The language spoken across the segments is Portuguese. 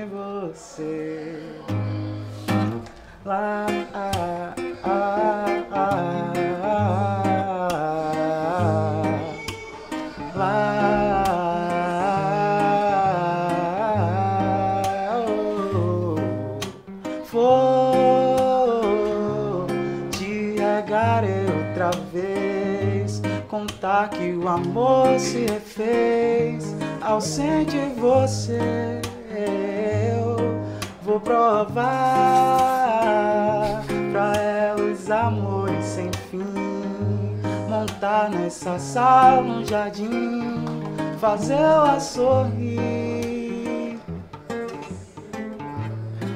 você. Lá, ah, ah, ah, ah, lá, oh, vou te agarrei outra vez, contar que o amor se refez ausente você. Provar pra ela os amores sem fim. Montar nessa sala um jardim, fazer ela sorrir.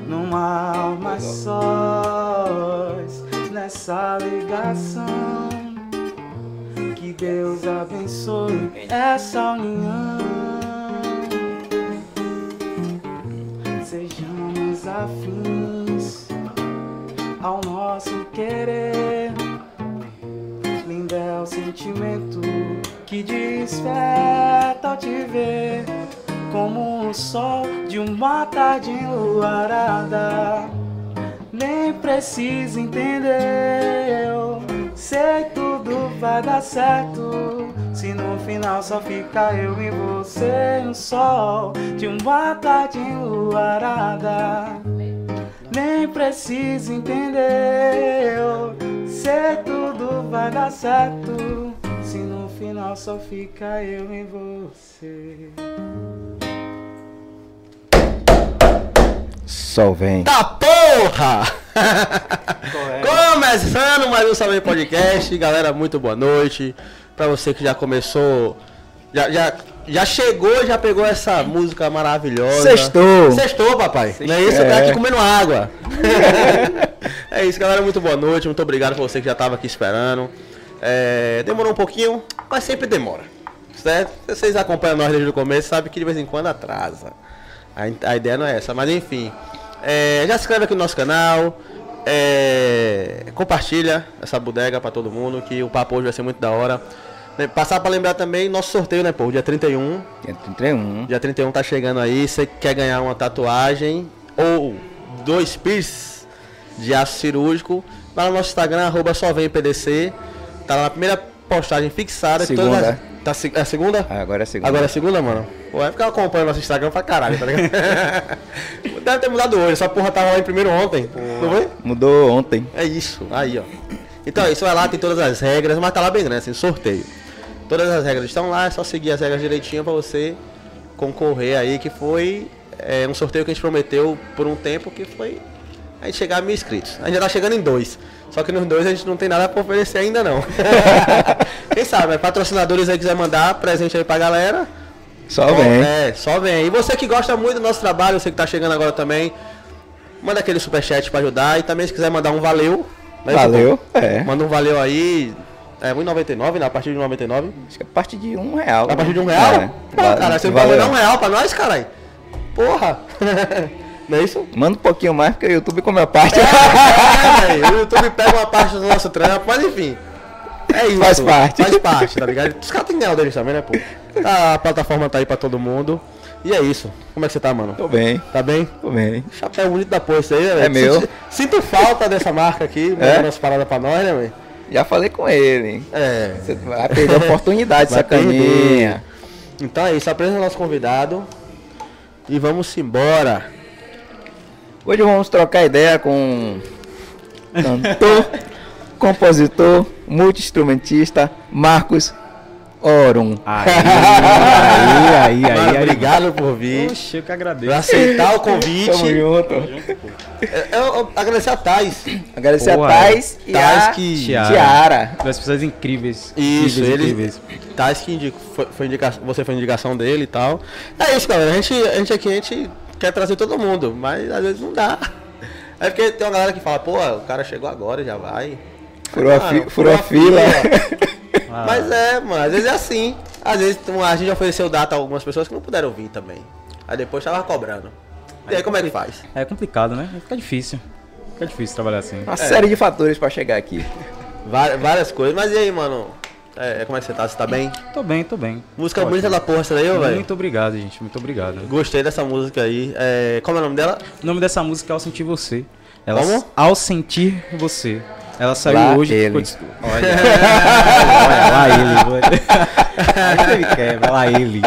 Numa alma sós, nessa ligação. Que Deus abençoe essa união. Sentimento que desperta ao te ver. Como o sol de uma tarde enluarada. Nem precisa entender. Eu sei tudo vai dar certo. Se no final só fica eu e você, um sol de uma tarde enluarada. Nem precisa entender. Eu sei tudo vai dar certo. Final só fica eu e você. Sol vem. Tá porra! Começando mais um Salve Podcast. Galera, muito boa noite. Pra você que já começou, já, já, já chegou, já pegou essa música maravilhosa. Sextou. Sextou, papai. Não é isso? É. Tá aqui comendo água. é isso, galera. Muito boa noite. Muito obrigado por você que já tava aqui esperando. É, demorou um pouquinho, mas sempre demora. Certo? Se vocês acompanham nós desde o começo, sabe que de vez em quando atrasa. A, a ideia não é essa, mas enfim. É, já se inscreve aqui no nosso canal. é, compartilha essa bodega pra todo mundo, que o papo hoje vai ser muito da hora. Né, Passar pra lembrar também nosso sorteio, né, pô? Dia 31. Dia 31. Dia 31 tá chegando aí. Você quer ganhar uma tatuagem ou dois piercings de aço cirúrgico, vai no nosso Instagram, arroba só vem PDC. Tá na primeira postagem fixada. Segunda. Todas as- Tá, se- é a segunda? Ah, agora é segunda. Agora é segunda, mano? Pô, vai ficar acompanhando nosso Instagram pra caralho, tá ligado? Deve ter mudado hoje, essa porra tava lá em primeiro ontem. Não foi? Mudou ontem. É isso, aí ó. Então é isso, vai lá, tem todas as regras, mas tá lá bem grande, assim, sorteio. Todas as regras estão lá, é só seguir as regras direitinho pra você concorrer aí, que foi é, um sorteio que a gente prometeu por um tempo, que foi a gente chegar a mil inscritos. A gente já tá chegando em dois. Só que nos dois a gente não tem nada pra oferecer ainda não. Quem sabe, né? patrocinadores aí quiser mandar presente aí pra galera. Só Bom, vem. É, só vem. E você que gosta muito do nosso trabalho, você que tá chegando agora também, manda aquele superchat pra ajudar. E também se quiser mandar um valeu. né, Valeu, é. Manda um valeu aí. É 1,99, né? A partir de 1,99. Acho que é a partir de um real. A partir de um real? É. Pô, cara, você não vai valeu. mandar um real pra nós, caralho? Porra! não é isso? Manda um pouquinho mais, porque o YouTube come a parte. É, velho, o YouTube pega uma parte do nosso trampo, mas enfim. É isso. Faz parte. Faz parte, tá ligado? Os caras têm ganhado deles também, né, pô? A plataforma tá aí pra todo mundo. E é isso. Como é que você tá, mano? Tô bem, Tá bem? tô bem. Chapéu bonito da isso aí, né, velho? É meu. Sinto, falta dessa marca aqui, É? mandando as paradas pra nós, né, velho? Já falei com ele, hein? É. Você vai perder a oportunidade, sacaninha. Então é isso, apresenta o nosso convidado. E vamos embora. Hoje vamos trocar ideia com cantor, compositor, multi-instrumentista, Marcos Orum. Aí, aí, aí, Mano, aí, aí. obrigado por vir. Oxe, eu que Por agradeço. aceitar o Tamo convite. junto. É, Eu, eu agradecer a Thais. Agradecer Porra, a Thais e Thais a que- Tiara. Tiara. Das pessoas incríveis. Isso, incríveis, ele. incríveis. Thais que indica, foi, foi indicação, você foi indicação dele e tal. É isso, galera. A gente, a gente aqui, a gente quer trazer todo mundo, mas às vezes não dá. É porque tem uma galera que fala, pô, o cara chegou agora, já vai. Furou a, Mano, fi- furou a fila. Ah, Mas é, mano, às vezes é assim. Às vezes um- a gente ofereceu data a algumas pessoas que não puderam vir também. Aí depois tava cobrando. E aí como é que faz? É complicado, né? Fica difícil. Fica difícil trabalhar assim. Uma série de fatores pra chegar aqui. Várias, várias coisas. Mas e aí, mano? É, como é que você tá? Você tá bem? Tô bem, tô bem. Música Ótimo. bonita da porra essa daí, velho. Muito obrigado, gente. Muito obrigado. Gostei dessa música aí. É, como é o nome dela? O nome dessa música é Ao Sentir Você. Ela, Como? Ao Sentir Você. Ela saiu Lá hoje. ele. ficou Olha. Olha, lá ele. Aí você me quebra, lá ele.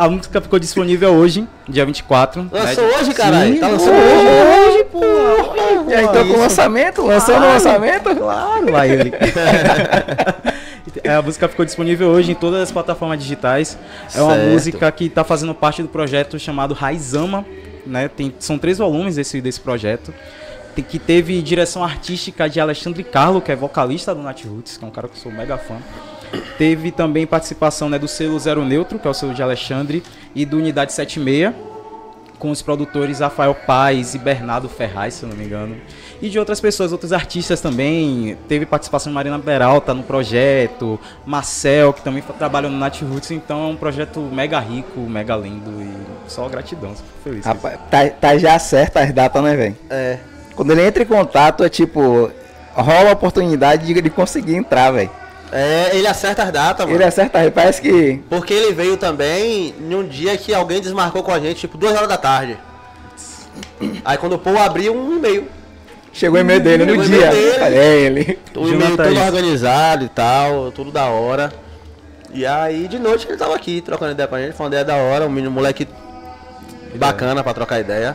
A música ficou disponível hoje, dia 24. Lançou né? hoje, caralho? Sim, Tá lançou lançando hoje? hoje, pô. Já então com o lançamento? Lançando o lançamento? Claro, lá ele. É, a música ficou disponível hoje em todas as plataformas digitais. É uma música que está fazendo parte do projeto chamado Raizama. Né? Tem, são três volumes desse, desse projeto. Que teve direção artística de Alexandre Carlo, que é vocalista do Nat Roots, que é um cara que eu sou mega fã. Teve também participação né, do selo Zero Neutro, que é o selo de Alexandre, e do Unidade 76, com os produtores Rafael Paz e Bernardo Ferraz, se eu não me engano. E de outras pessoas, outros artistas também. Teve participação de Marina Peralta no projeto, Marcel, que também trabalha no Nat Roots. Então é um projeto mega rico, mega lindo e só gratidão, fico feliz. Rapaz, tá, tá já certo as datas, né, velho? É. Quando ele entra em contato, é tipo, rola a oportunidade de, de conseguir entrar, velho. É, ele acerta as datas, mano. Ele acerta, parece que. Porque ele veio também em um dia que alguém desmarcou com a gente, tipo, duas horas da tarde. Aí quando o povo abriu um e-mail. Chegou o e-mail dele no dia. dele. É ele. O e-mail todo isso. organizado e tal, tudo da hora. E aí de noite ele tava aqui trocando ideia pra gente, foi uma ideia da hora, um menino moleque bacana pra trocar ideia.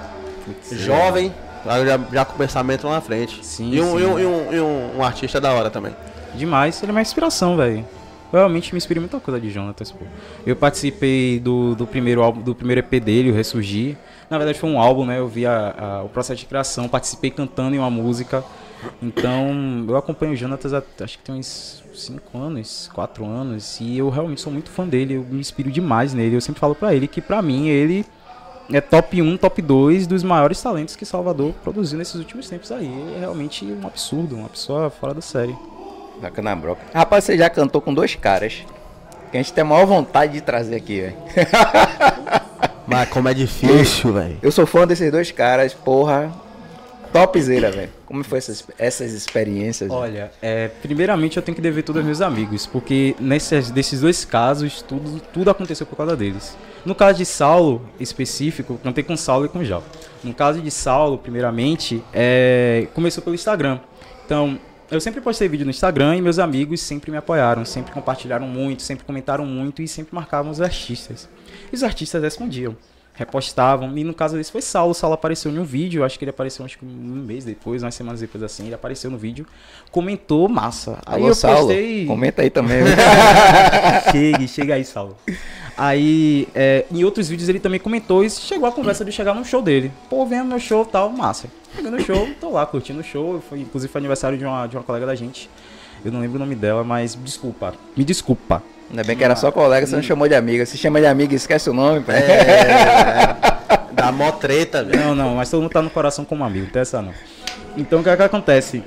Jovem, já, já com pensamento lá na frente. Sim, e um, sim. E um, e um, e um- um artista da hora também. Demais, ele é uma inspiração, velho. Realmente me inspirei muita coisa de Jonatas, pô. Eu participei do, do primeiro álbum, do primeiro EP dele, o Ressurgir. Na verdade foi um álbum, né? Eu vi a- a- o processo de criação, participei cantando em uma música. Então, eu acompanho o Jonatas há, acho que tem uns 5 anos, 4 anos, e eu realmente sou muito fã dele, eu me inspiro demais nele. Eu sempre falo pra ele que pra mim ele é top 1, top 2 dos maiores talentos que Salvador produziu nesses últimos tempos aí. É realmente um absurdo, uma pessoa fora da série. Rapaz, você já cantou com dois caras. Que a gente tem a maior vontade de trazer aqui, velho. Mas como é difícil, velho. Eu sou fã desses dois caras, porra. Topzera, velho. Como foi essas, essas experiências? Olha, é, primeiramente eu tenho que dever tudo aos meus amigos, porque nesses desses dois casos, tudo, tudo aconteceu por causa deles. No caso de Saulo, específico, cantei com Saulo e com Jal. No caso de Saulo, primeiramente, é, começou pelo Instagram. Então, eu sempre postei vídeo no Instagram e meus amigos sempre me apoiaram, sempre compartilharam muito, sempre comentaram muito e sempre marcavam os artistas. E os artistas respondiam repostavam. E no caso desse foi Saulo. Saulo apareceu em um vídeo, acho que ele apareceu acho que um mês depois, umas semanas depois assim. Ele apareceu no vídeo, comentou, massa. Aí Alô, eu Saulo. postei. Comenta aí também. chegue, chega aí, Saulo. Aí, é, em outros vídeos ele também comentou e chegou a conversa de chegar no show dele. Pô, vem no meu show tal, massa. Cheguei no show, tô lá curtindo o show. Foi, inclusive foi aniversário de uma, de uma colega da gente. Eu não lembro o nome dela, mas desculpa. Me desculpa. Ainda bem que era só colega, você não chamou de amiga. Se chama de amiga, esquece o nome, pai. É, dá mó treta, velho. Não, não, mas todo mundo tá no coração como amigo, não tem essa não. Então o que, é que acontece?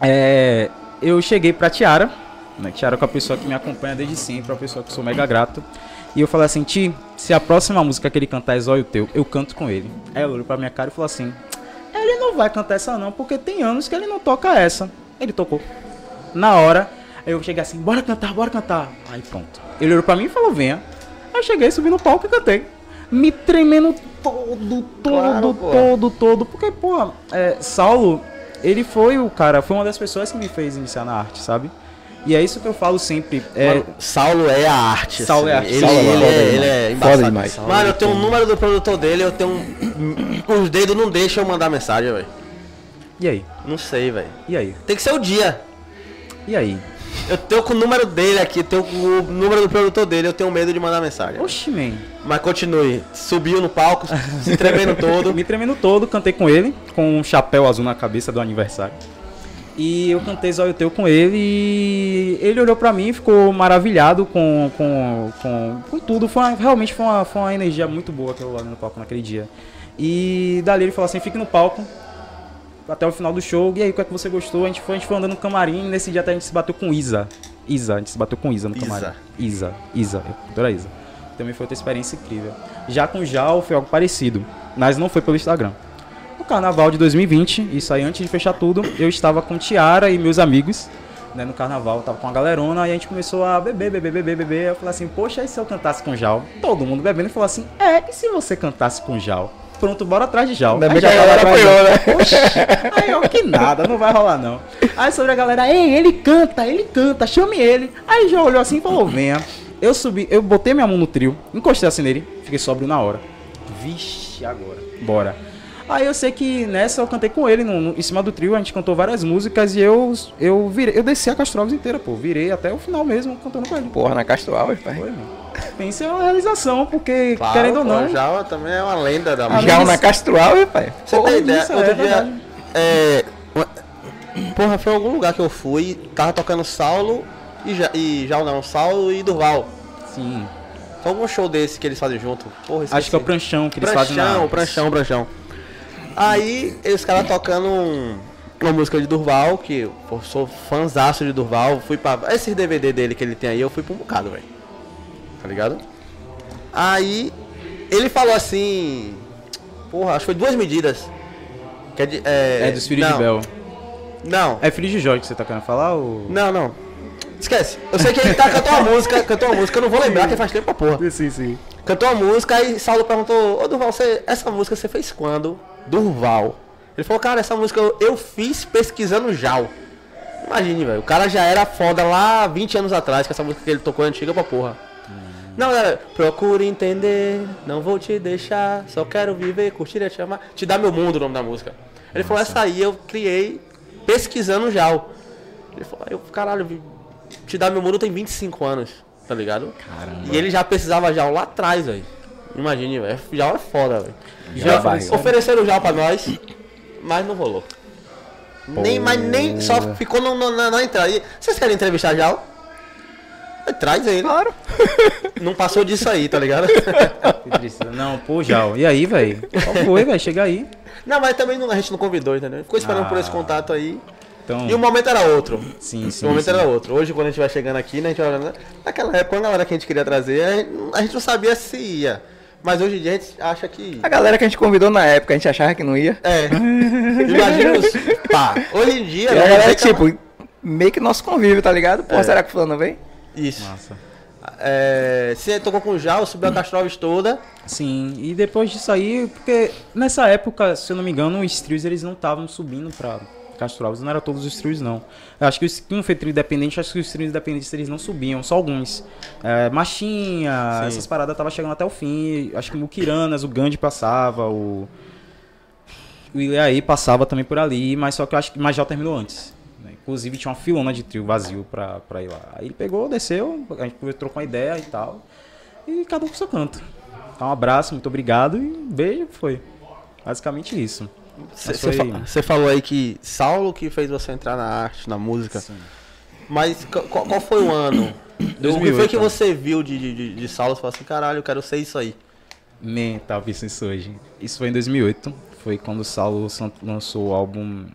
É, eu cheguei pra Tiara, né? Tiara é a pessoa que me acompanha desde sempre, é uma pessoa que eu sou mega grato. E eu falei assim, Ti, se a próxima música que ele cantar é Zóio Teu, eu canto com ele. Aí ela olhou pra minha cara e falou assim, ele não vai cantar essa não, porque tem anos que ele não toca essa. Ele tocou. Na hora, aí eu cheguei assim, bora cantar, bora cantar. Aí pronto. Ele olhou pra mim e falou, venha. Aí eu cheguei, subi no palco e cantei. Me tremendo todo, todo, Claro, todo, todo. Porque, pô, é, Saulo, ele foi o cara, foi uma das pessoas que me fez iniciar na arte, sabe? E é isso que eu falo sempre. É, Mano, Saulo é a arte. Saulo é a assim. arte. Ele, Saulo é ele, é, ele é Foda embaçado. demais. Mano, eu tenho o número do produtor dele, eu tenho um... Os dedos não deixam eu mandar mensagem, velho. e aí? Não sei, velho. E aí? Tem que ser o dia. E aí? Eu tenho com o número dele aqui, eu tenho com o número do produtor dele, eu tenho medo de mandar mensagem. Oxi, man. Mas continue. Subiu no palco, se tremendo todo. Me tremendo todo, cantei com ele, com um chapéu azul na cabeça do aniversário. E eu cantei Zóio Teu com ele e ele olhou pra mim e ficou maravilhado com, com, com, com tudo. Foi uma- realmente foi uma, foi uma energia muito boa que eu lá no palco naquele dia. E dali ele falou assim, fique no palco até o final do show. E aí, o que é que você gostou? A gente foi, a gente foi andando no camarim e nesse dia até a gente se bateu com Isa. Isa, a gente se bateu com Isa no Isa. camarim. Isa, Isa, a doutora Isa. Também foi outra experiência incrível. Já com Jal foi algo parecido, mas não foi pelo Instagram. Carnaval de 2020, isso aí antes de fechar tudo, eu estava com Tiara e meus amigos né, no carnaval, tava com a galerona, e a gente começou a beber, beber, beber, beber. Eu falei assim, poxa, e se eu cantasse com Jal? Todo mundo bebendo e falou assim, é, e se você cantasse com Jal? Pronto, bora atrás de Jal. Ainda bem que já a galera apoiou, né? Oxi, aí eu, que nada, não vai rolar não. Aí sobre a galera, ei, ele canta, ele canta, chame ele. Aí já olhou assim e falou, venha. Eu subi, eu botei minha mão no trio, encostei assim nele, fiquei sóbrio na hora. Vixe, agora, bora. Aí eu sei que nessa eu cantei com ele no, no- em cima do trio, a gente cantou várias músicas e eu eu virei, eu desci a Castro Alves inteira, pô, virei até o final mesmo cantando com ele. Porra, na Castro Alves, pai. Foi, mano. Pensa é uma realização, porque Claro, querendo ou não, Já também é uma lenda da música. Mas- na Castro Alves, pai. Você Porra, tem ideia? isso é Outro dia. verdade. É, porra, foi em algum lugar que eu fui, tava tocando Saulo e já, e não, Saulo e Durval. sim. Foi algum show desse que eles fazem junto. Porra, Acho que é o pranchão que eles pranchão, fazem na... pranchão, pranchão. Aí, os caras tocando um- uma música de Durval, que eu sou fãzaço de Durval, fui pra. Esses DVD dele que ele tem aí, eu fui pra um bocado, velho. Tá ligado? Aí, ele falou assim. Porra, acho que foi duas medidas. Que é, de, é, É dos filhos não, de Bel. Não, É filho de Jorge que você tá querendo falar ou... não, não. Esquece. Eu sei que ele tá, cantou uma música, cantou uma música, eu não vou lembrar que faz tempo pra porra. Sim, sim. Cantou a música aí Saulo perguntou, ô Durval, você, essa música você fez quando? Durval. Ele falou, cara, essa música eu, eu fiz pesquisando Jal. Imagine, velho. O cara já era foda lá 20 anos atrás, que essa música que ele tocou é antiga pra porra. Não, galera, procure entender, não vou te deixar, só quero viver, curtir e te amar. Te dá meu mundo o nome da música. Ele falou, essa aí eu criei pesquisando Jal. Ele falou, eu, caralho, te dá meu mundo tem 25 anos, tá ligado? Caramba. E ele já precisava Jal lá atrás, velho. Imagine, velho. Jal é foda, velho. Já Já barriga. ofereceram Jal pra nós, mas não rolou. Nem, mas nem, só ficou no- no- na, na entrada. E Vocês querem entrevistar Jal? Aí Traz ele. Claro. Não passou disso aí, tá ligado? Não, pô, Jal. E aí, velho? Qual foi, velho? Chega aí. não, mas também não- a gente não convidou, entendeu? Ficou esperando Ah. por esse contato aí. Então, E o momento era outro. sim, sim. o momento sim. era outro. Hoje, quando a gente vai chegando aqui, né, a gente vai olhando. Naquela época, a galera que a gente queria trazer, a gente não sabia se ia. Mas hoje em dia a gente acha que. A galera que a gente convidou na época, a gente achava que não ia. É. Imagina os. Pá, hoje em dia. E né, a galera, que- tipo, meio que nosso convívio, tá ligado? Pô, É. será que o fulano vem? Isso. Massa. É, se tocou com o Jal, subiu a Castroves toda. Sim, e depois disso aí, porque nessa época, se eu não me engano, os trios eles não estavam subindo pra Castro Alves, não era todos os trios não. Eu acho que os que um foi trio independente, acho que os trios independentes eles não subiam, só alguns. É, Machinha, Sim. essas paradas tava chegando até o fim, acho que o Mukiranas, o Gandhi passava, o o Ileaí passava também por ali, mas só que eu acho que mas já terminou antes. né? Inclusive tinha uma filona de trio vazio pra, pra ir lá. Aí ele pegou, desceu, a gente trocou uma ideia e tal. E cada um com seu canto. Então, um abraço, muito obrigado e um beijo, foi. Basicamente isso. Você falou aí que Saulo que fez você entrar na arte, na música. Sim. Mas qu- qual, qual foi o ano? O que 2008, foi que você viu de, de, de, Saulo e falou assim, caralho, eu quero ser isso aí? Nem tava pensando isso hoje. Isso foi em 2008. Foi quando o Saulo lançou o álbum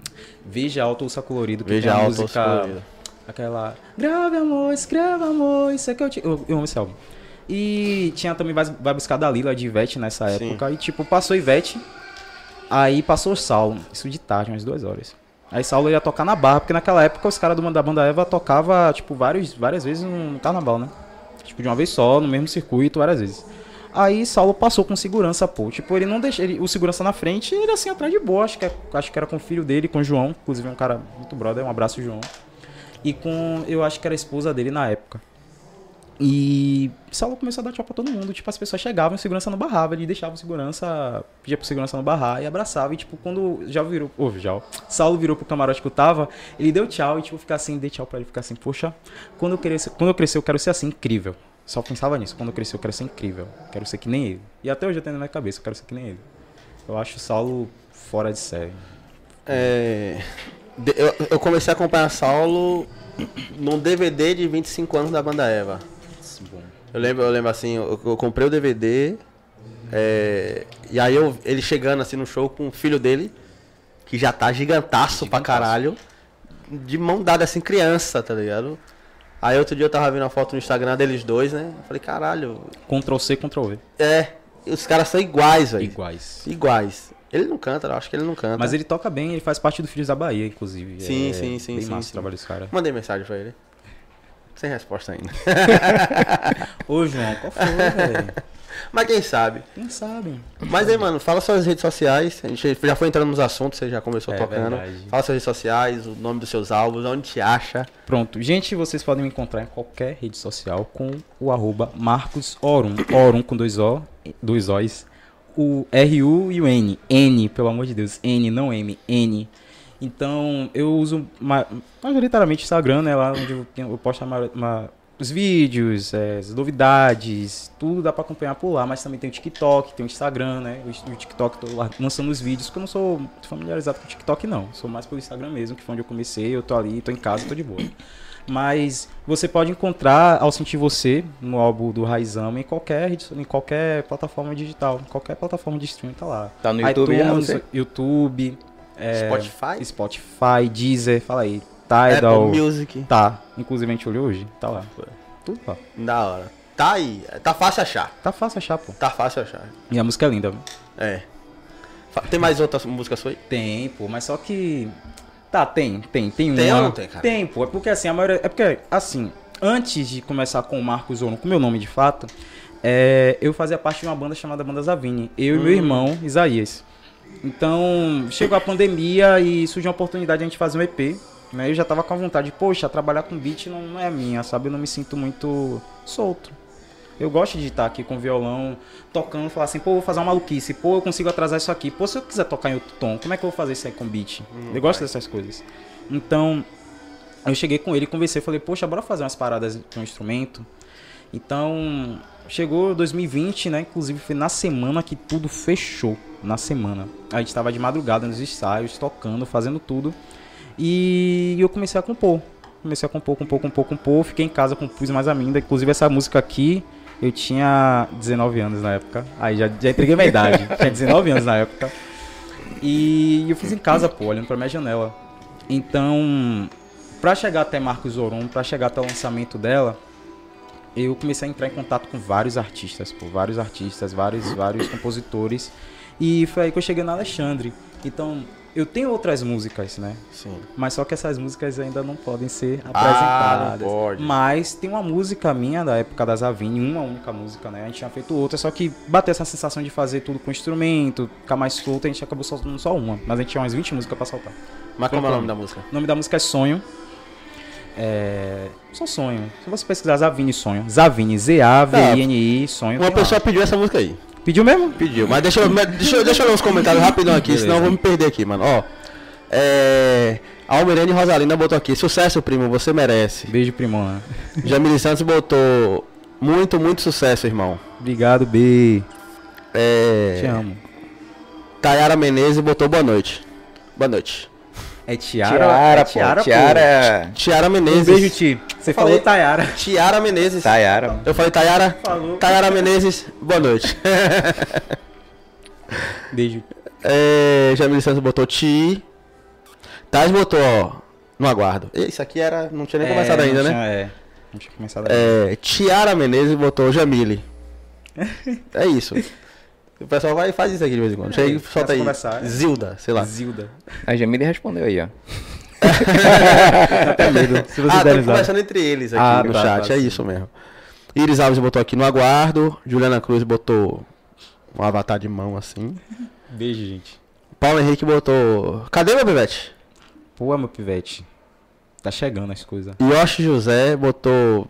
Veja Alto Ursa Colorido, que Veja tem a Alto, música... Aquela... Grave amor, escreva amor, isso é que eu te... Eu, eu amo esse álbum. E tinha também Vai, Vai Buscar Dalila de Ivete nessa Sim. época. E tipo, passou Ivete, aí passou o Saulo. Isso de tarde, umas duas horas. Aí Saulo ia tocar na barra, porque naquela época os caras da banda Eva tocava, tipo, vários, várias vezes no carnaval, né? Tipo, de uma vez só, no mesmo circuito, várias vezes. Aí Saulo passou com segurança, pô. Tipo, ele não deixa. Ele, o segurança na frente ele assim atrás de boa. Acho que, é- acho que era com o filho dele, com o João. Inclusive um cara muito brother. Um abraço, João. E com. Eu acho que era a esposa dele na época. E Saulo começou a dar tchau pra todo mundo. Tipo, as pessoas chegavam e o segurança não barrava. Ele deixava o segurança. Pedia pro segurança não barrar e abraçava. E, tipo, quando já virou. Ô, já. Saulo virou pro camarote que eu tava, ele deu tchau e, tipo, ficar assim, dei tchau pra ele, ficar assim, poxa, quando eu crescer, quando eu crescer, eu quero ser assim, incrível. Só pensava nisso. Quando eu crescer, eu quero ser incrível. Quero ser que nem ele. E até hoje eu tenho na minha cabeça, eu quero ser que nem ele. Eu acho o Saulo fora de série. É, eu, eu comecei a acompanhar Saulo num DVD de 25 anos da banda Eva. Eu lembro, eu lembro assim, eu, eu comprei o DVD, é, e aí eu, ele chegando assim no show com o filho dele, que já tá gigantaço, pra Gigantaço. caralho, de mão dada assim, criança, tá ligado? Aí outro dia eu tava vendo a foto no Instagram deles dois, né? Eu falei, caralho, Ctrl C, Ctrl V. é, os caras são iguais, velho. Iguais. Iguais. Ele não canta, eu acho que ele não canta. Mas ele toca bem, ele faz parte do Filhos da Bahia, inclusive. Sim, É sim, sim, Bem sim, massa sim. o trabalho desse cara. Mandei mensagem pra ele. Sem resposta ainda. Ô, João, qual foi, velho? Mas quem sabe? Quem sabe? Mas aí, mano, fala suas redes sociais. A gente já foi entrando nos assuntos, você já começou É tocando. verdade. Fala suas redes sociais, o nome dos seus álbuns, onde te acha. Pronto, gente, vocês podem me encontrar em qualquer rede social com o arroba Marcos Orum, Orum com dois O, dois O's, o R-U e o N, N, pelo amor de Deus, N, não M, N. Então, eu uso ma- majoritariamente o Instagram, né, lá onde eu, eu posto os vídeos, é, as novidades, tudo dá pra acompanhar por lá, mas também tem o TikTok, tem o Instagram, né, o, o TikTok tô lá lançando os vídeos, porque eu não sou familiarizado com o TikTok não, sou mais pelo Instagram mesmo, que foi onde eu comecei, eu tô ali, tô em casa, tô de boa. Mas você pode encontrar Ao Sentir Você no álbum do Raizama em qualquer, em qualquer plataforma digital, em qualquer plataforma de streaming tá lá. Tá no YouTube iTunes, você? YouTube, é, Spotify? Spotify, Deezer, fala aí, Apple Tidal. Music. Tá, inclusive a gente olhou hoje, tá lá. Tudo lá. Da hora. Tá aí. Tá fácil achar. Tá fácil achar, pô. Tá fácil achar. E a música é linda. viu? É. Tem mais outra música sua aí? Tem, pô, mas só que. Tá, tem, tem, tem Tem uma. ou não tem, cara? Tem, pô. É porque assim, a maioria. É porque, assim, antes de começar com o Marcos Ouro, com meu nome de fato, é, eu fazia parte de uma banda chamada Banda Zavini. Eu e meu Hum. irmão, Isaías. Então, chegou a pandemia e surgiu a oportunidade de a gente fazer um EP. Né? Eu já tava com a vontade, poxa, trabalhar com beat não, não é minha, sabe? Eu não me sinto muito solto. Eu gosto de estar aqui com violão, tocando, falar assim, pô, vou fazer uma maluquice, pô, eu consigo atrasar isso aqui. Pô, se eu quiser tocar em outro tom, como é que eu vou fazer isso aí com beat? eu gosto dessas coisas. Então, eu cheguei com ele, conversei, falei, poxa, bora fazer umas paradas com o instrumento. Então, chegou 2020, né? Inclusive foi na semana que tudo fechou. Na semana. A gente tava de madrugada nos ensaios, tocando, fazendo tudo. E eu comecei a compor. Comecei a compor, compor, compor, compor. Fiquei em casa, compus mais ainda. Inclusive essa música aqui, eu tinha 19 anos na época. Aí já, já entreguei minha idade. tinha 19 anos na época. E eu fiz em casa, pô, olhando pra minha janela. Então, pra chegar até Marcos Orum, pra chegar até o lançamento dela, eu comecei a entrar em contato com vários artistas, pô, vários artistas, vários, vários compositores. E foi aí que eu cheguei no Alexandre. Então, eu tenho outras músicas, né? Sim. Mas só que essas músicas ainda não podem ser Ah, apresentadas. não pode. Mas tem uma música minha da época da Zavini, uma única música, né? A gente tinha feito outra, só que bateu essa sensação de fazer tudo com instrumento, ficar mais solto, a gente acabou soltando só uma. Mas a gente tinha umas 20 músicas pra soltar. Mas como é o nome da música? O nome da música é Sonho. É. Só sonho. Se você pesquisar Zavini Sonho. Zavini, Z-A-V-I-N-I, sonho. Uma tem lá. pessoa pediu essa música aí. Pediu mesmo? Pediu. Mas deixa eu, deixa, eu- deixa eu ler os comentários rapidão aqui, Beleza. senão eu vou me perder aqui, mano. Ó. É. Almirene Rosalina botou aqui. Sucesso, primo, você merece. Beijo, primona. Jamile Santos botou. Muito, muito sucesso, irmão. Obrigado, B. É. Te amo. Tayara Menezes botou boa noite. Boa noite. É Tiara? Tiara, é pô. Tiara, Tiara. Tiara pô. Menezes. Um beijo, Ti. Você Falei. falou Tayara. Tiara Menezes. Tayara. Eu falei Tayara? Falou. Tayara Menezes, boa noite. Beijo. é, Jamile Santos botou Ti. Tais botou, ó, no aguardo. Isso aqui era. Não tinha nem começado É, ainda, não né? tinha- é, não tinha começado ainda. É, Tiara Menezes botou Jamile. É isso. O pessoal vai e faz isso aqui de vez em quando. Chega e começa solta aí. conversar, é. Zilda, sei lá. Zilda. A Jamile respondeu aí, ó. Até medo. Se você Ah, risada. conversando entre eles aqui Ah, no tá, chat. tá, é sim. isso mesmo. Iris Alves botou aqui no aguardo. Juliana Cruz botou um avatar de mão assim. Beijo, gente. Paulo Henrique botou. Cadê meu pivete? Pô, meu pivete. Tá chegando as coisas. Yoshi José botou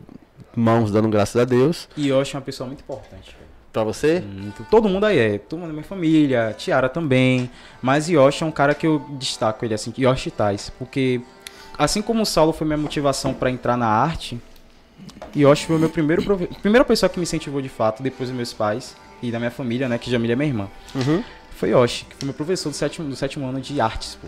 mãos dando graças a Deus. E Yoshi é uma pessoa muito importante. Pra você? Muito. Todo mundo aí é. Todo mundo da minha família. Tiara também. Mas Yoshi é um cara que eu destaco ele assim. Yoshi Tais. Porque assim como o Saulo foi minha motivação pra entrar na arte. Yoshi foi o meu primeiro profe... primeira pessoa que me incentivou de fato, depois dos meus pais e da minha família, né? Que Jamília é minha irmã. Uhum. Foi Yoshi, que foi meu professor do sétimo, do sétimo ano de artes, pô.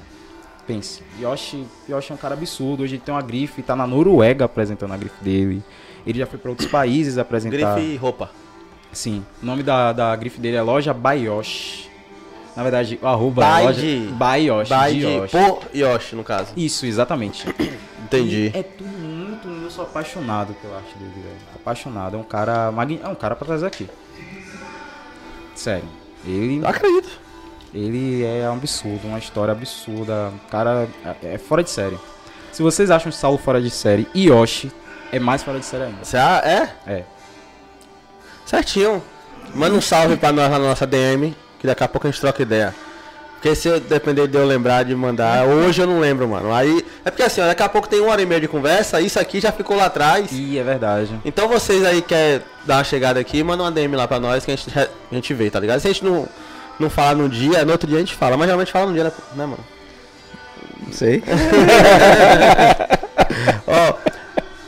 Pense. Yoshi, Yoshi é um cara absurdo. Hoje ele tem uma grife, tá na Noruega apresentando a grife dele. Ele já foi pra outros países apresentar. Grife e roupa. Sim. O nome da, da grife dele é Loja Bayoshi. Na verdade, o arroba By é loja de- Bayoshi. By de Yoshi. por Yoshi, no caso. Isso, exatamente. Entendi. É tudo muito. Eu sou apaixonado pela arte dele, velho. Apaixonado. É um cara. magni- É um cara pra trazer aqui. Sério. Ele. Acredito. Ele é um absurdo, uma história absurda. O cara é é fora de série. Se vocês acham Saulo fora de série e Yoshi é mais fora de série ainda. Você é? É. Certinho. Manda um salve pra nós lá na nossa DM, que daqui a pouco a gente troca ideia. Porque se eu depender de eu lembrar de mandar, hoje eu não lembro, mano. Aí. É porque assim, ó, daqui a pouco tem uma hora e meia de conversa, isso aqui já ficou lá atrás. Ih, é verdade. Então vocês aí querem dar uma chegada aqui, manda uma DM lá pra nós que a gente, a gente vê, tá ligado? Se a gente não, não falar no dia, no outro dia a gente fala, mas geralmente fala no dia, né, né, mano? Não sei. Ó,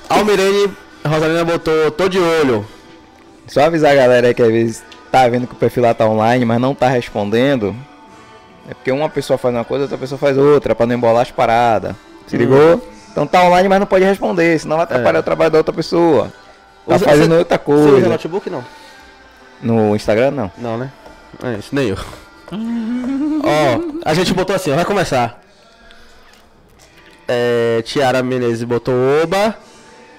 Almirene Rosalina botou, tô de olho. Só avisar a galera aí que às vezes tá vendo que o perfil lá tá online, mas não tá respondendo. É porque uma pessoa faz uma coisa, outra pessoa faz outra, pra não embolar as paradas. Se ligou? Então tá online, mas não pode responder, senão vai atrapalhar o trabalho da outra pessoa. Tá Usa- fazendo você- outra Você usa coisa. notebook não? No Instagram, não. Não, né? É isso, nem eu. Ó, a gente botou assim, vai começar. É, Tiara Menezes botou oba.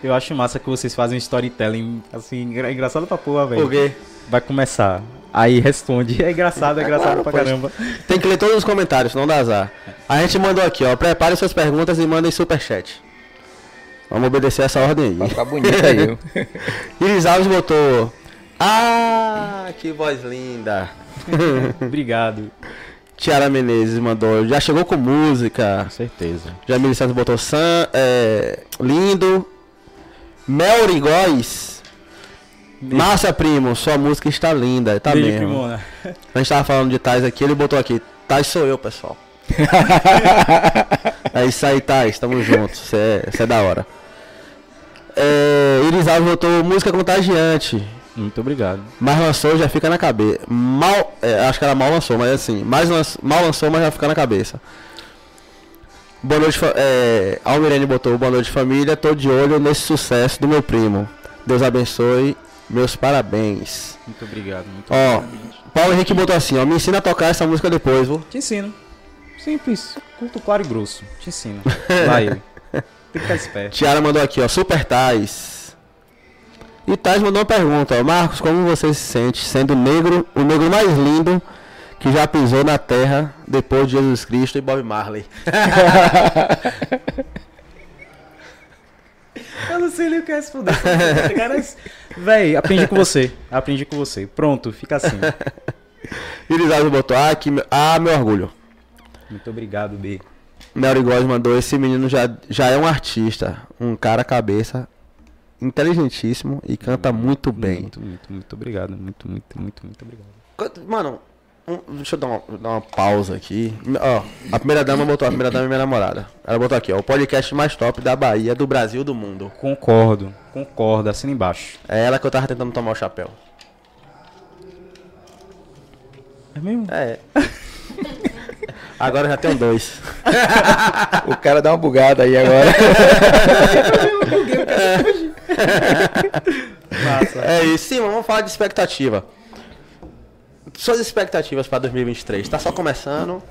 Eu acho massa que vocês fazem um storytelling assim, engra- engraçado pra porra, Por velho. quê? Vai começar. Aí responde. É engraçado, é engraçado claro, pra pois. caramba. Tem que ler todos os comentários, não dá azar. A gente mandou aqui, ó. Prepare suas perguntas e mandem superchat. Vamos obedecer essa ordem Vai aí. ficar bonito aí, viu? Iris Alves botou. Ah, que voz linda. Obrigado. Tiara Menezes mandou. Já chegou com música. Com certeza. Jamile Santos botou Sam, é, lindo. Melry Góes. Márcia Primo, sua música está linda. Tá Beijo, mesmo. primona. A gente tava falando de Tais aqui, ele botou aqui. Tais sou eu, pessoal. é isso aí, Tais. Tamo juntos. Você é, é da hora. É, Iris Alves botou música contagiante. Muito obrigado. Mas lançou, já fica na cabeça. Mal, é, acho que ela mal lançou, mas assim, mais mal lançou, mas já fica na cabeça. Boa noite, é, Almirene botou boa noite família, tô de olho nesse sucesso do meu primo. Deus abençoe, meus parabéns. Muito obrigado. Muito Ó, obrigado. Paulo Henrique botou assim, ó, me ensina a tocar essa música depois, viu? Te ensino. Simples. Curto, claro e grosso. Te ensino. Vai. Tem que ficar esperto. Tiara mandou aqui, ó, Super Tais. E Tais mandou uma pergunta, ó, Marcos, como você se sente sendo negro, o negro mais lindo que já pisou na terra depois de Jesus Cristo e Bob Marley? Eu não sei nem o que responder. Véi, aprendi com você. Aprendi com você. Pronto, fica assim. Iris Alves botou, ah, que, ah, meu orgulho. Muito obrigado, B. Melry Góes mandou, esse menino já, já é um artista, um cara cabeça, inteligentíssimo e canta muito bem. Muito, muito, muito obrigado. Muito, muito, muito, muito obrigado. Mano, um- deixa eu dar uma, dar uma pausa aqui. Ó, a primeira dama botou, a primeira dama é minha namorada. Ela botou aqui, ó, o podcast mais top da Bahia, do Brasil, do mundo. Concordo, concordo. Assina embaixo. É ela que eu tava tentando tomar o chapéu. É mesmo? É. Agora já tem dois. O cara dá uma bugada aí agora. Massa. É isso, sim, vamos falar de expectativa. Suas expectativas pra 2023, tá só começando.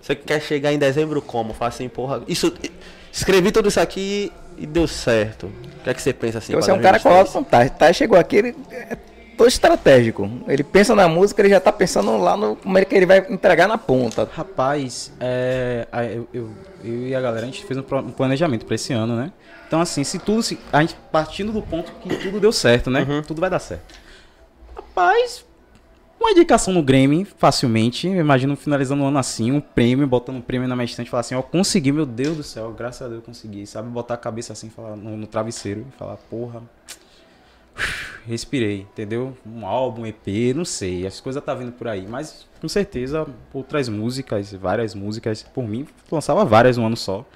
Você quer chegar em dezembro como? Fala assim, porra, isso escrevi tudo isso aqui e deu certo. O que é que você pensa assim? Você é um cara que 2023? coloca fantástico. Tá, chegou aqui, ele é todo estratégico. Ele pensa na música, ele já tá pensando lá no como é que ele vai entregar na ponta. Rapaz, é, eu, eu, eu e a galera, a gente fez um, um planejamento pra esse ano, né? Então, assim, se tudo. Se, a gente partindo do ponto que tudo deu certo, né? Tudo vai dar certo. Rapaz, uma indicação no Grammy, facilmente. Eu imagino finalizando o ano assim, um prêmio, botando um prêmio na minha estante e falar assim: Ó, consegui, meu Deus do céu, graças a Deus eu consegui. Sabe, botar a cabeça assim falar, no, no travesseiro e falar: Porra, respirei, entendeu? Um álbum, EP, não sei, as coisas tá vindo por aí, mas com certeza outras músicas, várias músicas, por mim, lançava várias no ano só.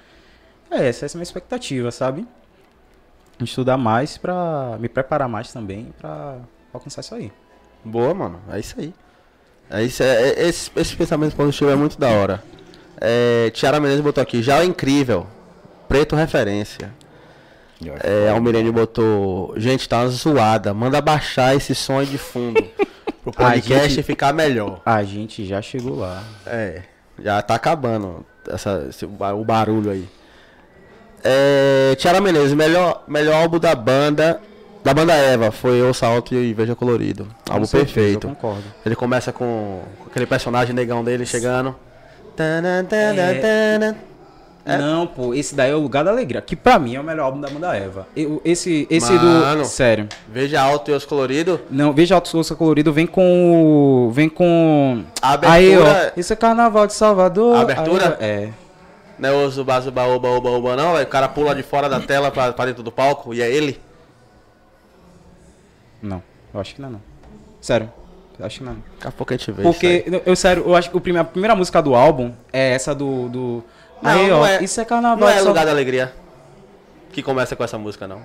É, essa, é a minha expectativa, sabe? Estudar mais pra me preparar mais também pra alcançar isso aí. Boa, mano. É isso aí. É isso, é, é- esse, esse pensamento positivo é muito da hora. É, Tiara Menezes botou aqui, já é incrível. Preto referência. É, Almirene botou, gente, tá uma zoada. Manda baixar esse som de fundo. Pro podcast gente- ficar melhor. A gente já chegou lá. É, já tá acabando essa, esse o barulho aí. É, Tiara Menezes, melhor, melhor álbum da banda Da banda Eva, foi Ouça Alto e Veja Colorido. Álbum Com certeza, perfeito. Eu concordo. Ele começa com, aquele personagem negão dele chegando. É. Não, pô, esse daí é o Lugar da Alegria, que pra mim é o melhor álbum da banda Eva. Eu- esse esse Mano. do. Sério. Veja Alto e os Colorido. Não, veja Alto Souza Colorido, vem com. o- Vem com. A abertura. Aí, ó. Isso é Carnaval de Salvador. A abertura? Aí, é. Não é o Zuba Zuba Oba Oba Oba não, o cara pula de fora da tela pra, pra dentro do palco e é ele. Não, eu acho que não é não. Sério. Eu acho que não. é. Daqui a pouco a gente vê Porque, eu, eu, sério, eu acho que o prime- a primeira música do álbum é essa do. do... Não, Aí, não ó, é- isso é carnaval. Não é de Lugar da Alegria que começa com essa música, não.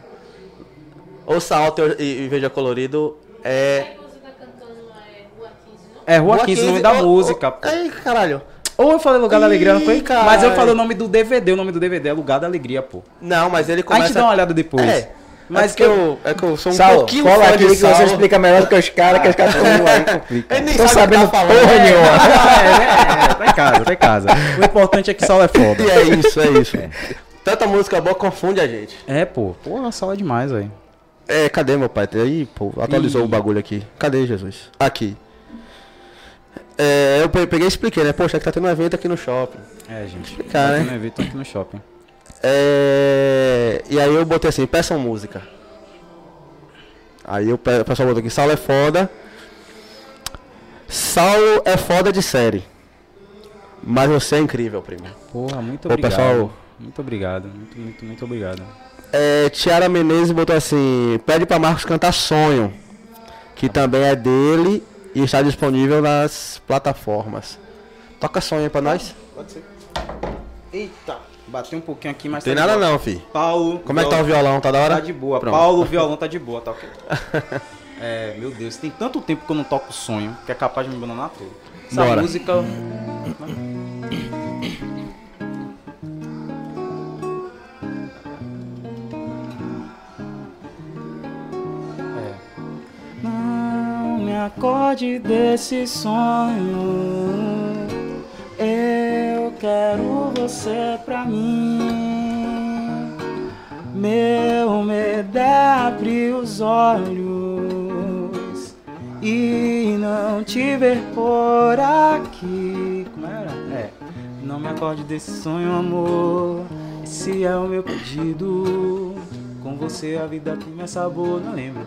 Ouça Alto e, e Veja Colorido é... Aí você tá cantando lá, é Rua 15, não? É Rua 15, o nome da ô, música. pô. Ei, caralho. Ou eu falei Lugar da Alegria, não foi? Caralho. Mas eu falei o nome do DVD, o nome do DVD é Lugar da Alegria, pô. Não, mas ele A começa... gente dá uma olhada depois. É, Mas mas que eu, é que eu sou um Saulo, pouquinho cola fã aqui de que você Saulo. explica melhor do que os caras, que os caras estão lá e complicam. Ele nem Tô sabe que sabendo tá porra É. nenhuma. é, é, tá em casa, tá em casa. O importante é que Saulo é foda. E é isso, é isso. Tanta música boa confunde a gente. É, pô. Pô, a Saulo é demais, velho. É, cadê meu pai? Aí, pô, atualizou Ih. o bagulho aqui. Cadê Jesus? Aqui. É, eu pe- peguei e expliquei, né? Poxa, que tá tendo um evento aqui no shopping. É, gente. Explicar, Tô né? no evento, aqui no shopping. É, e aí eu botei assim, peçam música. Aí o pe- o pessoal botou aqui, Saulo é foda. Saulo é foda de série. Mas você é incrível, primo. Porra, muito Pô, obrigado. pessoal. Muito obrigado. Muito, muito, muito obrigado. É, Tiara Menezes botou assim, pede pra Marcos cantar Sonho. Que também é dele e está disponível nas plataformas. Toca Sonho aí pra nós. Pode ser. Eita, bateu um pouquinho aqui, mas Tem tá nada não, fi. Paulo. Como é que tá o violão? Tá da hora? Tá de boa. Pronto. Paulo, o violão tá de boa, tá ok? é, meu Deus, tem tanto tempo que eu não toco sonho que é capaz de me abandonar todo. Essa Bora. música. É. Não me acorde desse sonho. Eu quero você pra mim. Meu medo é abrir os olhos e não te ver por aqui. Como era? É. Não me acorde desse sonho, amor. Esse é o meu pedido. Com você a vida tem mais sabor, não lembro.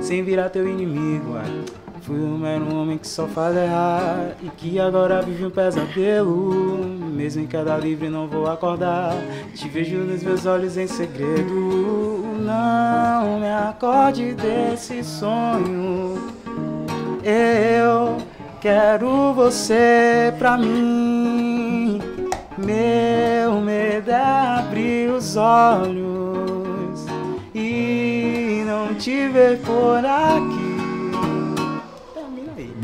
Sem virar teu inimigo, ai. Fui um mero homem que só faz errar E que agora vive um pesadelo. Mesmo em queda livre não vou acordar. Te vejo nos meus olhos em segredo. Não me acorde desse sonho. Eu quero você pra mim. Meu medo é abrir os olhos E não te ver por aqui.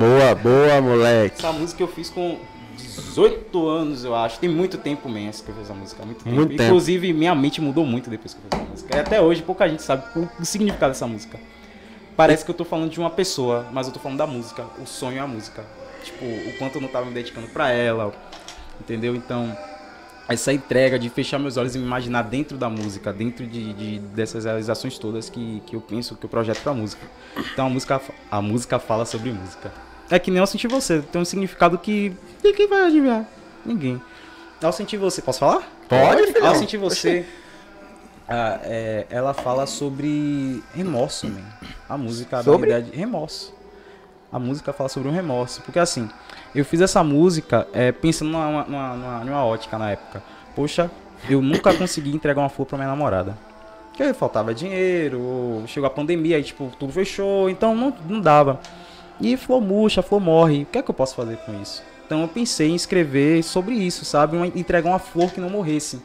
Boa, boa, moleque. Essa música eu fiz com 18 anos, eu acho. Tem muito tempo mesmo que eu fiz essa música. Muito tempo. Muito tempo. Inclusive, minha mente mudou muito depois que eu fiz essa música. E até hoje, pouca gente sabe o, o significado dessa música. Parece que eu tô falando de uma pessoa, mas eu tô falando da música. O sonho é a música. Tipo, o quanto eu não tava me dedicando pra ela. Entendeu? Então, essa entrega de fechar meus olhos e me imaginar dentro da música, dentro de, de- dessas realizações todas que, que eu penso, que eu projeto pra música. Então a música, a música fala sobre música. É que nem eu senti você, tem um significado que ninguém vai adivinhar. Ninguém. Ao sentir você, posso falar? Pode, filhão. Ao sentir você, ah, é, ela fala sobre remorso, man. A música Sobre? da verdade, remorso. A música fala sobre um remorso. Porque assim, eu fiz essa música é, pensando numa, numa, numa, numa ótica na época. Poxa, eu nunca consegui entregar uma flor pra minha namorada. Porque faltava dinheiro, ou chegou a pandemia, aí tipo, tudo fechou, então não, não dava. E flor murcha, flor morre. O que é que eu posso fazer com isso? Então eu pensei em escrever sobre isso, sabe? Uma- entregar uma flor que não morresse.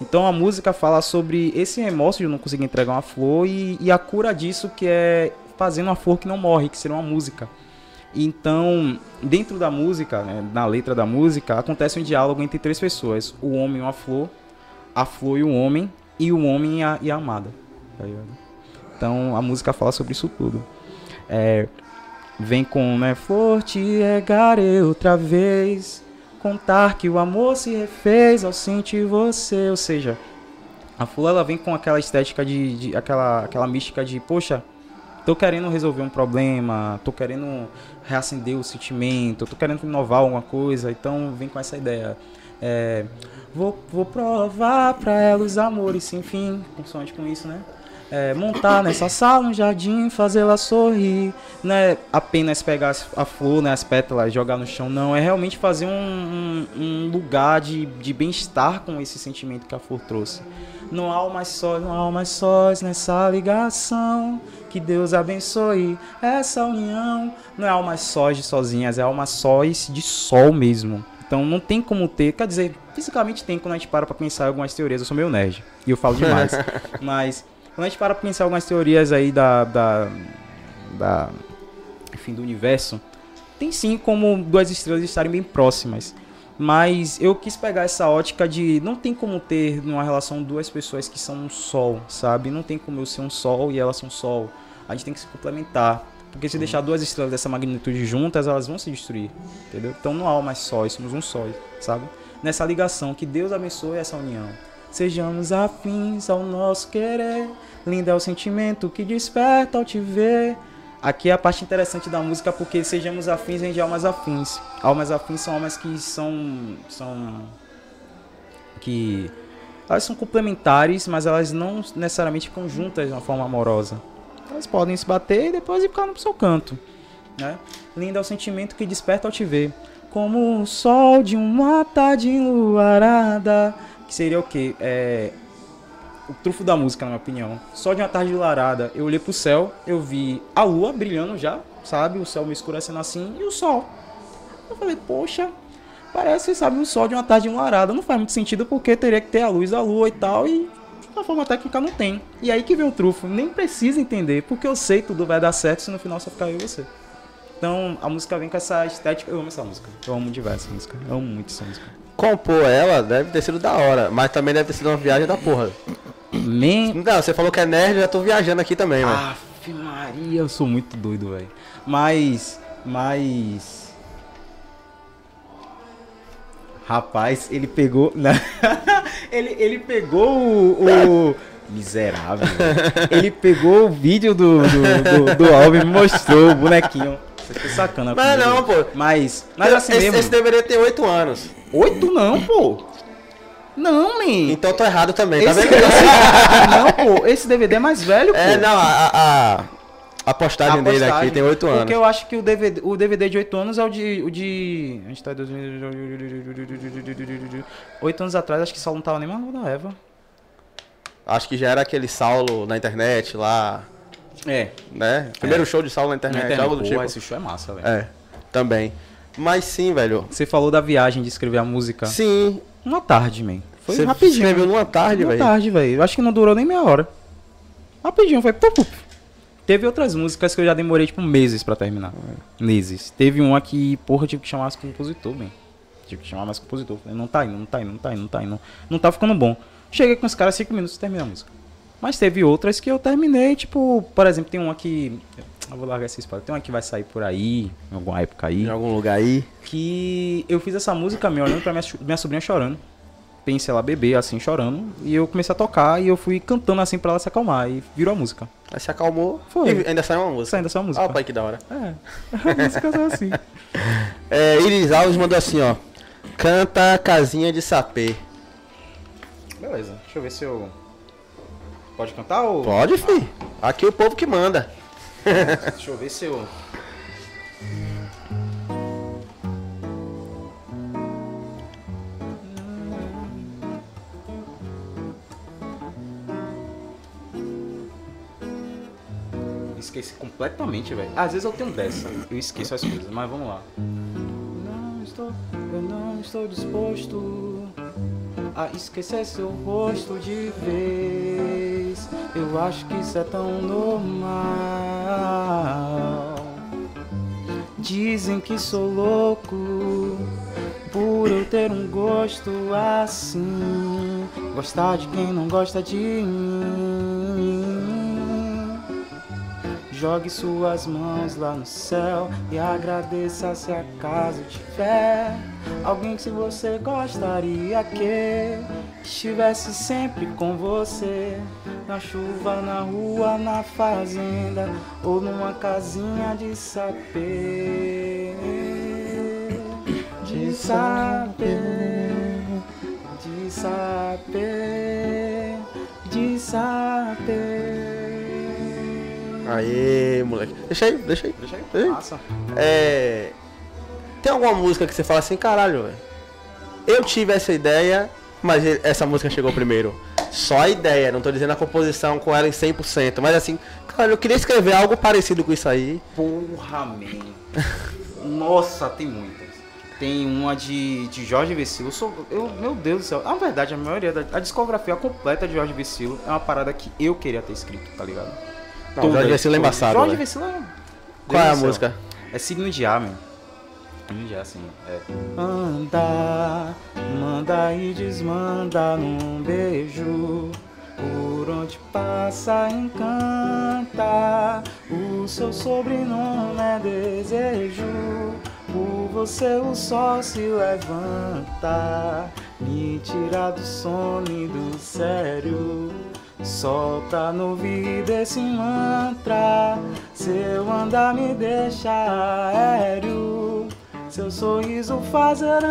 Então a música fala sobre esse remorso de eu não conseguir entregar uma flor e, e a cura disso que é fazendo uma flor que não morre, que seria uma música. Então, dentro da música, né, na letra da música, acontece um diálogo entre três pessoas: o homem e uma flor, a flor e o homem, e o homem e a, e a amada. tá? Então, a música fala sobre isso tudo. É, vem com, né, flor, te regarei outra vez, contar que o amor se refez ao sentir você. Ou seja, a flor ela vem com aquela estética de, de aquela, aquela mística de, poxa, tô querendo resolver um problema, tô querendo reacender o sentimento, tô querendo inovar alguma coisa, então vem com essa ideia. É, vou, vou provar pra ela os amores sem fim, consoante com isso, né? É, montar nessa sala um jardim, fazê-la sorrir. Não é apenas pegar a flor, né, as pétalas, jogar no chão, não. É realmente fazer um, um- um lugar de, de bem-estar com esse sentimento que a flor trouxe. Não há mais sós, não há mais sós nessa ligação. Que Deus abençoe essa união. Não é almas sós de sozinhas, é almas sós de sol mesmo. Então não tem como ter, quer dizer, fisicamente tem quando a gente para pra pensar algumas teorias. Eu sou meio nerd e eu falo demais. Mas quando a gente para pra pensar algumas teorias aí da, da, da enfim, do universo, tem sim como duas estrelas estarem bem próximas. Mas eu quis pegar essa ótica de não tem como ter numa relação duas pessoas que são um sol, sabe? Não tem como eu ser um sol e elas são um sol. A gente tem que se complementar. Porque se deixar duas estrelas dessa magnitude juntas, elas vão se destruir. Entendeu? Então não há mais sóis, somos um só, sabe? Nessa ligação, que Deus abençoe essa união. Sejamos afins ao nosso querer. Lindo é o sentimento que desperta ao te ver. Aqui é a parte interessante da música porque sejamos afins vem de almas afins. Almas afins são almas que são são que elas são complementares, mas elas não necessariamente ficam juntas de uma forma amorosa. Elas podem se bater e depois ir ficar no seu canto, né? Lindo é o sentimento que desperta ao te ver, como o sol de uma tarde enluarada, que seria o quê? É o trufo da música, na minha opinião. Só de uma tarde enluarada, eu olhei pro céu, eu vi a lua brilhando já, sabe? O céu me escurecendo assim e o sol. Eu falei, poxa, parece, sabe, o sol de uma tarde enluarada. Não faz muito sentido porque teria que ter a luz da lua e tal, e da forma técnica não tem. E aí que vem o trufo. Nem precisa entender, porque eu sei tudo vai dar certo se no final só ficar eu e você. Então a música vem com essa estética. Eu amo essa música. Eu amo demais essa música. Eu amo muito essa música. Compor ela deve ter sido da hora, mas também deve ter sido uma viagem da porra. Man, Não, você falou que é nerd, eu já tô viajando aqui também, mano. Aff, Maria, eu sou muito doido, velho. Mas. Mas. Rapaz, ele pegou. Ele, ele pegou o. o- Miserável. Ele pegou o vídeo do, do, do, do álbum e me mostrou o bonequinho. Você tá sacana Mas comigo. não, pô. Mas. Mas assim esse, mesmo. esse deveria ter 8 anos. Oito não, pô. Não, man. Então tô errado também, tá Esse, vendo? esse- não, pô. Esse DVD é mais velho, pô. É, não, a, a, a, a postagem A dele aqui postagem. tem 8 anos. Porque eu acho que o DVD, o DVD de 8 anos é o de. O de. A gente tá em 2000. 8 anos atrás, acho que só não tava nem mais da Eva. Acho que já era aquele Saulo na internet lá, É. né? Primeiro show de Saulo na internet, algo do Pô, tipo. esse show é massa, velho. É, também. Mas sim, velho. Você falou da viagem de escrever a música. Sim. Uma tarde, man. Foi você rapidinho. escreveu numa tarde, Uma velho. tarde, velho. Eu acho que não durou nem meia hora. Rapidinho, foi. Pup, pup. Teve outras músicas que eu já demorei, tipo, meses pra terminar. Meses. Teve uma que, porra, eu tive que chamar mais compositor, man. Tive que chamar mais compositor. Falei, não tá indo, não tá indo, não tá indo, não tá indo. Não tá ficando bom. Cheguei com os caras 5 minutos e terminei a música. Mas teve outras que eu terminei, tipo, por exemplo, tem uma que. Eu vou largar esse spoiler. Tem uma que vai sair por aí, em alguma época aí Em algum lugar aí. que eu fiz essa música me olhando pra minha, minha sobrinha chorando. Pensei ela bebê, assim, chorando. E eu comecei a tocar e eu fui cantando assim pra ela se acalmar. E virou a música. Aí se acalmou. Foi. E ainda saiu uma música. Saindo essa música. Ah, pai, que da hora. É. A música é assim. É, Iris Alves mandou assim, ó. Canta Casinha de Sapê. Beleza. Deixa eu ver se eu. Pode cantar ou. Pode, fi. Aqui o povo que manda. Deixa eu ver se eu. Esqueci completamente, velho. Às vezes eu tenho dessa. Eu esqueço as coisas, mas vamos lá. Não estou, eu não estou disposto a esquecer seu rosto de vez. Eu acho que isso é tão normal. Dizem que sou louco por eu ter um gosto assim. Gostar de quem não gosta de mim. Jogue suas mãos lá no céu e agradeça se acaso tiver alguém que você gostaria que estivesse sempre com você. Na chuva, na rua, na fazenda ou numa casinha de sapê. De sapê, de sapê, de sapê. Aê, moleque. Deixa aí, deixa aí. Deixa aí. Ei. Massa. É. Tem alguma música que você fala assim, caralho, velho? Eu tive essa ideia, mas essa música chegou primeiro. Só a ideia, não tô dizendo a composição com ela em 100%, mas assim, cara, eu queria escrever algo parecido com isso aí. Porra, man. Nossa, tem muitas. Tem uma de, de Jorge Vecilo. Eu sou, eu, meu Deus do céu. Na verdade, a maioria da a discografia completa de Jorge Vecilo é uma parada que eu queria ter escrito, tá ligado? Não, Jorge Vecilo é embaçado, Jorge velho. Vecilo é. Qual é a música? É signo de ar, man. Signo de ar, assim. É. Anda, manda e desmanda num beijo. Por onde passa, encanta. O seu sobrenome é desejo. Por você o sol se levanta. Me tira do sono e do sério. Solta no ouvido esse mantra. Seu andar me deixa aéreo. Seu sorriso fazerão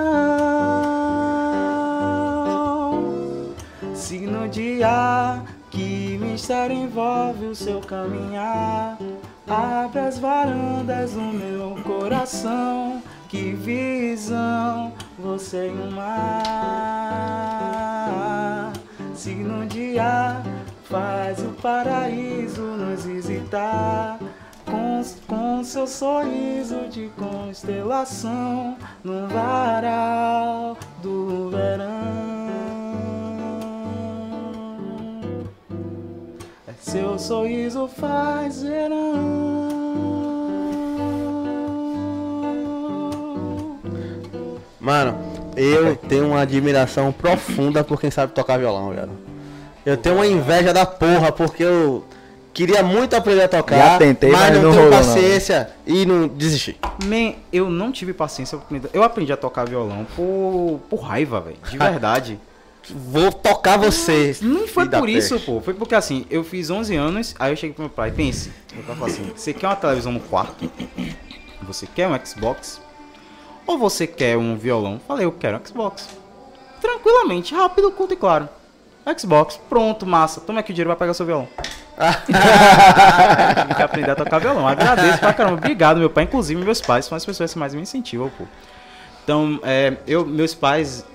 Signo de ar Que mistério envolve o seu caminhar Abre as varandas do meu coração Que visão Você e o mar Signo de ar Faz o paraíso nos visitar com, com seu sorriso de constelação no varal do verão. É seu sorriso faz verão. Mano, eu tenho uma admiração profunda por quem sabe tocar violão, velho. Eu tenho uma inveja da porra, porque eu queria muito aprender a tocar, Já tentei, mas não, não tenho rolou, não. paciência e não desisti. Man, eu não tive paciência. Eu aprendi a tocar violão por, por raiva, velho. De verdade. Vou tocar você. Não foi filho da por isso, peste. pô. Foi porque assim, eu fiz 11 anos, aí eu cheguei pro meu pai, pense. Meu pai falou assim: você quer uma televisão no quarto? Você quer um Xbox? Ou você quer um violão? Falei, eu quero um Xbox. Tranquilamente, rápido, curto e claro. Xbox, pronto, massa. Toma aqui o dinheiro, vai pegar seu violão. Tive que aprender a tocar violão. Agradeço pra caramba. Obrigado, meu pai. Inclusive, meus pais são as pessoas que mais me incentivam, pô. Então, é, eu, meus pais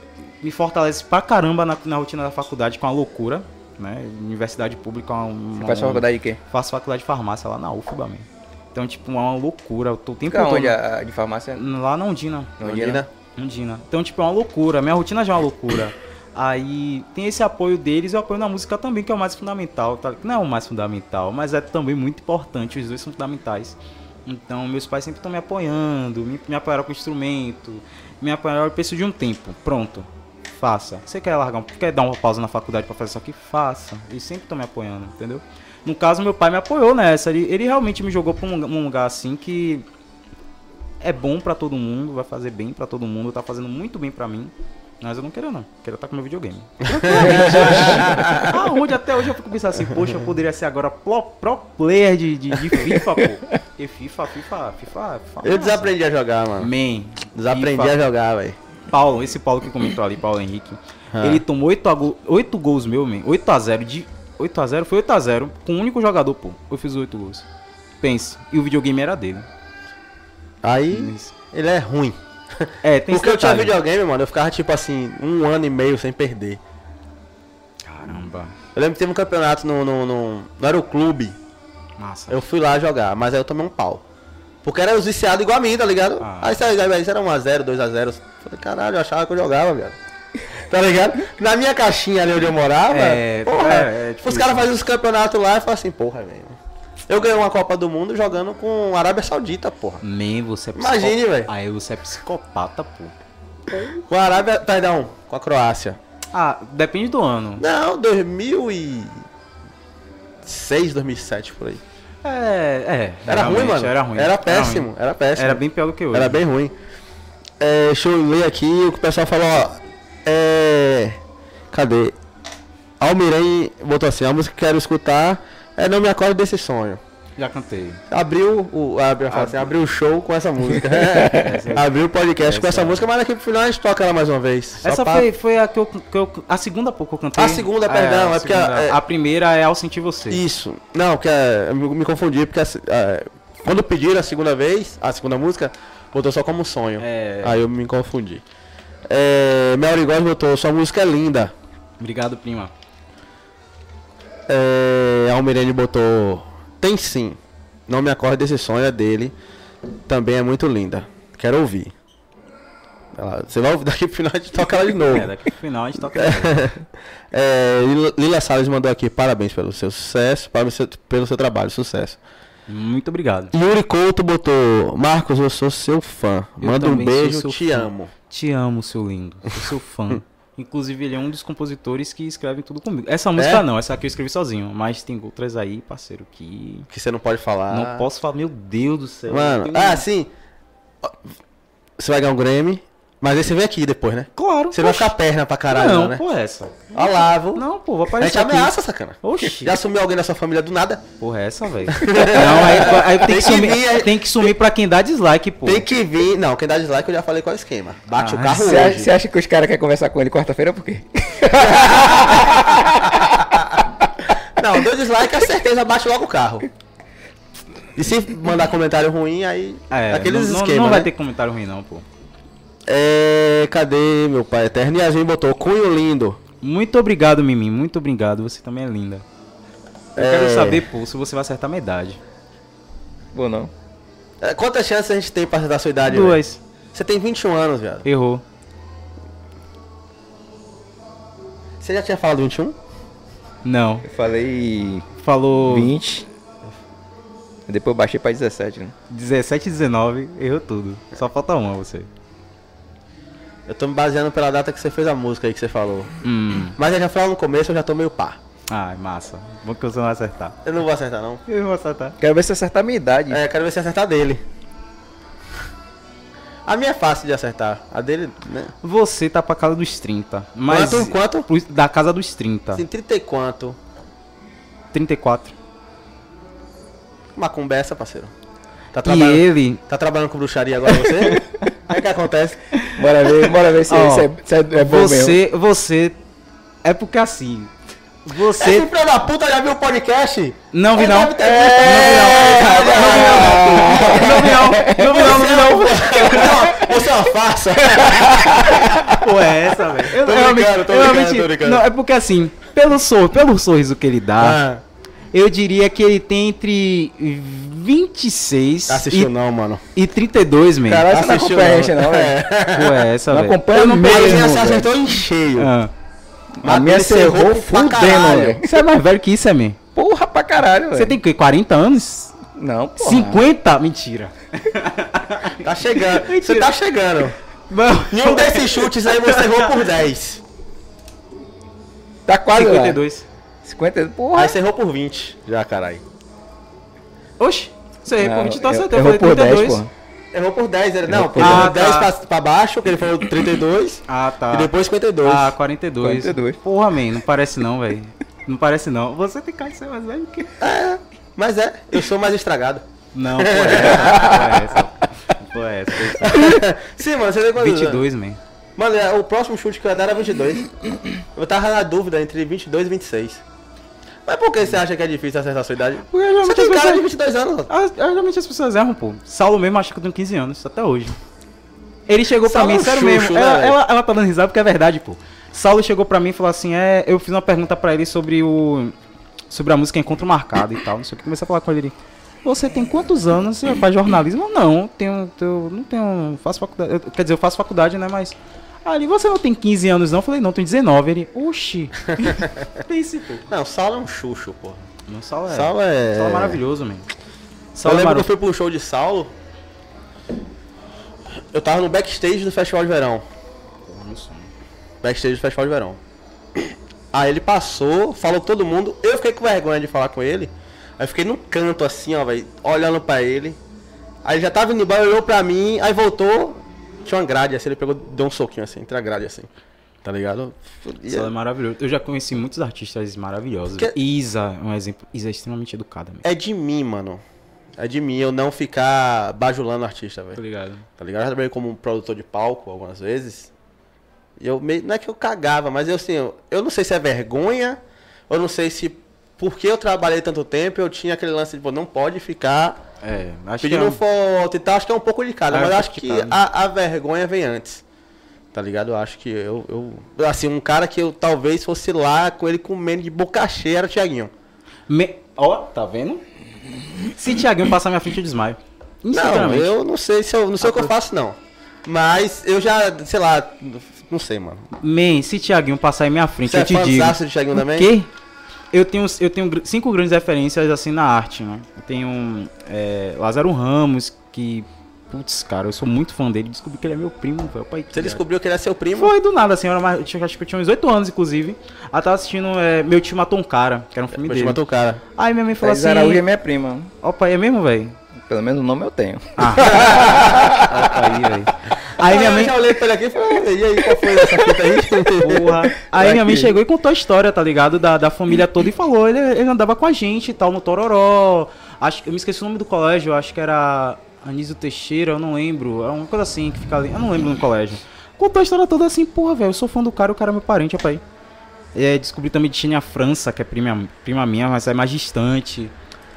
me fortalecem pra caramba na, na rotina da faculdade com a loucura, né? Universidade pública é uma, Você faz faculdade de quê? Faço faculdade de farmácia lá na UFBA, mesmo. Então, tipo, é uma loucura. Eu tô o tempo Fica todo onde? A, de farmácia? lá na Undina. Ondina? Undina. Então, tipo, é uma loucura. Minha rotina já é uma loucura. Aí tem esse apoio deles e o apoio na música também, que é o mais fundamental. Tá? Não é o mais fundamental, mas é também muito importante. Os dois são fundamentais. Então, meus pais sempre estão me apoiando, me, me apoiaram com instrumento, me apoiaram, eu preciso de um tempo. Pronto, faça. Você quer largar, quer dar uma pausa na faculdade pra fazer isso aqui? Faça. Eles sempre estão me apoiando, entendeu? No caso, meu pai me apoiou nessa. Ele, ele realmente me jogou pra um, um lugar assim que é bom pra todo mundo, vai fazer bem pra todo mundo, tá fazendo muito bem pra mim. Mas eu não quero não, quero estar com meu videogame. Aonde até hoje eu fico pensando assim, poxa, eu poderia ser agora pro, pro player de, de, de FIFA, pô. E FIFA, FIFA, FIFA, FIFA. Eu desaprendi a jogar, mano. Man, Desaprendi FIFA. a jogar, velho. Paulo, esse Paulo que comentou ali, Paulo Henrique, Ah. ele tomou 8, go 8 gols meu, man. 8x0 de. 8x0, foi 8x0 com um único jogador, pô. Eu fiz 8 gols. Pense, e o videogame era dele. Aí Isso. ele é ruim. É, tem Porque eu tinha videogame, mano, eu ficava tipo assim, um ano e meio sem perder. Caramba, Eu lembro que teve um campeonato no, no, no, no Aeroclube. massa. Eu fui lá jogar, mas aí eu tomei um pau. Porque era os viciados igual a mim, tá ligado? Ah. Aí saiu, aí isso era 1x0, 2x0. Falei, caralho, eu achava que eu jogava, velho. Tá ligado? Na minha caixinha ali onde eu morava, É, porra, é, é difícil. os caras fazem os campeonatos lá e falam assim, porra, velho. Eu ganhei uma Copa do Mundo jogando com a Arábia Saudita, porra. Man, você é Imagine, psicopata. velho. Aí você é psicopata, pô. Com a Arábia, perdão, com a Croácia. Ah, depende do ano. Não, 2006, 2007 por aí. É, é. Era ruim, mano. Era ruim. Era péssimo, ruim. era péssimo. Era bem pior do que hoje. Era bem ruim. É, deixa eu ler aqui o que o pessoal falou, ó. É. Cadê? Almirém botou assim, a música que quero escutar é Não Me Acorde Desse Sonho. Já cantei. Abriu o. Abriu, assim, abriu o show com essa música. abriu o podcast com essa Essa- música, mas daqui pro final a gente toca ela mais uma vez. Só Essa pra- foi, foi a que eu, que eu- A segunda pouco eu cantei. A segunda, perdão, é porque a- segunda- é- a primeira é Ao Sentir Você. Isso. Não, porque é, eu me, me confundi, porque assim, é, quando pediram a segunda vez, a segunda música, botou só como sonho. É. Aí eu me confundi. É, Mel Rigós botou, sua música é linda. Obrigado, prima. É, Almirene botou, tem sim. Não me acordo desse sonho, é dele. Também é muito linda. Quero ouvir. Ela- Você vai ouvir daqui pro final a gente toca ela de novo. É, daqui pro final a gente toca. É, Lila- Salles mandou aqui, parabéns pelo seu sucesso, parabéns pelo seu trabalho, sucesso. Muito obrigado. Yuri Couto botou, Marcos, eu sou seu fã. Manda um beijo, seu te fã. amo. Te amo, seu lindo. Sou fã. Inclusive, ele é um dos compositores que escrevem tudo comigo. Essa música É? não, essa aqui eu escrevi sozinho. Mas tem outras aí, parceiro, que. Que você não pode falar. Não posso falar. Meu Deus do céu. Mano, tenho- ah, sim. Você vai ganhar um Grammy, mas aí você vem aqui depois, né? Claro. Você vai ficar perna pra caralho, Não, não, né? pô, essa. Olha lá, vou. Não, pô, vou A gente aparecer aqui. ameaça, sacana. Oxi. Já sumiu alguém da sua família do nada? Porra, é essa, velho. Não, aí, aí tem, Tem que que sumir, vir, aí- tem que sumir pra quem dá dislike, pô. Tem que vir. Não, quem dá dislike eu já falei qual é o esquema. Bate Ah, o carro hoje. você acha que os caras querem conversar com ele quarta-feira por quê? Não, deu dislike, a certeza bate logo o carro. E se mandar comentário ruim, aí. É, aqueles não, não- esquemas. não vai né? ter comentário ruim, não, pô. É. Cadê meu pai eterno? Yasmin botou cunho lindo. Muito obrigado, Mimi. Muito obrigado. Você também é linda. Eu É. quero saber, pô, se você vai acertar a idade. Vou não. É, Quantas chances a gente tem pra acertar a sua idade? Duas. Você tem 21 anos, viado. Errou. Você já tinha falado 21? Não. Eu falei Falou 20. Depois eu baixei pra 17, né? 17 e 19. Errou tudo. Só falta uma você. Eu tô me baseando pela data que você fez a música aí que você falou. Hum. Mas eu já falou no começo, eu já tô meio pá. Ai, massa. Bom que você não vai acertar. Eu não vou acertar, não. Eu vou acertar. Quero ver se acertar a minha idade. É, quero ver se acertar dele. A minha é fácil de acertar. A dele, né? Você tá pra casa dos 30. Mas Quanto? Quanto? pro- Da casa dos 30. Tem 30 e quanto? 34. Uma conversa, parceiro. Tá E ele. tá trabalhando com bruxaria agora você? Aí que acontece? Bora ver, bora ver se, Ó, se é, se é, é bom mesmo. Você. Você. É porque assim. Esse Você. filho da puta já viu o podcast? Não vi Ele não. deve ter Não vi não. Não vi não, não vi não. Você é uma farsa. Pô, é essa, velho. Eu Tô brincando, tô brincando, realmente- tô brincando. Não, é porque assim, pelo, sor, pelo sorriso que ele dá, Ah, eu diria que ele tem entre 26 assistiu e, não, mano. e 32, man. Caralho, você não Assistiu acompanha não. gente não, velho. Pô, é essa, Não velho. acompanha Eu não mesmo, peguei. você velho. acertou em cheio. Ah, A minha você errou fudendo, velho. Você é mais velho que isso, é, man? Porra pra caralho, velho. Você tem o quê? 40 anos? Não, porra. 50? Mentira. Tá chegando. Você tá chegando. Não. Em um desses chutes aí você errou por 10. Tá quase 52. lá. 50, porra. Aí você errou por 20. Já, caralho. Oxi. Você errou por 20, então eu- acertou. falei por 10, 32. porra. Errou por 10. Ele, não, Errou por porque Ah, errou 10 tá. pra, pra baixo, que ele falou 32. Ah, tá. E depois 52. Ah, 42. 42. Porra, man, não parece não, velho. Não parece não. Você tem cara de ser mais velho que... Mas é, eu sou mais estragado. Não, pô, é essa. Pô, é essa. Pô, é essa. Sim, mano, você tem quantos anos? 22, man. Mano, é, o próximo chute que eu ia dar era 22. Eu tava na dúvida entre 22 e 26. Mas por que você acha que é difícil acertar a sua idade? Porque Você tem as cara de pessoas... 22 anos. Ah, Geralmente as pessoas erram, pô. Saulo mesmo acha que eu tenho 15 anos, até hoje. Ele chegou pra Saulo é mim, sério mesmo. né, ela, ela, ela tá dando risada porque é verdade, pô. Saulo chegou pra mim e falou assim: é. Eu fiz uma pergunta pra ele sobre o. Sobre a música Encontro Marcado e tal. Não sei o que. Comecei a falar com ele. Você tem quantos anos? Você faz jornalismo? Não, tenho, tenho. Não tenho. Faço faculdade. eu- quer dizer, eu faço faculdade, né? Mas. Ali, você não tem 15 anos, não? Eu falei, não, tenho 19. Ele, oxi. Pense, pô. Não, Saulo é um chucho, pô. Não, Saulo é. Saulo é. Saulo é maravilhoso, man. Eu Saulo é lembro que eu fui pro show de Saulo. Eu tava no backstage do Festival de Verão. Backstage do Festival de Verão. Aí ele passou, falou com todo mundo. Eu fiquei com vergonha de falar com ele. Aí eu fiquei num canto assim, ó, velho, olhando pra ele. Aí ele já tava indo embora, olhou pra mim, aí voltou, tinha uma grade assim, ele pegou, deu um soquinho assim, entre a grade assim. Tá ligado? Isso é maravilhoso. Eu já conheci muitos artistas maravilhosos. Que- Isa é um exemplo. Isa é extremamente educada, mesmo. É de mim, mano. É de mim eu não ficar bajulando o artista, Tá velho. ligado? Tá ligado? Eu já trabalhei como produtor de palco algumas vezes. E eu meio. Não é que eu cagava, mas eu assim, eu, eu não sei se é vergonha, ou não sei se. Porque eu trabalhei tanto tempo, eu tinha aquele lance de, pô, não pode ficar É, acho pedindo que é foto e tal. Acho que é um pouco de cada, Ah, mas é acho que de cada. a, a vergonha vem antes. Tá ligado? Eu acho que eu, eu. Assim, um cara que eu talvez fosse lá com ele comendo de boca cheia era o Thiaguinho. Me- Ó, tá vendo? Se Thiaguinho passar minha frente, eu desmaio. Não, eu não sei se eu não sei o que eu faço, não. Mas eu já, sei lá, não sei, mano. Man, se Thiaguinho passar em minha frente, Você eu é te digo. fãzaço de Thiaguinho o também? quê? Eu tenho, eu tenho cinco grandes referências assim na arte, né? Eu tenho é, Lázaro Ramos, que. Putz, cara, eu sou muito fã dele. Descobri que ele é meu primo, velho. Pai, Você descobriu que ele é seu primo? Foi do nada, assim, eu era mais, eu acho que eu tinha uns 8 anos, inclusive. Ela tava assistindo é, Meu Tio Matou um Cara, que era um filme Mas dele. matou o cara. Aí minha mãe falou Thaís assim. Araújo é minha prima. Opa, é mesmo, velho? Pelo menos o nome eu tenho. Opa aí, velho. Aí minha eu mãe. já olhei pra ele aqui e falei, e aí, qual foi essa fita aí? Porra. Aí minha mãe chegou e contou a história, tá ligado? Da, da família toda e falou, ele, ele andava com a gente e tal, no Tororó. Acho, que- eu me esqueci o nome do colégio, acho que era Anísio Teixeira, eu não lembro. É uma coisa assim que fica ali. Eu não lembro no colégio. Contou a história toda assim, porra, velho, eu sou fã do cara, o cara é meu parente, rapaz. É, descobri também de Tânia França, que é prima, prima minha, mas é mais distante.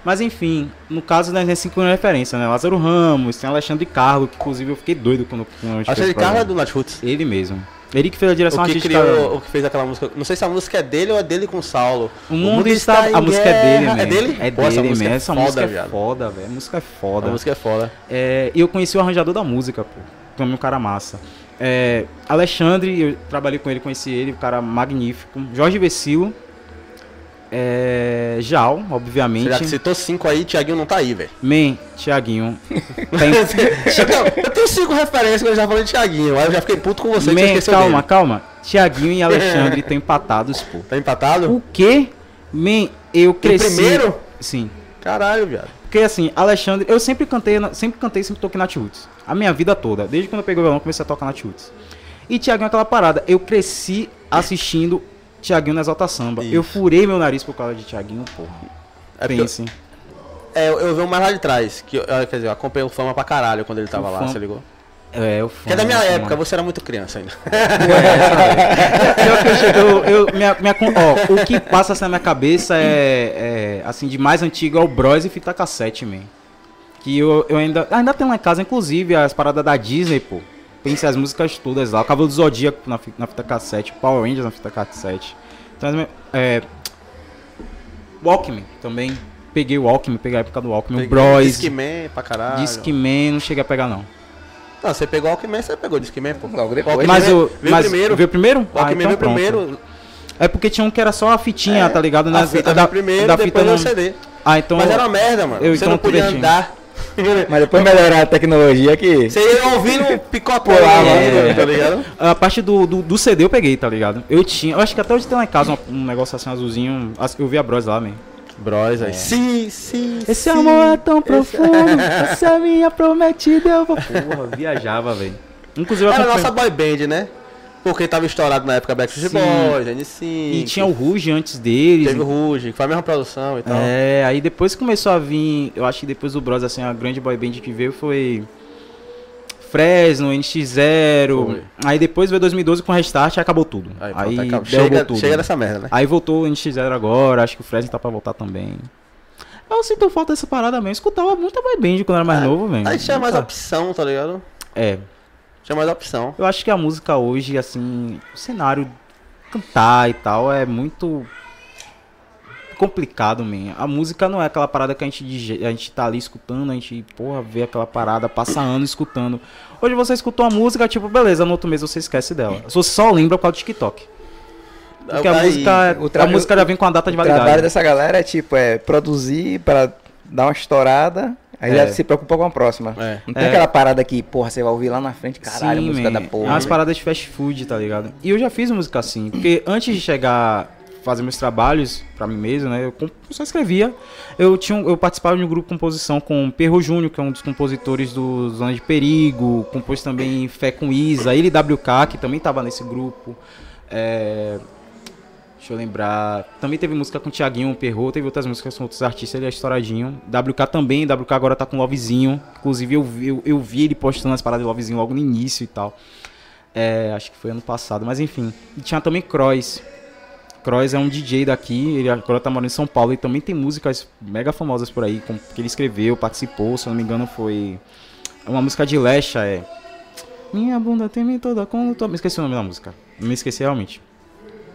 Mas enfim, no caso das minhas cinco referências, né? Lázaro Ramos, tem Alexandre Carlo, que inclusive eu fiquei doido quando, quando a gente Acho fez que o ele cara é do Nat Roots. Ele mesmo. Ele que fez a direção O que artística. criou, o que fez aquela música. Não sei se a música é dele ou é dele com o Saulo. O mundo está. em A música é dele, mesmo. É dele? É Pô, essa dele música mesmo. é Essa foda, música é foda, velho. A música é A foda. música é foda. É, e eu conheci o arranjador da música, pô. Também um cara massa. É, Alexandre, eu trabalhei com ele, conheci ele, um cara magnífico. Jorge Vecilo. É, Jal, obviamente. Você já citou cinco aí, Thiaguinho não tá aí, velho. Man, Tiaguinho. Tem... Não, eu tenho cinco referências que eu já falei de Thiaguinho. Aí eu já fiquei puto com você que você Man, calma, dele. calma. Tiaguinho e Alexandre estão empatados, pô. Tá empatado? O quê? Man, eu cresci. primeiro? Sim. Caralho, viado. Porque assim, Alexandre, eu sempre cantei, na- sempre cantei, sempre toquei Nat Roots. A minha vida toda. Desde quando eu peguei o violão, comecei a tocar Nat Roots. E Tiaguinho aquela parada. Eu cresci assistindo Tiaguinho na Exalta Samba. Eu Isso. furei meu nariz por causa de Tiaguinho, porra. É porque eu, Pense. é, eu, eu vi um mais lá de trás. Que, eu- quer dizer, eu acompanhei o Fama pra caralho quando ele tava O lá, Fama- você ligou? É, eu Que é da minha fui, época, você era muito criança ainda. Que eu, eu, eu- minha, minha ó, o que passa assim na minha cabeça é, é, assim, de mais antigo é o Bros e fita cassete, man. Que eu, eu ainda, ainda tenho lá em casa, inclusive, as paradas da Disney, pô. Pensei as músicas todas lá. O Cavalo do Zodíaco na, na fita cassete, Power Rangers na fita cassete. Então, é, Walkman também. Peguei o Walkman, peguei a época do Walkman. O Bros, Discman pra caralho. Discman, não cheguei a pegar não. Não, você pegou o Walkman, você pegou o Discman, pô. Logo depois. Mas veio- o. veio mas primeiro. Veio primeiro? O Walkman então veio pronto. primeiro. É porque tinha um que era só a fitinha, É, tá ligado? A Nas- fita da- primeiro, da depois fita o não- CD. Ah, então. Mas era uma merda, mano. eu você então não podia andar. Mas depois melhorar a tecnologia que. Você ia ouvindo picotão, Pular, é, é. tá ligado? A parte do, do, do CD eu peguei, tá ligado? Eu tinha. Eu acho que até hoje tem lá em casa um, um negócio assim azulzinho. Eu vi a Bros lá, man. Bros aí. Sim, sim. Esse sim. amor é tão profundo. Essa é minha prometida. Eu vou. Porra, viajava, velho. Inclusive Era a nossa boy band, né? Porque tava estourado na época Backstreet. Boys, N5. E tinha o Ruge antes deles. Teve o Ruge, que foi a mesma produção e tal. É, aí depois começou a vir, eu acho que depois do Bros, assim, a grande boy band que veio foi Fresno, NX0. Foi. Aí depois veio 2012 com Restart e acabou tudo. Aí, pronto, derrubou chega, tudo. chega nessa merda, né? Aí voltou o NX0 agora, acho que o Fresno tá pra voltar também. Eu sinto falta dessa parada mesmo. Eu escutava muita boy band quando era mais É, novo, velho. Aí tinha mais opção, tá ligado? É, Tinha mais opção. eu acho que a música hoje, assim, o cenário cantar e tal é muito complicado, man. A música não é aquela parada que a gente, a gente tá ali escutando, a gente, porra, vê aquela parada, passa anos escutando. Hoje você escutou a música, tipo, beleza, no outro mês você esquece dela. Você só lembra causa do TikTok. Porque a Aí, música, o tra- a música já vem com a data de O trabalho validade. dessa galera é tipo, é produzir pra dar uma estourada, aí É. já se preocupa com a próxima. É. Não tem É. aquela parada que, porra, você vai ouvir lá na frente, caralho, a Sim, música man. da É porra. umas paradas de fast food, tá ligado? E eu já fiz música assim, porque antes de chegar fazer meus trabalhos pra mim mesmo, né? Eu, só escrevia. Eu tinha um- eu participava de um grupo de composição com Perro Júnior, que é um dos compositores do Zona de Perigo, compôs também Fé com Isa, ele WK, que também tava nesse grupo. É, Deixa eu lembrar. Também teve música com o Thiaguinho, Perro, teve outras músicas com outros artistas, ele é estouradinho. WK também, WK agora tá com Lovezinho. Inclusive eu, eu, eu vi ele postando as paradas de Lovezinho logo no início e tal. É, acho que foi ano passado, mas enfim. E tinha também Croix. Croix é um DJ daqui, ele agora tá morando em São Paulo e também tem músicas mega famosas por aí, que ele escreveu, participou, se eu não me engano foi uma música de Lesha, é Minha bunda tem toda quando tô... Me esqueci o nome da música, me esqueci realmente.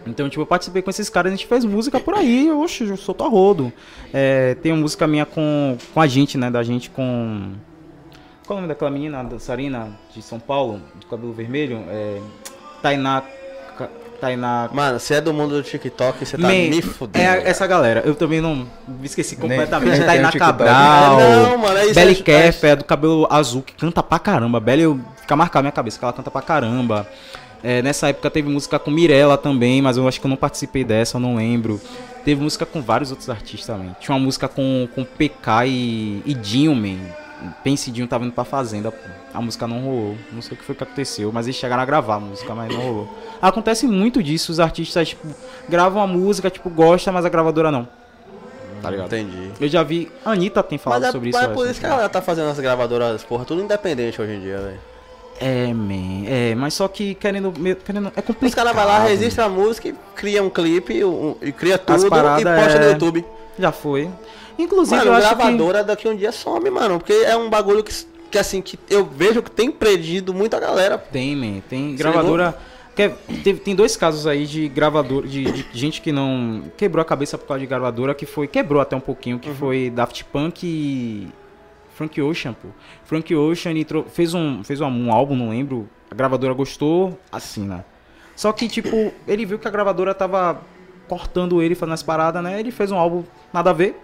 Então, tipo, eu participei com esses caras, a gente fez música por aí, oxe, eu solto a rodo. É, tem uma música minha com, com a gente, né, da gente com... Qual é o nome daquela menina, a dançarina de São Paulo, do cabelo vermelho? É, Tainá... Tainá... Mano, você é do mundo do TikTok, você tá me é fudendo. velho. essa galera, eu também não me esqueci completamente. nem Tainá. Cabral, É, não, mano, é isso, Belly é- Keff, é do cabelo azul, que canta pra caramba. Belly, eu- fica marcado na minha cabeça que ela canta pra caramba. É, nessa época teve música com Mirella também, mas eu acho que eu não participei dessa, eu não lembro. Teve música com vários outros artistas também. Tinha uma música com, com PK e, e Dinho, man. Pense Dinho tava indo pra fazenda, pô. A música não rolou. Não sei o que foi que aconteceu, mas eles chegaram a gravar a música, mas não rolou. Acontece muito disso, os artistas, tipo, gravam a música, tipo, gosta, mas a gravadora não. Tá ligado? Entendi. Eu já vi. A Anitta tem falado Mas é, sobre isso. mas é por isso que ela tá fazendo as gravadoras, porra, tudo independente hoje em dia, velho. É, man. É, mas só que querendo. querendo é complicado. Os caras vão lá, resistem a música e cria um clipe um- e cria As tudo e posta no é- YouTube. Já foi. Inclusive, Mano, eu acho gravadora daqui um dia some, mano. Porque é um bagulho que, que assim, que eu vejo que tem predido muita galera. que tem, man. Tem Você gravadora. Que é- teve- tem dois casos aí de gravador, de, de gente que não quebrou a cabeça por causa de gravadora, que foi quebrou até um pouquinho, Uhum. que foi Daft Punk e Frank Ocean, pô. Frank Ocean entrou, fez um fez um, um álbum, não lembro. A gravadora gostou, assina. Só que tipo, ele viu que a gravadora tava cortando ele fazendo as paradas, né? Ele fez um álbum nada a ver.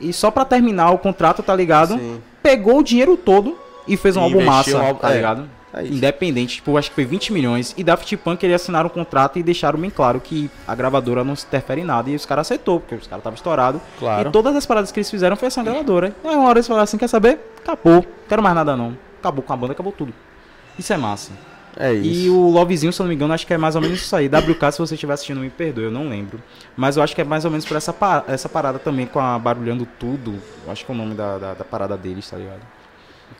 E só pra terminar o contrato, tá ligado? Sim. Pegou o dinheiro todo e fez um E álbum massa, um álbum- tá é. ligado? É. Independente, tipo, acho que foi 20 milhões. E Daft Punk eles assinaram um contrato e deixaram bem claro que a gravadora não se interfere em nada. E os caras aceitou, porque os caras estavam estourados. Claro. E todas as paradas que eles fizeram foi essa gravadora. Aí uma hora eles falaram assim: quer saber? Acabou, quero mais nada não. Acabou com a banda, acabou tudo. Isso é massa. É isso. E o Lovezinho, se eu não me engano, acho que é mais ou menos isso aí. WK, se você estiver assistindo, me perdoe, eu não lembro. Mas eu acho que é mais ou menos por essa, pa- essa parada também, com a Barulhando Tudo. Eu acho que é o nome da, da, da parada deles, tá ligado?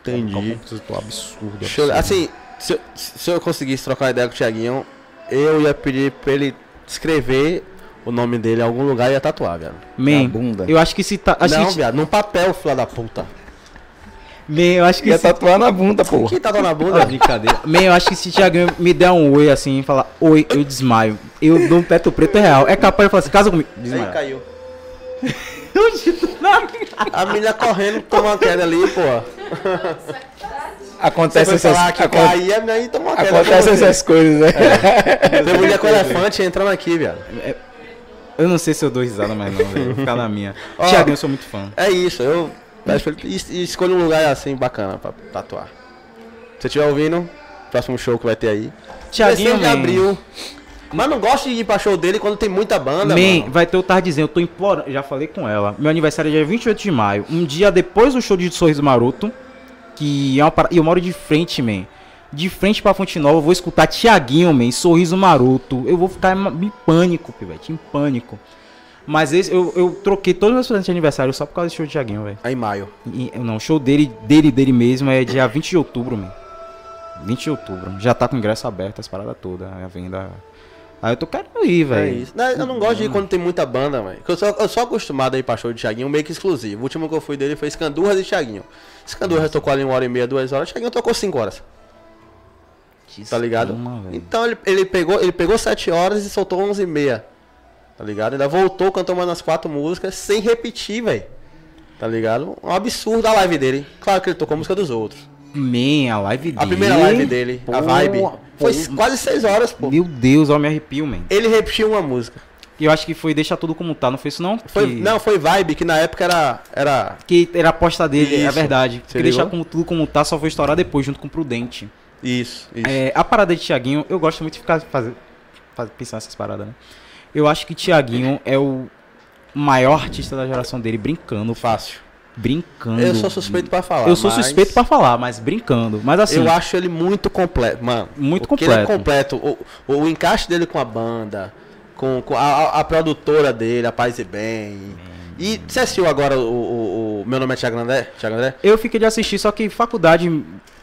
Um Entendi. compositor absurdo. Deixa eu- absurdo. assim, se eu, se eu conseguisse trocar ideia com o Thiaguinho, eu ia pedir pra ele escrever o nome dele em algum lugar e ia tatuar, velho. Man, Na bunda. eu acho que se tá. Não, gente, viado, num papel, filha da puta. Man, eu acho que Ia se. tatuar na bunda, pô. Quem tatuou na Ah, bunda? brincadeira. Man, eu acho que se Thiaguinho me der um oi assim e falar oi, eu desmaio. Eu dou um teto preto é real. É capaz de falar assim, casa comigo. Aí Desmaio. caiu. Tá? A menina correndo, tomou uma queda ali, pô. Acontece essas, acon- a menina tomou uma queda. acontece com essas coisas, né? Tem mulher com elefante entrando aqui, viado. Eu não sei se eu dou risada mais não, velho. Ficar na minha. Ó. Thiaguinho, eu sou muito fã. É isso, eu es- escolha um lugar assim bacana pra tatuar. Se você estiver ouvindo, próximo show que vai ter aí. Thiaguinho, 16 de abril. Mas não gosto de ir pra show dele quando tem muita banda, Man, mano. vai ter o Tardezinho, eu tô implorando, já falei com ela. Meu aniversário é dia 28 de maio, um dia depois do show de Sorriso Maroto, que é uma parada, e eu moro de frente, man. De frente pra Fonte Nova, eu vou escutar Tiaguinho, man, Sorriso Maroto. Eu vou ficar em pânico, pivete, em pânico. Mas esse, eu, eu troquei todos os meus presentes de aniversário só por causa do show de Tiaguinho, velho. Aí em maio. E- Não, o show dele, dele, dele mesmo é dia 20 de outubro, man. 20 de outubro. Já tá com ingresso aberto, as paradas todas, a venda. Aí eu tô querendo ir, É velho. isso. Não, eu não gosto de ir quando tem muita banda, velho. Eu sou, eu sou acostumado a ir pra show de Thiaguinho meio que exclusivo. O último que eu fui dele foi Escandurras e Thiaguinho. Escandurras tocou ali uma hora e meia, duas horas. Thiaguinho tocou cinco horas. Tá ligado? Então ele, ele, pegou, ele pegou sete horas e soltou onze e meia. Tá ligado? Ainda voltou, cantou mais umas quatro músicas sem repetir, velho. Tá ligado? Um absurdo a live dele. Claro que ele tocou música dos outros. Man, a live dele. A primeira live dele, a Pô, vibe, foi pô, quase seis horas, pô. Meu Deus, ó, me arrepio, man. Ele repetiu uma música. Eu acho que foi Deixa Tudo Como Tá, não foi isso não? Foi, que, Não, foi vibe, que na época era. era Que era a aposta dele, é Isso. verdade. Você Porque Deixar ligou? como, Tudo Como Tá só foi estourar depois, junto com Prudente. isso, isso. É, a parada de Thiaguinho, eu gosto muito de ficar fazer, fazer, pensar nessas paradas, né? Eu acho que Tiaguinho é o maior artista da geração dele, brincando, Fácil. Brincando. Eu sou suspeito pra falar. Eu sou mas suspeito pra falar, mas brincando. Mas assim, Eu acho ele muito completo, mano. Muito o que ele é completo. completo. O, o encaixe dele com a banda, com, com a, a- produtora dele, a Paz e Bem. E você assistiu agora o, o- o Meu Nome é Thiago André? Thiago André? eu fiquei de assistir, só que faculdade,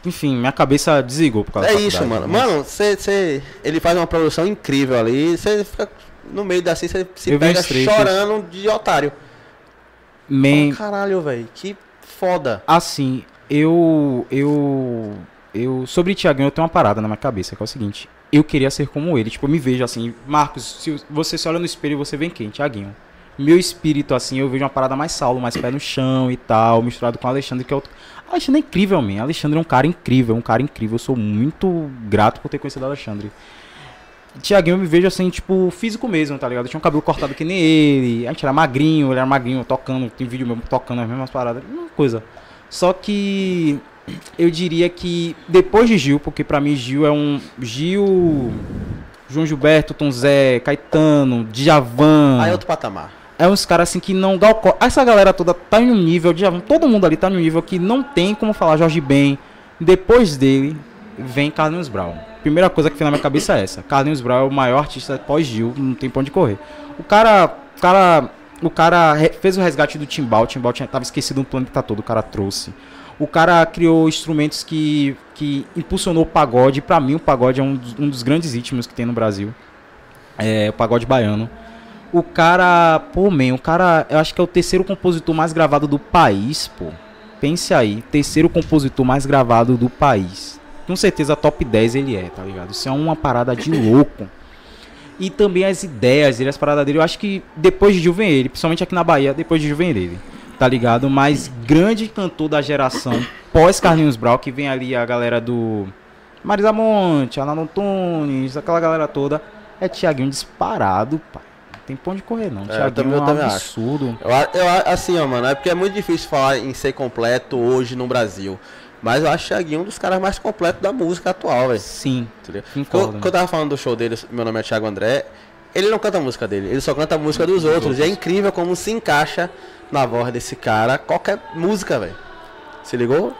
enfim, minha cabeça desligou por causa É isso, mano. mas- Mano, você, ele faz uma produção incrível ali. Você fica no meio da assim, você se Eu pega chorando de otário. Man, caralho, velho. Que foda. assim, eu. Eu. Eu. Sobre Tiaguinho, eu tenho uma parada na minha cabeça, que é o seguinte. Eu queria ser como ele. Tipo, eu me vejo assim. Marcos, se você se olha no espelho, você vem quem? Tiaguinho. Meu espírito, assim, eu vejo uma parada mais Saulo, mais pé no chão e tal, misturado com o Alexandre, que é outro. Alexandre é incrível, man. Alexandre é um cara incrível, um cara incrível. Eu sou muito grato por ter conhecido o Alexandre. Tiaguinho eu me vejo assim, tipo, físico mesmo, tá ligado? Eu tinha um cabelo cortado que nem ele, a gente era magrinho, ele era magrinho, tocando, tem vídeo mesmo tocando as mesmas paradas, mesma coisa. Só que eu diria que depois de Gil, porque pra mim Gil é um. Gil. João Gilberto, Tom Zé, Caetano, Djavan. Aí é outro patamar. É uns caras assim que não galco... Essa galera toda tá em um nível, Djavan, todo mundo ali tá em um nível que não tem como falar Jorge Ben. Depois dele, vem Carlinhos Brown. Primeira coisa que vem na minha cabeça é essa. Carlinhos Brown é o maior artista pós-Gil, não tem pra onde correr. O cara, o cara, o cara fez o resgate do timbal, o timbal tinha, tava esquecido no planeta todo, o cara trouxe. O cara criou instrumentos que, que impulsionou o pagode. Pra mim, o pagode é um dos, um dos grandes ritmos que tem no Brasil. É o pagode baiano. O cara, pô, man, o cara, eu acho que é o terceiro compositor mais gravado do país, pô. Pense aí, terceiro compositor mais gravado do país. Com certeza top 10 ele é, tá ligado? Isso é uma parada de louco. E também as ideias dele, as paradas dele, eu acho que depois de vem ele, principalmente aqui na Bahia, depois de vem ele, tá ligado? Mas grande cantor da geração pós Carlinhos Brau, que vem ali a galera do Marisa Monte, Ana Antunes, aquela galera toda, é Tiaguinho disparado, pai. Não tem pra onde correr, não. eu Tiaguinho também- é eu um também acho. absurdo. Eu, eu, assim, ó, mano, é porque é muito difícil falar em ser completo hoje no Brasil. Mas eu acho o Thiaguinho um dos caras mais completos da música atual, velho. Sim, Entendeu? Quando, quando eu tava falando do show dele, meu nome é Thiago André, ele não canta a música dele, ele só canta a música dos outros. E é incrível como se encaixa na voz desse cara qualquer música, velho. Se ligou?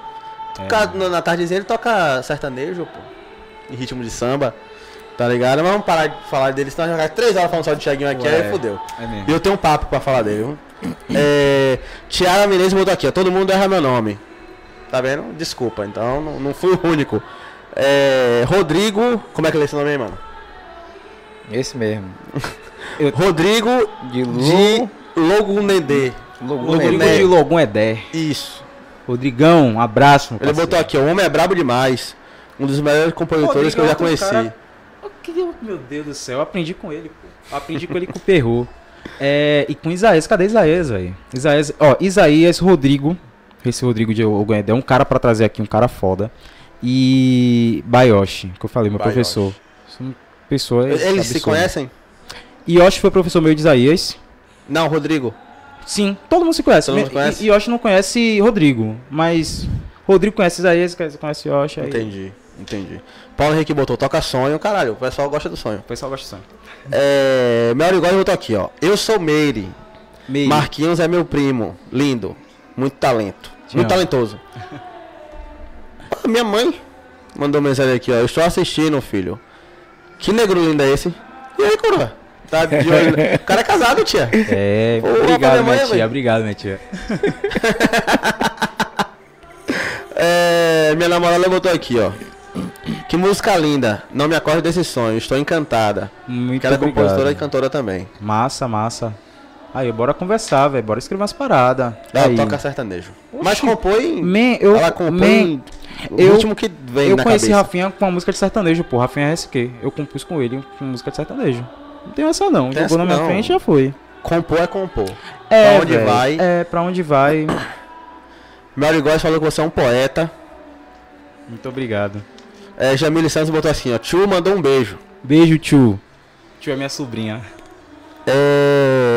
É. Toca- na, tardezinha ele toca sertanejo, pô. Em ritmo de samba. Tá ligado? Mas vamos parar de falar dele, senão vai ficar três horas falando só de Thiaguinho aqui, Ué. aí fodeu. É. E eu tenho um papo pra falar dele, viu? É, Tiara Menezes botou aqui, ó. Todo mundo erra meu nome. Tá vendo? Desculpa, então não, não fui o único. É, Rodrigo. Como é que é esse nome aí, mano? Esse mesmo. Rodrigo De de Logunedê. Rodrigo Nené. de Logum Edé. Isso. Rodrigão, um abraço. Ele parceiro. botou aqui, ó. O homem é brabo demais. Um dos melhores compositores que eu já Rodrigo é conheci. cara- Meu Deus do céu, eu aprendi com ele, pô. Eu aprendi com ele com o Perro. É, e com Isaías, cadê Isaías, velho? Isaías, ó, Isaías, Rodrigo. Esse Rodrigo de Ogoedé é um cara pra trazer aqui, um cara foda. E Bayoshi, que eu falei, meu Bayoshi. professor. São pessoas. Eles se absurdas. conhecem? Yoshi foi professor meu de Isaías. Não, Rodrigo. Sim, todo mundo se conhece. Todo mundo conhece? E Yoshi não conhece Rodrigo, mas Rodrigo conhece Isaías, conhece Yoshi. Aí... Entendi, entendi. Paulo Henrique botou, toca sonho, caralho. O pessoal gosta do sonho. O pessoal gosta de sonho. É. Meu Arigói botou aqui, ó. Eu sou Meire. Meio. Marquinhos é meu primo. Lindo. Muito talento. Te Muito amo. talentoso. Ah, Minha mãe mandou mensagem aqui, ó. Eu estou assistindo, filho. Que negro lindo é esse? E aí, coroa? Tá de olho. né? O cara é casado, tia. É, Ô, rapaz, obrigado, minha mãe, minha tia. velho. Obrigado, minha tia. É, minha namorada botou aqui, ó. Que música linda. Não me acordo desse sonho. Estou encantada. Muito Que ela é compositora e cantora também. Massa, massa. Aí, bora conversar, velho. Bora escrever umas paradas. Ela Aí. toca sertanejo. Mas compõe. Man, eu, ela man, compõe o eu- ritmo que vem eu na conheci cabeça. Rafinha com uma música de sertanejo, pô. Rafinha é SQ. Eu compus com ele com música de sertanejo. Não tem essa não. Tem Jogou essa na minha não. frente e já foi. Compor é compor. É, onde velho. vai? É, pra onde vai. Mary Góes falou que você é um poeta. Muito obrigado. É, Jamile Santos botou assim, ó. Tio mandou um beijo. Beijo, tio. Tio é minha sobrinha. É...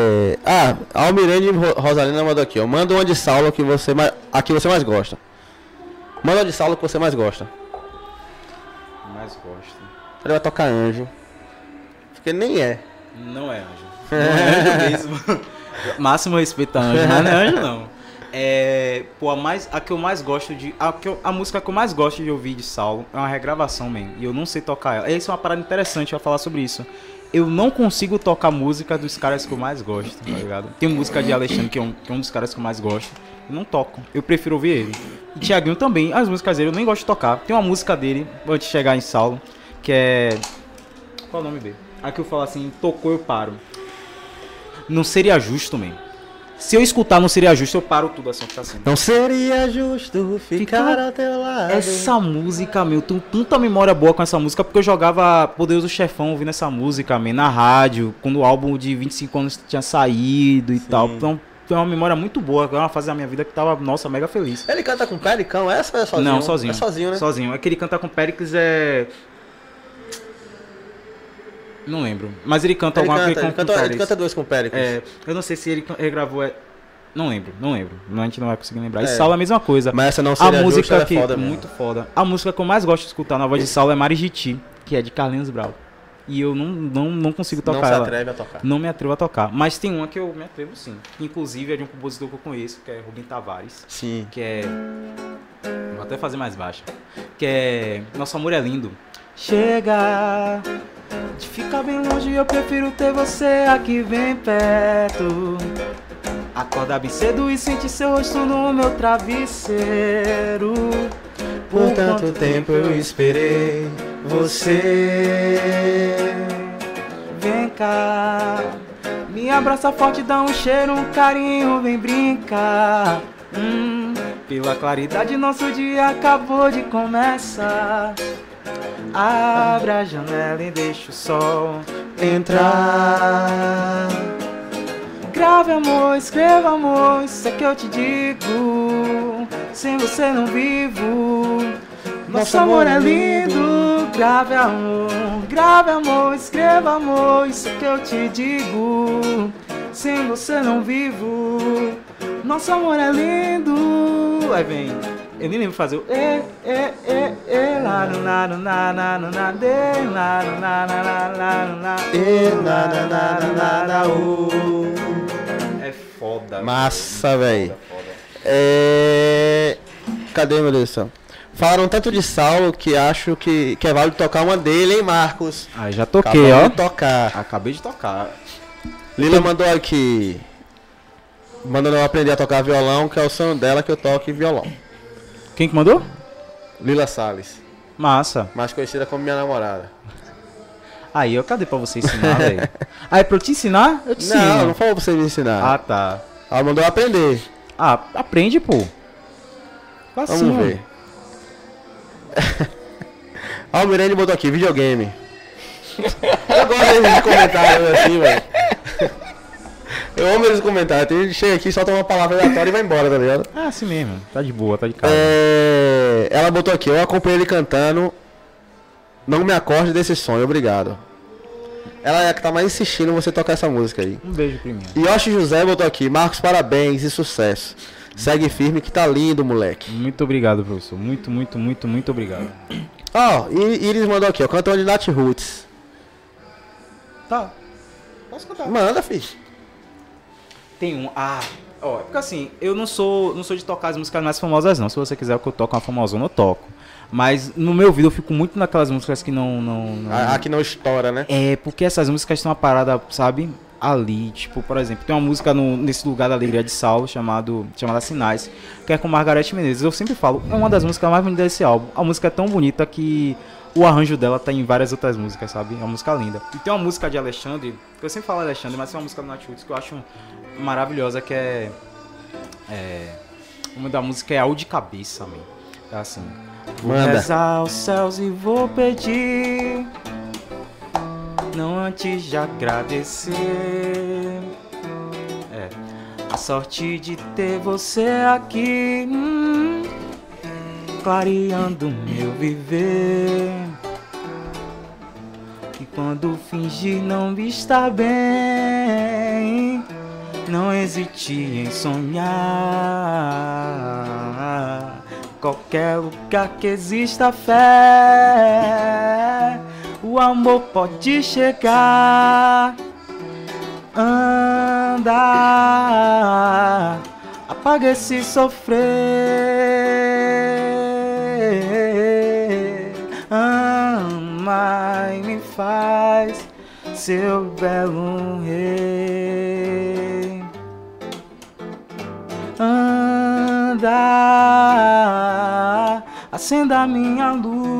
Ah, Almirante Ro- Rosalina mandou aqui, ó. Manda uma de Saulo que você mais... a que você mais gosta. Manda uma de Saulo que você mais gosta. Mais gosto. Ele vai tocar anjo. Porque nem é. Não é anjo. Não é anjo mesmo. Máximo respeito a anjo, mas não é anjo não. É, pô, a, mais, a que eu mais gosto de. A, que eu- a música que eu mais gosto de ouvir de Saulo é uma regravação, man. E eu não sei tocar ela. Essa é uma parada interessante, eu ia falar sobre isso. Eu não consigo tocar música dos caras que eu mais gosto, tá ligado? Tem música de Alexandre, que é um, que é um dos caras que eu mais gosto. Eu não toco. Eu prefiro ouvir ele. E Tiaguinho também. As músicas dele eu nem gosto de tocar. Tem uma música dele, antes de chegar em Saulo, que é. Qual é o nome dele? Aqui eu falo assim, tocou, eu paro. Não seria justo, man. Se eu escutar não seria justo, eu paro tudo assim, fica assim. Não seria justo ficar ao teu lado. Essa música, meu, tenho tanta memória boa com essa música, porque eu jogava Poderoso Chefão ouvindo essa música, man, na rádio, quando o álbum de 25 anos tinha saído e tal. Então, foi uma memória muito boa, foi uma fase da minha vida que tava, nossa, mega feliz. Ele canta com Pelicão, essa é sozinho? Não, sozinho. É sozinho, né? Sozinho. É que ele canta com Pericles é. Não lembro. Mas ele canta Ele alguma coisa ele com canta, ele canta dois com Pericles. É, eu não sei se ele regravou. É... Não lembro, não lembro. A gente não vai conseguir lembrar. E É. Saulo é a mesma coisa. Mas essa não a seria música justo, ela é que foda mesmo. muito foda. A música que eu mais gosto de escutar na voz de Saulo é Marigiti, que é de Carlinhos Brau. E eu não, não, não consigo tocar Não se ela. atreve a tocar. Não me atrevo a tocar. Mas tem uma que eu me atrevo sim. Inclusive é de um compositor que eu conheço, que é Rubem Tavares Sim. que é. Vou até fazer mais baixo. Que é. Nosso amor é lindo. Chega de ficar bem longe, eu prefiro ter você aqui bem perto. Acorda bem cedo e sente seu rosto no meu travesseiro. Por tanto tempo eu esperei você. Vem cá, me abraça forte, dá um cheiro, um carinho, vem brincar. Hum, pela claridade, nosso dia acabou de começar. Abre a janela e deixa o sol entrar. Grave amor, escreva amor, isso é que eu te digo. Sem você não vivo. Nosso amor é lindo. Grave amor, grave amor, escreva amor, isso é que eu te digo. Sem você não vivo. Nosso amor é lindo. Aí vem. Eu nem lembro fazer o e, e, e, e, lá, no, na, no, na, na, no, na, de, lá, no, na, na, na, na, no, na, E, na, na, na, na, na, na, uh. É foda. Massa, velho. É... Cadê, meu Deus do céu? Falaram tanto de Saulo que acho que, que é válido tocar uma dele, hein, Marcos? Aí já toquei, Acabou ó. de tocar. Acabei de tocar. Lila mandou aqui. Mandando eu aprender a tocar violão, que é o sonho dela que eu toque violão. Quem que mandou? Lila Salles, Massa. mais conhecida como minha namorada. Aí, eu cadê pra você ensinar, velho? Aí, pra eu te ensinar, eu te Não, ensino. não falou pra você me ensinar. Ah, tá. Ela mandou aprender. Ah, aprende, pô. Facinho. Vamos ver. Ó, o Mirene botou aqui, videogame. Eu gosto desses comentários assim, velho. Eu amo esses comentários. Tem chega aqui, solta uma palavra aleatória e vai embora, tá ligado? Ah, assim mesmo. Tá de boa, tá de casa. É, ela botou aqui, eu acompanhei ele cantando. Não me acorde desse sonho, obrigado. Ela é a que tá mais insistindo em você tocar essa música aí. Um beijo primeiro. Yoshi José botou aqui, Marcos, parabéns e sucesso. Segue firme que tá lindo, moleque. Muito obrigado, professor. Muito, muito, muito, muito obrigado. Ó, e Iris mandou aqui, ó, cantor de Nat Roots. Tá. Posso cantar? Manda, fi. Tem um. Ah, ó, é porque assim, eu não sou, não sou de tocar as músicas mais famosas, não. Se você quiser que eu toque uma famosona, eu toco. Mas no meu ouvido eu fico muito naquelas músicas que não. não, não- A, a que não estoura, né? É, porque essas músicas têm uma parada, sabe? Ali, tipo, por exemplo, tem uma música no- nesse lugar da alegria de Saulo chamado, chamada Sinais, que é com Margareth Menezes. Eu sempre falo, é uma das músicas mais bonitas desse álbum. A música é tão bonita que o arranjo dela tá em várias outras músicas, sabe? É uma música linda. E tem uma música de Alexandre, que eu sempre falo Alexandre, mas tem uma música do Nat Roots que eu acho maravilhosa, que é. É. O nome da música é Ao de Cabeça, man. É assim. Vou Manda. rezar aos céus e vou pedir. Não antes de agradecer. É. A sorte de ter você aqui. hum, clareando meu viver. E quando fingir não estar bem, não hesite em sonhar. Qualquer lugar que exista fé, o amor pode chegar. Anda, apaga esse sofrer. Ama e me faz seu belo rei. Anda, acenda minha luz.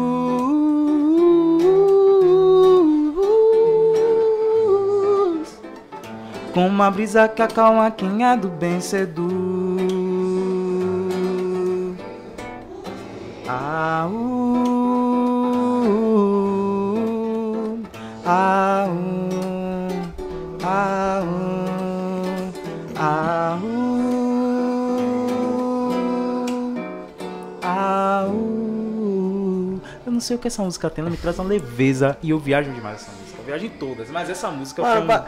Com uma brisa que acalma quem é do bem seduz. Ah, uh, ah, uh, ah, uh, ah, uh, não sei o que essa música tem, ela me traz uma leveza e eu viajo demais essa música. Eu viajo em todas, mas essa música foi Mano, um- pra,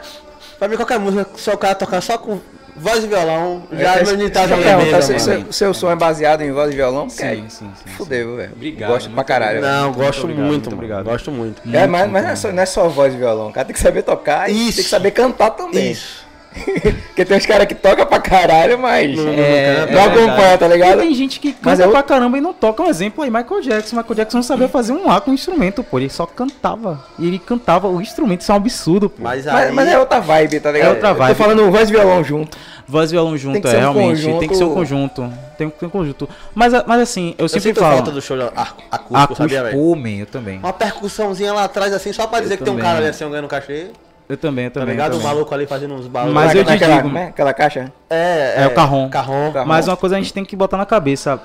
pra mim qualquer música, só o cara tocar só com voz e violão, já É, é meu tá já perguntar, leveza, se- mano. se- seu som é baseado em voz e violão? Sim, É, sim, sim, sim. Fudeu, velho. Obrigado, Gosto pra muito caralho. Não, gosto obrigado, muito, muito obrigado. Gosto muito. É, mas, Muito, mas não, é só, não é só voz e violão, o cara tem que saber tocar e Isso. tem que saber cantar também. Isso. Porque tem uns caras que tocam pra caralho, mas Não- não, não É, é acompanha, verdade. tá ligado? E tem gente que canta Mas é pra outro- caramba e não toca. Um exemplo aí, Michael Jackson. Michael Jackson não sabia fazer um A com instrumento, pô. Ele só cantava. E ele cantava o instrumento, isso é um absurdo, pô. Mas aí... Mas, mas é outra vibe, tá ligado? É outra Eu vibe. Tô falando voz e violão junto. Voz e violão junto, é ser um realmente. conjunto- Tem que ser um conjunto. Tem que ter um conjunto. Mas, mas assim, eu Eu sempre falo. falta do show de ac- acústico, Acústico, sabia, velho? eu também. Uma percussãozinha lá atrás, assim, só pra dizer que tem um também. cara ali assim, ganhando cachê. Eu também, eu Tá também. ligado? eu O maluco ali fazendo uns barulhos. Mas eu te Naquela- digo- como é? Aquela caixa? É, É o carrom. Carrom. Carrom. Mas uma coisa a gente tem que botar na cabeça.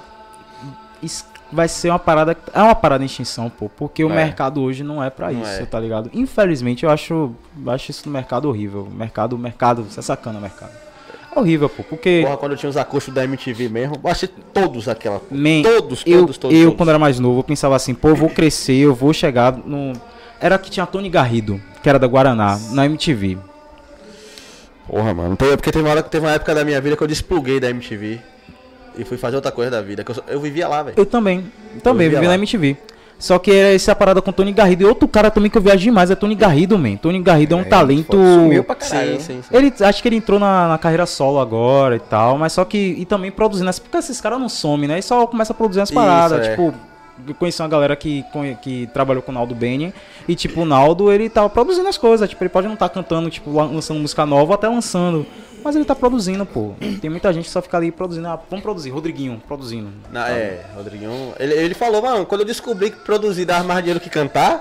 Isso vai ser uma parada. É uma parada em extinção, pô. Porque o É. mercado hoje não é pra Não isso, é. tá ligado? Infelizmente, eu acho, eu acho isso no mercado horrível. Mercado, mercado, você é sacana, mercado. É horrível, pô. Porque. Porra, quando eu tinha os acústicos da MTV mesmo, eu achei todos aquela. Man, todos, eu, todos, todos. eu todos. quando era mais novo, eu pensava assim, pô, eu vou crescer, eu vou chegar no. Era que tinha Tony Garrido, que era da Guaraná, na MTV. Porra, mano. Tem- Porque teve uma, hora, teve uma época da minha vida que eu despluguei da MTV. E fui fazer outra coisa da vida. Que eu, eu vivia lá, velho. Eu também. Também, vivia vivi lá. na MTV. Só que era essa parada com Tony Garrido. E outro cara também que eu viajo demais é Tony Garrido, man. Tony Garrido é um talento. Sumiu pra caralho. Sim, sim, sim. Ele, acho que ele entrou na, na carreira solo agora e tal, mas só que. E também produzindo. as- Porque esses caras não somem, né? E só começa a produzir as Isso, paradas. é. Tipo, conheci uma galera que, que trabalhou com o Naldo Beni. E, tipo, o Naldo, ele tava produzindo as coisas. Tipo, ele pode não estar cantando, tipo, lan- lançando música nova até lançando. Mas ele tá produzindo, pô. Tem muita gente que só fica ali produzindo. Ah, vamos produzir. Rodriguinho, produzindo. Na- é, Rodriguinho. Ele, ele falou, mano, quando eu descobri que produzir dava mais dinheiro que cantar.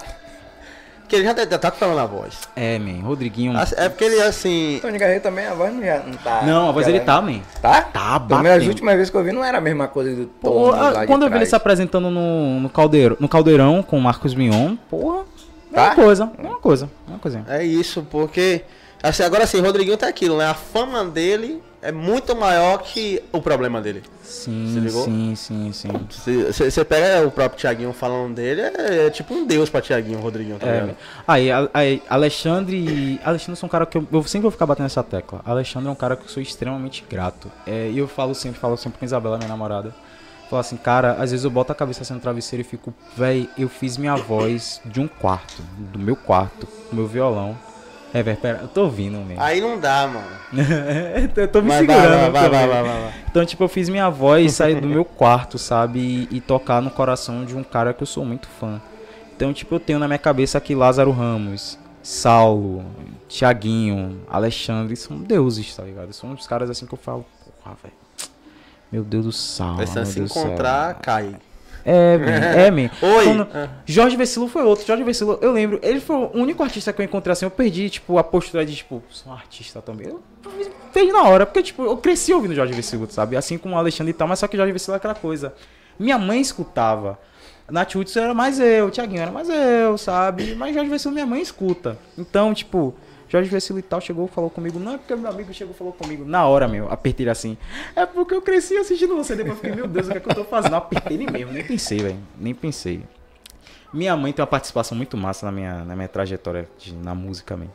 Que ele já tá, já tá falando a voz. É, man. Rodriguinho. Assim, É porque ele, assim. Tony Garrido também, a voz não, já, não tá. Não, a voz ele tá, man. Tá? Tá Pelo menos as batendo. últimas vezes que eu vi não era a mesma coisa do tom de quando eu vi ele se apresentando no, no, caldeirão, no caldeirão com o Marcos Mion, porra, é Tá? uma coisa, é uma coisa, é uma coisinha. É isso, porque. Assim, agora sim, Rodriguinho tá aquilo, né? A fama dele é muito maior que o problema dele. Sim, sim, sim, sim. Você pega o próprio Thiaguinho falando dele, é, é tipo um deus pra Thiaguinho, Rodriguinho, tá É, aí, aí, Alexandre. Alexandre são um cara que eu, eu sempre vou ficar batendo essa tecla. Alexandre é um cara que eu sou extremamente grato. É, e eu falo sempre, falo sempre com a Isabela, minha namorada. Falo assim, cara, às vezes eu boto a cabeça assim no travesseiro e fico, véi, eu fiz minha voz de um quarto, do meu quarto, do meu violão. É, velho, pera, eu tô ouvindo, mesmo. Aí não dá, mano. eu tô me Vai, segurando. vai, vai, vai. Então, tipo, eu fiz minha voz sair do meu quarto, sabe? E, e tocar no coração de um cara que eu sou muito fã. Então, tipo, eu tenho na minha cabeça aqui Lázaro Ramos, Saulo, Tiaguinho, Alexandre, são deuses, tá ligado? São uns caras assim que eu falo, porra, velho. Meu Deus do céu. Pensando se Deus do céu. encontrar, cai. É, é, man. Oi. Quando- Ah. Jorge Vecilo foi outro. Jorge Vecilo, eu lembro, ele foi o único artista que eu encontrei assim. Eu perdi, tipo, a postura de, tipo, sou um artista também. Eu perdi na hora, porque, tipo, eu cresci ouvindo Jorge Vecilo, sabe? Assim como o Alexandre e tal, mas só que Jorge Vecilo é aquela coisa. Minha mãe escutava. Nath Hudson era mais eu, Thiaguinho era mais eu, sabe? Mas Jorge Vecilo minha mãe escuta. Então, tipo, Jorge Vecilo e tal chegou falou comigo. Não é porque meu amigo chegou e falou comigo. Na hora, meu, apertei assim. É porque eu cresci assistindo você. Depois fiquei, meu Deus, o que é que eu tô fazendo? Apertei ele mesmo, nem pensei, velho. Nem pensei. Minha mãe tem uma participação muito massa na minha, na minha trajetória de- na música, man.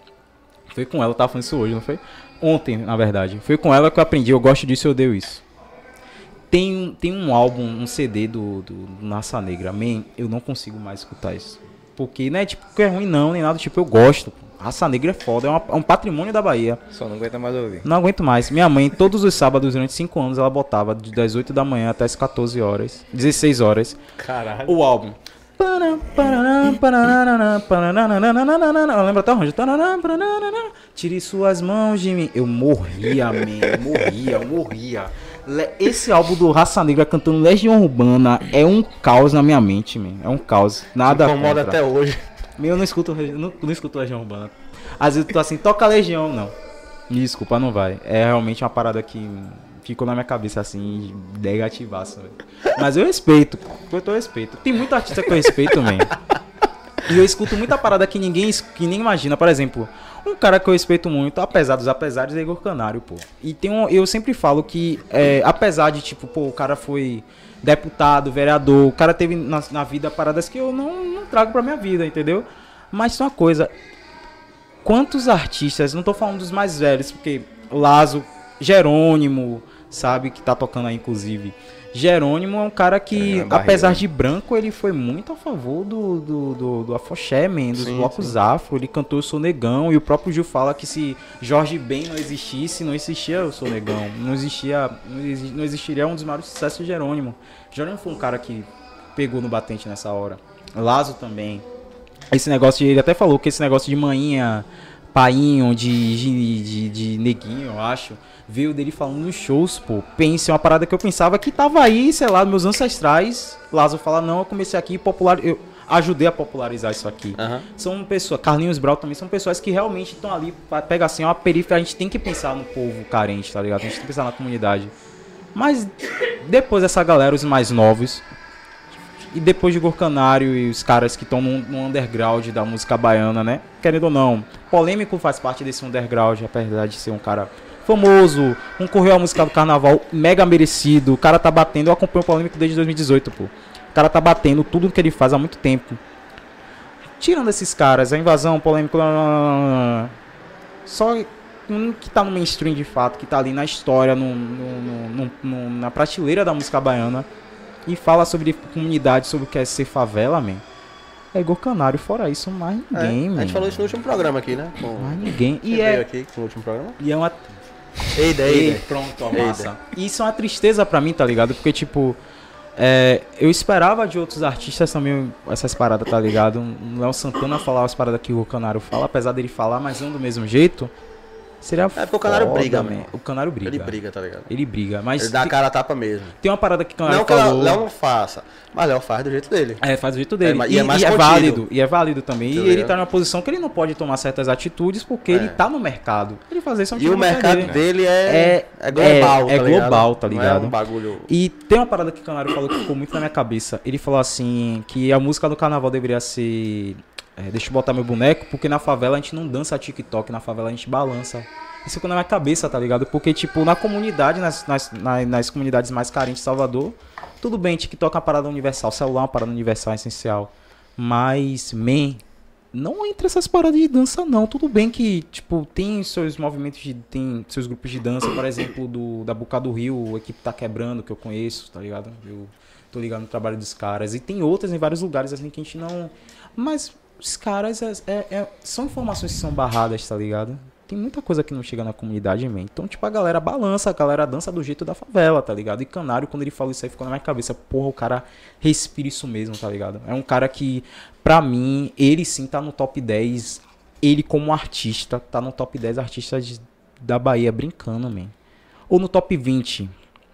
Foi com ela, eu tava falando isso hoje, não foi? Ontem, na verdade. Foi com ela que eu aprendi, eu gosto disso, eu odeio isso. Tem, um- tem um álbum, um CD do, do, do Negra, man, eu não consigo mais escutar isso. Porque, não é tipo que é ruim não, nem nada, tipo, eu gosto. pô. Raça Negra é foda, é, uma- é um patrimônio da Bahia. Só não aguenta mais ouvir. Não aguento mais. Minha mãe, todos os sábados, durante 5 anos, ela botava de- das 8 da manhã até as 14 horas, 16 horas, Caralho. o álbum. Eu lembro até onde. Tire suas mãos de mim. Eu morria, man. Morria, morria. Esse álbum do Raça Negra cantando Legião Urbana é um caos na minha mente, man. É um caos. Nada Incomoda contra. até hoje. Meu, eu não escuto, não, não escuto Legião Urbana. Às vezes eu tô assim, toca Legião, não. Me desculpa, não vai. É realmente uma parada que ficou na minha cabeça assim, negativaço, velho. Mas eu respeito, eu tô respeito. Tem muita artista que eu respeito, man. E eu escuto muita parada que ninguém que nem imagina. Por exemplo, um cara que eu respeito muito, apesar dos apesares, é Igor Canário, pô. E tem um, eu sempre falo que, é, apesar de, tipo, pô, o cara foi deputado, vereador, o cara teve na, na vida paradas que eu não, não trago pra minha vida, entendeu? Mas tem uma coisa, quantos artistas, não tô falando dos mais velhos, porque Lazo, Jerônimo, sabe, que tá tocando aí, inclusive. Jerônimo é um cara que, Barreiro, apesar de branco, ele foi muito a favor do, do, do, do afoxé, man, dos Sim, blocos afro. Ele cantou Eu Sou Negão. E o próprio Gil fala que se Jorge Ben não existisse, não existia Eu Sou Negão. Não existia, não, exi- não existiria um dos maiores sucessos de Jerônimo. Jerônimo foi um cara que pegou no batente nessa hora. Lazo também. Esse negócio de, ele até falou que esse negócio de manhinha, painho, de, de, de, de neguinho, eu acho, veio dele falando nos shows, pô. Pense, é uma parada que eu pensava que tava aí, sei lá, meus ancestrais. Lázaro fala, não, eu comecei aqui e popular, eu ajudei a popularizar isso aqui. Aham. São pessoas, Carlinhos Brau também são pessoas que realmente estão ali, pega assim, é uma periferia, a gente tem que pensar no povo carente, tá ligado? A gente tem que pensar na comunidade. Mas depois dessa galera, os mais novos, e depois de Gorcanário e os caras que estão no, no underground da música baiana, né? Querendo ou não, Polêmico faz parte desse underground, apesar de ser um cara famoso, concorreu à música do carnaval, mega merecido. O cara tá batendo, eu acompanho o Polêmico desde 2018, pô. O cara tá batendo tudo que ele faz há muito tempo. Tirando esses caras, a invasão, polêmico. Só um que tá no mainstream de fato, que tá ali na história, no- no- no- na prateleira da música baiana, e fala sobre comunidade, sobre o que é ser favela, man. É Igor Canário, fora isso, mais É, ninguém, a man. gente falou isso no último programa aqui, né? Com... Mais ninguém. E é, aqui no último programa? e é uma Eida, Ei, Eida. pronto, ó, Eida. massa. E Isso é uma tristeza pra mim, tá ligado? Porque, tipo, é, eu esperava de outros artistas também essas paradas, tá ligado? Um Léo Santana falar as paradas que o Canário fala, apesar dele falar, mas não do mesmo jeito. Seria É porque o Canário foda, briga, man. O Canário briga. Ele briga, tá ligado? Ele briga, mas Ele dá a cara a tapa mesmo. tem uma parada que o Canário Não que o falou... Léo não faça, mas Léo faz do jeito dele. É, faz do jeito dele. É, e, e é mais e é válido. E é válido também. Tá e ele tá numa posição que ele não pode tomar certas atitudes porque É. ele tá no mercado. Ele fazer isso é um E o mercado dele. dele é, É- é global, é- é tá ligado? global, tá ligado? é um bagulho... E tem uma parada que o Canário falou que ficou muito na minha cabeça. Ele falou assim que a música do carnaval deveria ser. É, deixa eu botar meu boneco, porque na favela a gente não dança TikTok, na favela a gente balança. Isso ficou na minha cabeça, tá ligado? Porque, tipo, na comunidade, nas, nas, na- nas comunidades mais carentes de Salvador, tudo bem, TikTok é uma parada universal, celular é uma parada universal, essencial. Mas, man, não entra essas paradas de dança, não. Tudo bem que, tipo, tem seus movimentos de. tem seus grupos de dança, por exemplo, do da Boca do Rio, a equipe tá quebrando, que eu conheço, tá ligado? Eu tô ligado no trabalho dos caras. E tem outras em vários lugares assim que a gente não. Mas os caras é- é- é- são informações que são barradas, tá ligado? Tem muita coisa que não chega na comunidade, man. Então, tipo, a galera balança, a galera dança do jeito da favela, tá ligado? E Canário, quando ele falou isso aí, ficou na minha cabeça. Porra, o cara respira isso mesmo, tá ligado? É um cara que, pra mim, ele sim tá no top 10. Ele, como artista, tá no top 10 artistas de- da Bahia brincando, man. Ou no top 20,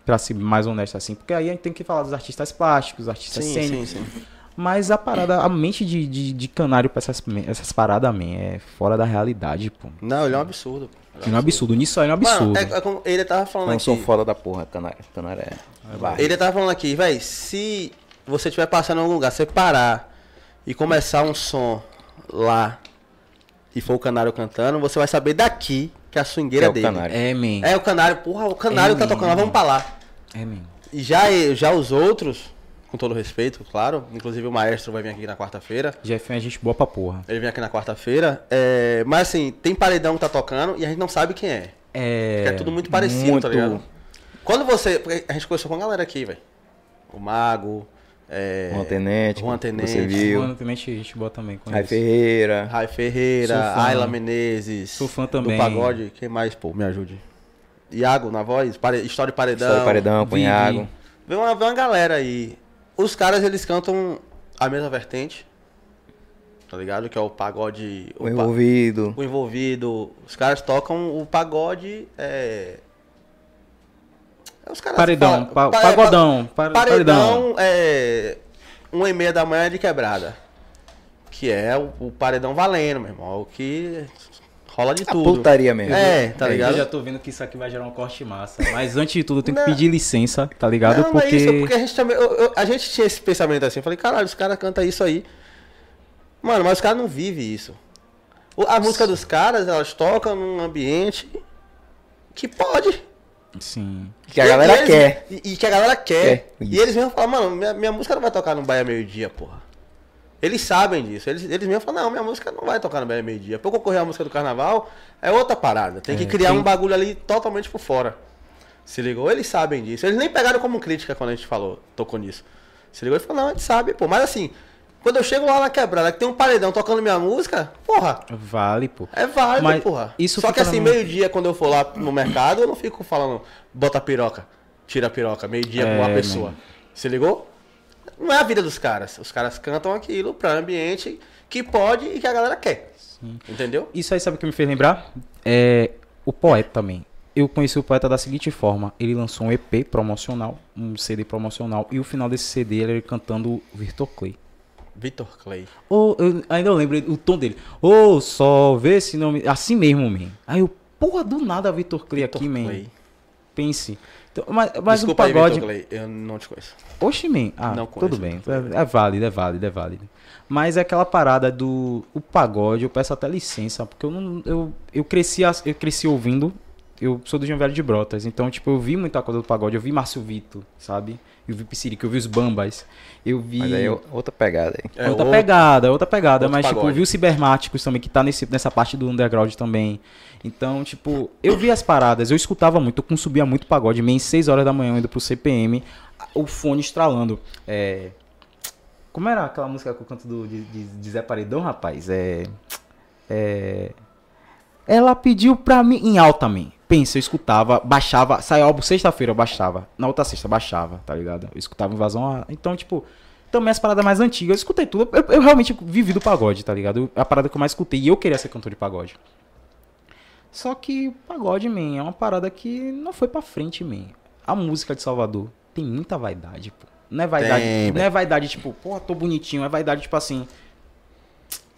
pra ser mais honesto assim. Porque aí a gente tem que falar dos artistas plásticos, artistas Sim, cênicos. sim, sim. Mas a parada, a mente de, de, de canário pra essas, essas paradas, man, é fora da realidade, pô. Não, ele é um absurdo. É um absurdo. Nisso aí é um absurdo. Mano, é, é como ele tava falando Não aqui. sou foda da porra, canário. Canário é. é. Ele tava falando aqui, véi, se você estiver passando em algum lugar, você parar e começar um som lá e for o canário cantando, você vai saber daqui que a swingueira Que é o dele. canário. É, man. É o canário, porra, o canário É tá tocando, lá, vamos pra lá. É, man. E já, já os outros, com todo respeito, claro, inclusive o maestro vai vir aqui na quarta-feira. Jeff é gente boa pra porra. Ele vem aqui na quarta-feira. É, mas assim, tem paredão que tá tocando e a gente não sabe quem é. É. Porque é tudo muito parecido, muito- tá ligado? Quando você. porque A gente conversou com a galera aqui, velho. O Mago, É, Juan Tenente, Juan Tenente. você viu. Mano, também a gente bota também. Rai. Ferreira. Rai Ferreira. Ayla Menezes. Sou fã também. Do pagode, quem mais, pô, me ajude. Iago na voz, pare... História de Paredão. História de Paredão, com. Iago. Vem uma, vem uma galera aí. Os caras, eles cantam a mesma vertente. Tá ligado? Que é o pagode... O pa- envolvido. o envolvido. Os caras tocam o pagode. É... é Os caras Paredão, falam- pa- pa- pagodão, pa- Paredão é. Uma e meia da manhã de quebrada. Que é o, o paredão valendo, meu irmão. O que rola de A tudo. putaria mesmo. É, tá Eu ligado? já tô vendo que isso aqui vai gerar um corte massa. Mas antes de tudo, eu tenho Não. que pedir licença, tá ligado? Não, porque. é isso, porque a gente também. eu- eu- a gente tinha esse pensamento assim. Eu falei, caralho, os caras cantam isso aí. Mano, mas os caras não vivem isso. O- A música dos caras, elas tocam num ambiente que pode. Sim. Que a E- galera e eles- quer. E, e que a galera quer. Quer, e eles mesmo falam, mano, minha, minha música não vai tocar no Bahia meio-dia, porra. Eles sabem disso. Eles, eles mesmo falam, não, minha música não vai tocar no Bahia meio-dia. Pra eu concorrer à música do carnaval, é outra parada. Tem que É, criar tem- um bagulho ali totalmente por fora. Se ligou? Eles sabem disso. Eles nem pegaram como crítica quando a gente falou, tocou nisso. Se ligou? Ele falou, não, a gente sabe, pô. Mas assim, quando eu chego lá na quebrada, que tem um paredão tocando minha música, porra, Vale, pô. é válido, Mas porra. isso Só que assim, meio-dia, quando eu for lá no mercado, eu não fico falando, bota a piroca, tira a piroca, meio-dia com É, uma mano. pessoa. Se ligou? Não é a vida dos caras. Os caras cantam aquilo pra ambiente que pode e que a galera quer. Entendeu? Isso aí sabe o que me fez lembrar? É o poeta também. Eu conheci o poeta da seguinte forma: ele lançou um EP promocional, um CD promocional, e o final desse CD ele era cantando Victor Clay. Vitor Clay. Ô, eu ainda lembro o tom dele. Ô, sol, vê esse nome. Assim mesmo, man. Aí eu, porra, do nada Victor Clay Vitor aqui, man. Clay. Pense. Então, mas mas Desculpa o aí, pagode. Vitor Clay. Eu não te conheço. Oxe, man. Ah, Não tudo conheço, bem. Vitor É, é válido, é válido, é válido. Mas é aquela parada do o pagode, eu peço até licença, porque eu não. Eu, eu, cresci, eu cresci ouvindo. Eu sou do João Velho de Brotas, então, tipo, eu vi muita coisa do pagode. Eu vi Márcio Vitor, sabe? Eu vi Piscirica, eu vi os Bambas. Eu vi. Mas aí é outra pegada aí. É outra outro- pegada, outra pegada. outro Mas, tipo, eu pagode. vi os cibermáticos também, que tá nesse, nessa parte do underground também. Então, tipo, eu vi as paradas, eu escutava muito, eu consumia muito pagode, meio 6 horas da manhã, indo pro CPM, o fone estralando. É. Como era aquela música que eu canto do, de, de, de Zé Paredão, rapaz? É. É. Ela pediu pra mim em alta, man. Pensa, eu escutava, baixava, saiu álbum sexta-feira, eu baixava. Na outra sexta, baixava, tá ligado? Eu escutava invasão. a- Então, tipo, também as paradas mais antigas, eu escutei tudo. Eu, eu realmente vivi do pagode, tá ligado? A parada que eu mais escutei. E eu queria ser cantor de pagode. Só que o pagode, man, é uma parada que não foi pra frente, man. A música de Salvador tem muita vaidade, pô. Não é vaidade, Tem, não é vaidade tipo, porra, tô bonitinho. É vaidade tipo assim,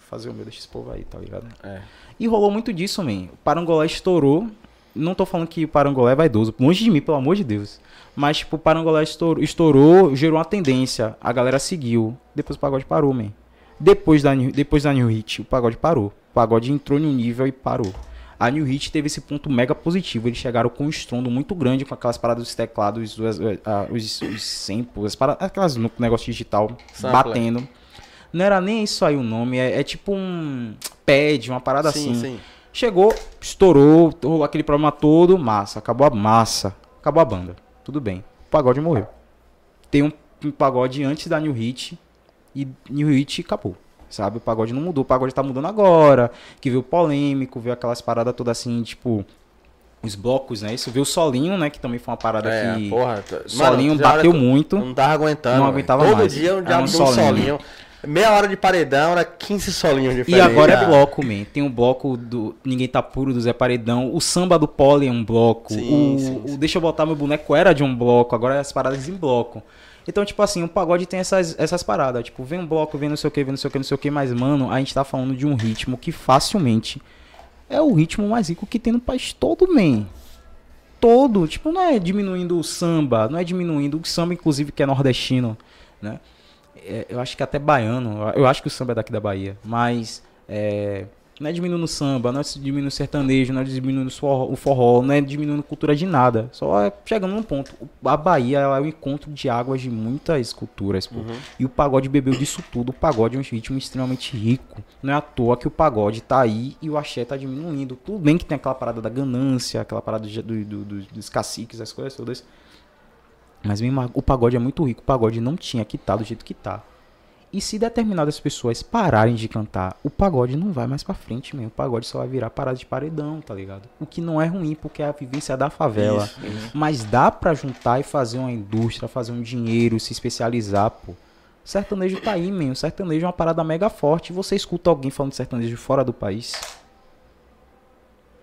fazer o meu desse povo aí, tá ligado? É. E rolou muito disso, man. O Parangolé estourou. Não tô falando que o Parangolé é vaidoso. Longe de mim, pelo amor de Deus. Mas, tipo, o Parangolé estourou, estourou, gerou uma tendência. A galera seguiu. Depois o pagode parou, man. Depois da, New- depois da New Hit, o pagode parou. O pagode entrou em um nível e parou. A New Hit teve esse ponto mega positivo. Eles chegaram com um estrondo muito grande com aquelas paradas dos teclados, os, os, os samples, as paradas, aquelas no- negócio digital Sampler. batendo. Não era nem isso aí o nome, é, é tipo um pad, uma parada sim, assim. sim. Chegou, estourou, rolou aquele problema todo, massa, acabou a massa, acabou a banda. Tudo bem. O pagode morreu. Tem um, um pagode antes da New Hit e New Hit acabou. Sabe? O pagode não mudou, o pagode tá mudando agora. Que veio polêmico, veio aquelas paradas todas assim, tipo. Os blocos, né? Isso veio o solinho, né? Que também foi uma parada É, que. porra. tá- solinho Mano, bateu muito. Não tava aguentando. Não aguentava Todo mais. dia um diabo um solinho. solinho. Meia hora de paredão era 15 solinhos E diferentes. agora é bloco, man. Tem um bloco do Ninguém Tá Puro, do Zé Paredão. O samba do Poli é um bloco. Sim, o, sim, o sim. Deixa Eu Botar Meu Boneco era de um bloco. Agora é as paradas em bloco. Então, tipo assim, o pagode tem essas, essas paradas. Tipo, vem um bloco, vem não sei o que, vem não sei o que, não sei o que. Mas, mano, a gente tá falando de um ritmo que facilmente é o ritmo mais rico que tem no país todo, man. Todo. Tipo, não é diminuindo o samba. Não é diminuindo o samba, inclusive, que é nordestino, né? É, eu acho que até baiano, eu acho que o samba é daqui da Bahia, mas é, não é diminuindo o samba, não é diminuindo o sertanejo, não é diminuindo o forró, não é diminuindo cultura de nada, só é chegando num ponto. A Bahia ela é o encontro de águas de muitas culturas, pô. E o pagode bebeu disso tudo, o pagode é um ritmo extremamente rico, não é à toa que o pagode tá aí e o axé tá diminuindo. Tudo bem que tem aquela parada da ganância, aquela parada do- do- do- dos caciques, as coisas todas, Mas mesmo o pagode é muito rico. O pagode não tinha que estar do jeito que tá. E se determinadas pessoas pararem de cantar, o pagode não vai mais pra frente, mesmo. O pagode só vai virar parada de paredão, tá ligado? O que não é ruim, porque é a vivência da favela. Isso, isso. Mas dá pra juntar e fazer uma indústria, fazer um dinheiro, se especializar, pô. O sertanejo tá aí. O sertanejo é uma parada mega forte. Você escuta alguém falando de sertanejo fora do país?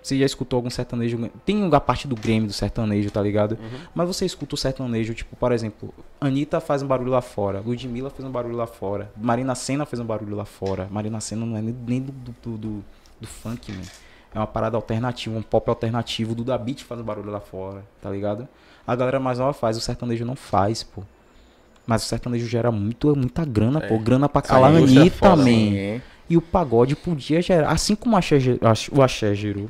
Você já escutou algum sertanejo? Tem a parte do Grêmio do sertanejo, tá ligado? Mas você escuta o sertanejo, tipo, por exemplo, Anitta faz um barulho lá fora, Ludmilla fez um barulho lá fora, Marina Senna fez um barulho lá fora. Marina Senna não é nem- do, do, do, do funk, man. É uma parada alternativa, um pop alternativo. Do Da Beat faz um barulho lá fora, tá ligado? A galera mais nova faz, o sertanejo não faz, pô. Mas o sertanejo gera muito, muita grana, pô. Grana pra calar a é Anitta, man. Sim. E o pagode podia gerar, assim como o axé, o axé gerou,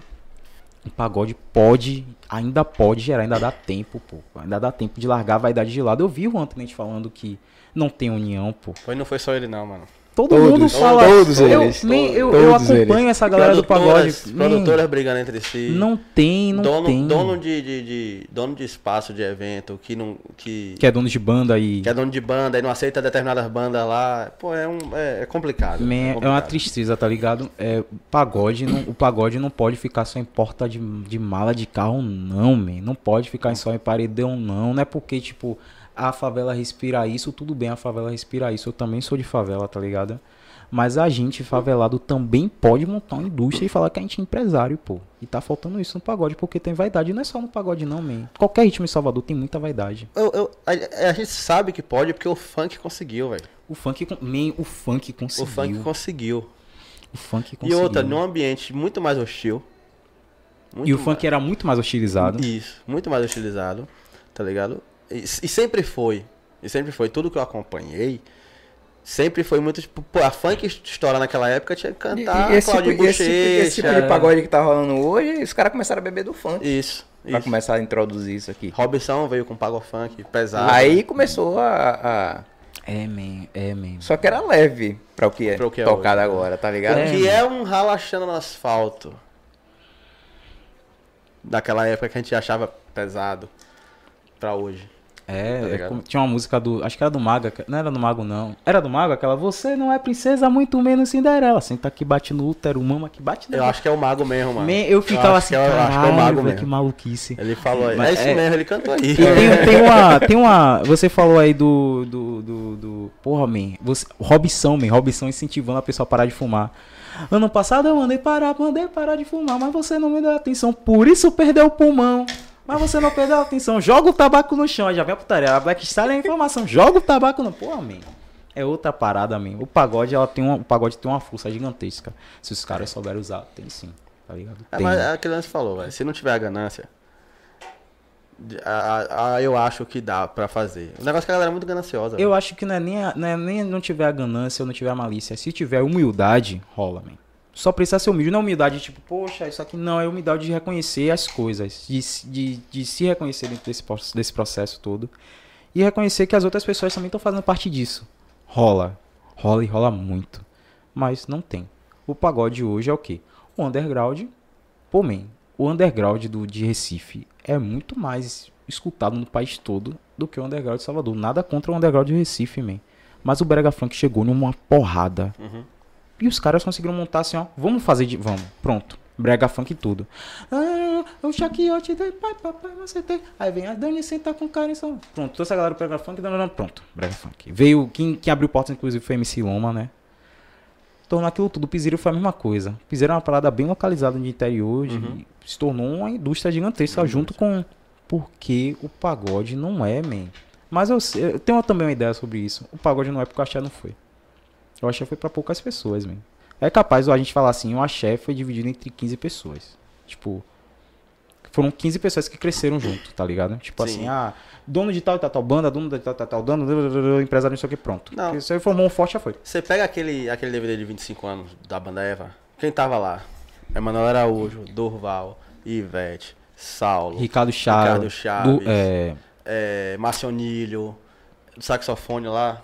o pagode pode, ainda pode gerar, ainda dá tempo, pô. Ainda dá tempo de largar a vaidade de lado. Eu vi o Anthony falando que não tem união, pô. Foi, não foi só ele não, mano. Todo Todos, mundo fala. todos eu, eles, eu, eu todos acompanho essa galera do pagode. Produtoras- brigando entre si. não tem, não dono, tem. dono de, de, de- dono de espaço de evento que não que, Que é dono de banda e. que é dono de banda e não aceita determinadas bandas lá. Pô, é um é, é complicado. Man, é uma complicado. tristeza, tá ligado? É, o pagode não, o pagode não pode ficar só em porta de, de mala de carro, não, man. Não pode ficar só em paredão, não. Não é porque, tipo, a favela respira isso, tudo bem, a favela respira isso. Eu também sou de favela, tá ligado? Mas a gente, favelado, também pode montar uma indústria e falar que a gente é empresário, pô. E tá faltando isso no pagode, porque tem vaidade. Não é só no pagode, não, man. Qualquer ritmo em Salvador tem muita vaidade. Eu- eu- a, a gente sabe que pode porque o funk conseguiu, velho. O funk, man, o funk O conseguiu. funk conseguiu. O funk E conseguiu. outra, num ambiente muito mais hostil. Muito E o mais- funk era muito mais hostilizado. Isso, muito mais utilizado, tá ligado? E, e sempre foi, e sempre foi, tudo que eu acompanhei, sempre foi muito, tipo, pô, a funk estourar naquela época tinha que cantar e esse, Claudinho tipo, esse, tipo- esse tipo Bochecha. de pagode que tá rolando hoje, os caras começaram a beber do funk. Isso, Pra isso. começar a introduzir isso aqui. Robson veio com pago funk, pesado. Aí começou a, a- É, man, é, man. Só que era leve pra o que é Pra o que é tocado hoje. agora, tá ligado? É. que é um ralachando no asfalto. Daquela época que a gente achava pesado pra hoje. É, Tá é tinha uma música do. Acho que era do Mago. Não era do Mago, não. Era do Mago aquela. Você não é princesa, muito menos Cinderela. Senta aqui, bate no útero, mama que bate. Eu acho que é o mago mesmo, mano. Man, eu ficava acho assim, que é- eu acho que é o mago mesmo. que maluquice. Ele falou aí. Mas é isso é- mesmo, ele cantou aí. E tem, tem uma. Tem uma. Você falou aí do. do, do, do porra, man. Você, Robson, man. Robson incentivando a pessoa a parar de fumar. Ano passado eu mandei parar, mandei parar de fumar, mas você não me deu atenção, por isso perdeu o pulmão. Mas você não perdeu a atenção, joga o tabaco no chão, já vem a putaria. A Black Star é a informação, joga o tabaco no. Porra, man. É outra parada, man. O pagode, ela tem uma, o pagode tem uma força gigantesca. Se os caras souberem usar, tem sim. Tá ligado? É, Tem. mas é aquele lance falou, velho. Se não tiver a ganância, a- a- a- eu acho que dá pra fazer. O negócio é que a galera é muito gananciosa. Eu acho que não é nem, a- não é nem não tiver a ganância ou não tiver a malícia. Se tiver humildade, rola, man. Só precisa ser humilde. Não é humildade tipo, poxa, isso aqui não. É humildade de reconhecer as coisas. De, de, de se reconhecer dentro desse, desse processo todo. E reconhecer que as outras pessoas também estão fazendo parte disso. Rola. Rola e rola muito. Mas não tem. O pagode hoje é o quê? O underground. Pô, man, o underground do, de Recife é muito mais escutado no país todo do que o underground de Salvador. Nada contra o underground de Recife, man. Mas o Brega Funk chegou numa porrada. Uhum. E os caras conseguiram montar assim, ó. Vamos fazer de. Vamos, pronto. Brega funk e tudo. Ah, o Shaquiote pai, papai, você tem. Aí vem a Dani senta com cara e só. Pronto, toda essa galera Brega Funk, não, não, pronto. Brega Funk. Veio. Quem, quem abriu portas, inclusive, foi MC Loma, né? Tornou aquilo tudo. O Piseiro foi a mesma coisa. Piseiro é uma parada bem localizada no interior. de- Se tornou uma indústria gigantesca junto com. Porque o pagode não é, man. Mas eu, eu tenho também uma ideia sobre isso. O pagode não é porque o axé não foi. O axé foi pra poucas pessoas, man. É capaz a gente falar assim, o axé foi dividido entre 15 pessoas. Tipo, foram 15 pessoas que cresceram junto, tá ligado? Tipo Sim. assim, ah, dono de tal e tal, tal banda, dono de tal, tal, tal, dono, empresário, não sei o que, pronto. Não. Isso aí formou um forte, já foi. Você pega aquele, aquele DVD de 25 anos da banda Eva, quem tava lá? Emanuel Araújo, Dorval, Ivete, Saulo, Ricardo Chaves. Ricardo Chaves. Do, é, é, Marcionilho, saxofone lá.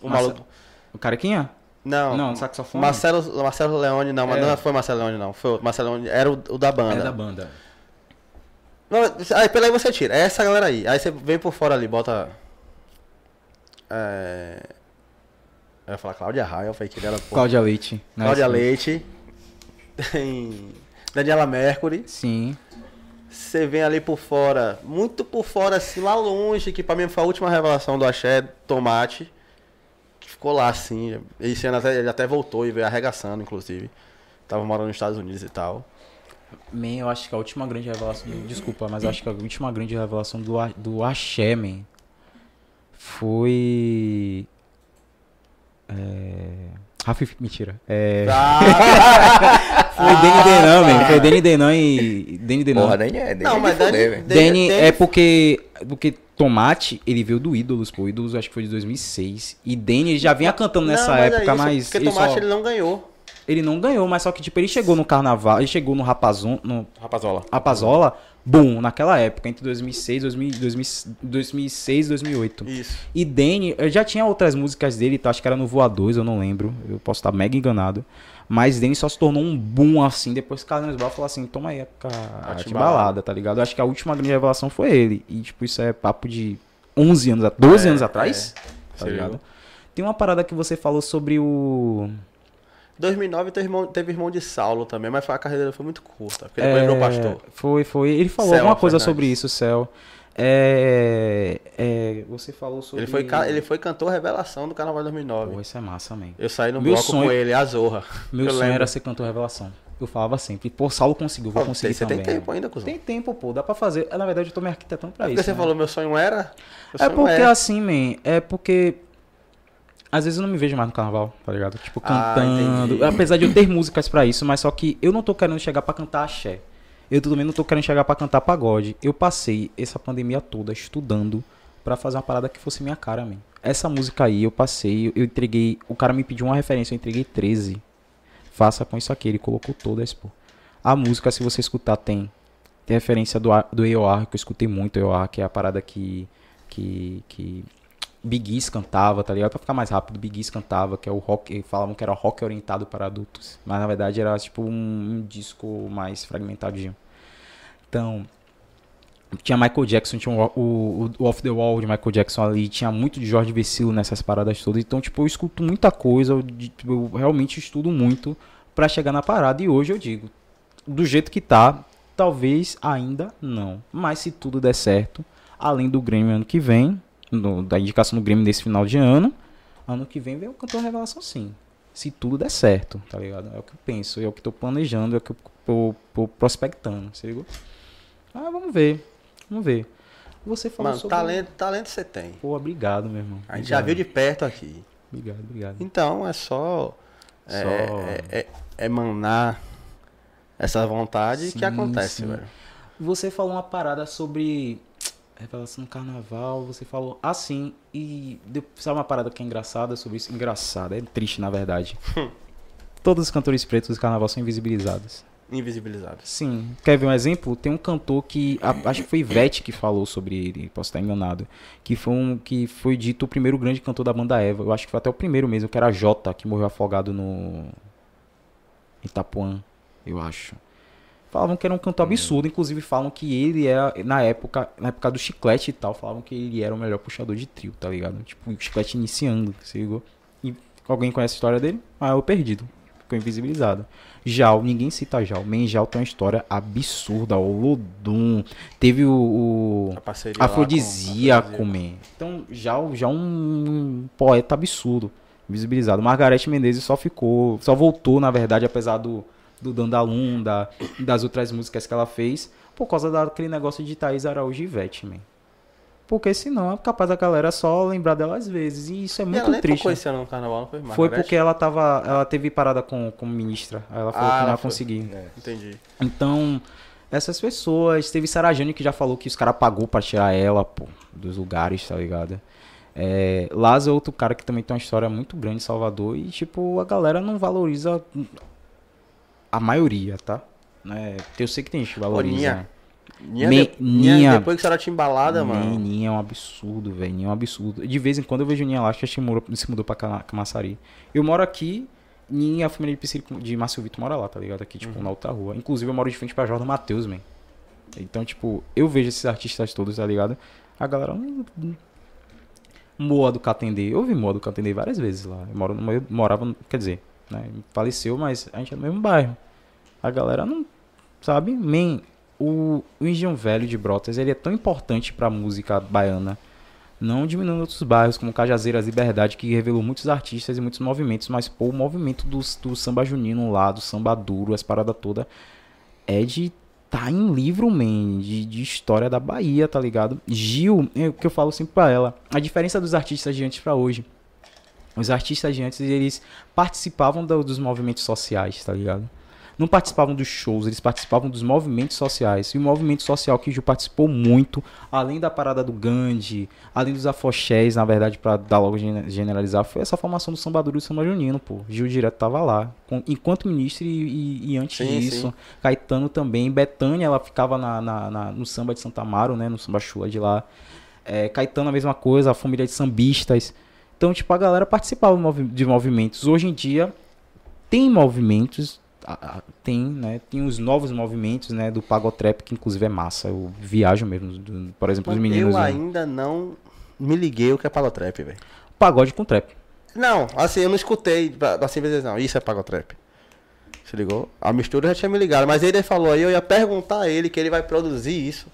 O Marce- maluco. o Carequinha? Não, Não, saxofone. Marcelo, Marcelo Leone, não, mas É. não foi Marcelo Leone, não. Foi outro. Marcelo Leone, era o, o da banda. É da banda. Não, aí pela aí você tira. É essa galera aí. Aí você vem por fora ali, bota. É. Eu ia falar Cláudia Raia, eu falei que dela. pô. Cláudia Leite. né? Cláudia. Leite. Tem. Daniela Mercury. Sim. Você vem ali por fora, muito por fora, assim, lá longe, que pra mim foi a última revelação do Axé, Tomate. Ficou lá, assim. Esse ano até, ele até voltou e veio arregaçando, inclusive. Tava morando nos Estados Unidos e tal. Man, eu acho que a última grande revelação. Desculpa, mas acho que a última grande revelação do, do Axé, man, foi. É. Rafa, mentira. É. Foi Danny Denan, man. Foi Danny Denan e. Danny Denan. Porra, nem é. Nem Não, é mas velho. Danny- Danny Danny- é porque. Porque Tomate, ele veio do Ídolos, pô. Ídolos acho que foi de 2006. E Danny ele já vinha cantando nessa Não, mas é época, isso, mas. Porque Tomate só- ele não ganhou. Ele não ganhou, mas só que, tipo, ele chegou no carnaval, ele chegou no Rapazon, no Rapazola. Rapazola, boom, naquela época, entre 2006, 2000, 2000, 2006 e 2008. Isso. E Danny, eu já tinha outras músicas dele, tá? acho que era no Voadores, eu não lembro, eu posso estar mega enganado. Mas Danny só se tornou um boom assim, depois que Carlinhos Brown falou assim, toma aí a, a, a timbalada, tá ligado? Eu acho que a última grande revelação foi ele. E, tipo, isso é papo de 11 anos, a- 12 É, anos atrás, é. tá ligado? Tem uma parada que você falou sobre o... 2009 teve irmão, teve irmão de Saulo também, mas a carreira dele foi muito curta. Porque depois virou pastor. É, Foi, foi. Ele falou Céu alguma coisa Fernandes. sobre isso, Céu. É, é, você falou sobre. Ele foi, ele foi cantor revelação do Carnaval de 2009. Pô, isso é massa, man. Eu saí no Meu bloco sonho- com ele, a Zorra. Meu Eu sonho lembro. era ser cantor revelação. Eu falava sempre. Pô, Saulo conseguiu, vou Pô, conseguir Você também. tem tempo ainda, cuzão. Tem tempo, pô, dá pra fazer. Na verdade, eu tô me arquitetando pra Porque isso. você né? falou meu sonho era? Meu É sonho porque assim, man, é porque. Às vezes eu não me vejo mais no carnaval, tá ligado? Tipo, Ah, cantando. entendi. apesar de eu ter músicas pra isso, mas só que eu não tô querendo chegar pra cantar axé. Eu também não tô querendo chegar pra cantar pagode. Eu passei essa pandemia toda estudando pra fazer uma parada que fosse minha cara, man. Essa música aí eu passei, eu entreguei. O cara me pediu uma referência, eu entreguei 13. Faça com isso aqui. Ele colocou todas, pô. A música, se você escutar, tem, tem referência do, do EOR, que eu escutei muito EOR, que é a parada que. que, que Big East cantava, tá ligado? Pra ficar mais rápido, Big East cantava, que é o rock, falavam que era rock orientado para adultos. Mas na verdade era tipo um, um disco mais fragmentadinho. Então, tinha Michael Jackson, tinha o, o, o Off the Wall de Michael Jackson ali, tinha muito de Jorge Vecilo nessas paradas todas. Então, tipo, eu escuto muita coisa, eu, tipo, eu realmente estudo muito pra chegar na parada. E hoje eu digo, do jeito que tá, talvez ainda não. Mas se tudo der certo, além do Grêmio ano que vem, no- da indicação do Grêmio nesse final de ano, ano que vem vem o cantor revelação sim. Se tudo der certo, tá ligado? É o que eu penso, é o que tô planejando, é o que eu tô, tô prospectando, você ligou? Ah, vamos ver. Vamos ver. Você falou Mano, sobre... talento, talento você tem. Pô, obrigado, meu irmão. A gente já viu de perto aqui. Obrigado, obrigado. Então é só. É, Só- é, é- emanar essa vontade que Sim, acontece, sim. velho. Você falou uma parada sobre revelação no carnaval, você falou assim, e deu- sabe uma parada que é engraçada sobre isso? Engraçada, é triste na verdade. Todos os cantores pretos do carnaval são invisibilizados. Invisibilizados. Sim. Quer ver um exemplo? Tem um cantor que. a- acho que foi Ivete que falou sobre ele, posso estar enganado. Que foi um. Que foi dito o primeiro grande cantor da banda Eva. Eu acho que foi até o primeiro mesmo, que era Jota, que morreu afogado no. Itapuã, eu acho. Falavam que era um cantor absurdo, inclusive falam que ele era, na época, na época do chiclete e tal, falavam que ele era o melhor puxador de trio, tá ligado? Tipo, o chiclete iniciando, você ligou? E alguém conhece a história dele? Ah, eu perdido. Ficou invisibilizado. Jal, ninguém cita Jal. Men Jal tem uma história absurda. O Lodum. Teve o. o A afrodisíaco, man. Então, Jal, já um poeta absurdo. Invisibilizado. Margarete Menezes só ficou. Só voltou, na verdade, apesar do, do Dandalum, da, das outras músicas que ela fez, por causa daquele negócio de Thaís Araújo e Ivete, man. Porque senão é capaz da galera só lembrar dela às vezes. E isso é E muito ela nem triste. tocou né? esse ano no carnaval, não foi? Foi Margarete? porque ela tava. Ela teve parada com, como ministra. Aí ela falou Ah, que não ela ia foi. conseguir. Entendi. Então, essas pessoas. Teve Sarajane que já falou que os caras pagou pra tirar ela, pô, dos lugares, tá ligado? É, Lázaro é outro cara que também tem uma história muito grande em Salvador e, tipo, a galera não valoriza a maioria, tá? Né? Eu sei que tem gente que valoriza. Ninha. Ninha, Me- de- Ninha, Ninha. depois que você era timbalada, mano. Ninha é um absurdo, velho. Ninha é um absurdo. De vez em quando eu vejo Ninha lá, acho que se mudou, se mudou pra Camaçari. Eu moro aqui, Ninha, a família de Priscila de Márcio Vitor mora lá, tá ligado? Aqui, Uhum. tipo, na outra rua. Inclusive, eu moro de frente pra Jordan Matheus, man. Então, tipo, eu vejo esses artistas todos, tá ligado? A galera não. não- Moa do Catendê. Eu vi Moa do Catendê várias vezes lá. Eu, moro no meio- morava, quer dizer, né? Faleceu, mas a gente é no mesmo bairro. A galera não. Sabe? Man, o, o Engenho Velho de Brotas, ele é tão importante pra música baiana. Não diminuindo outros bairros, como Cajazeiras Liberdade, que revelou muitos artistas e muitos movimentos, mas pô, o movimento do, do samba junino lá, do samba duro, as paradas todas, é de tá em livro, man, de, de história da Bahia, tá ligado? Gil, é o que eu falo sempre pra ela, a diferença dos artistas de antes pra hoje. Os artistas de antes, eles participavam do- dos movimentos sociais, tá ligado? Não participavam dos shows, eles participavam dos movimentos sociais. E o movimento social que o Gil participou muito, além da parada do Gandhi, além dos afoxés, na verdade, pra dar logo gene- generalizar, foi essa formação do samba duro e do samba junino, pô. Gil direto tava lá, com- enquanto ministro e, e- e antes Sim, disso. sim. Caetano também. Betânia, ela ficava na, na- na- no samba de Santa Amaro, né? No samba chula de lá. É, Caetano, a mesma coisa, a família de sambistas. Então, tipo, a galera participava de movimentos. Hoje em dia, tem movimentos, a- a- tem, né? Tem os novos movimentos, né? Do Pagotrap, que inclusive é massa. Eu viajo mesmo, do- por exemplo, os Mano, meninos. eu né? ainda não me liguei o que é pagotrap, velho. Pagode com trap. Não, assim, eu não escutei assim dizer, não, isso é pagotrap. Se ligou? A mistura já tinha me ligado, mas ele falou aí, eu ia perguntar a ele que ele vai produzir isso.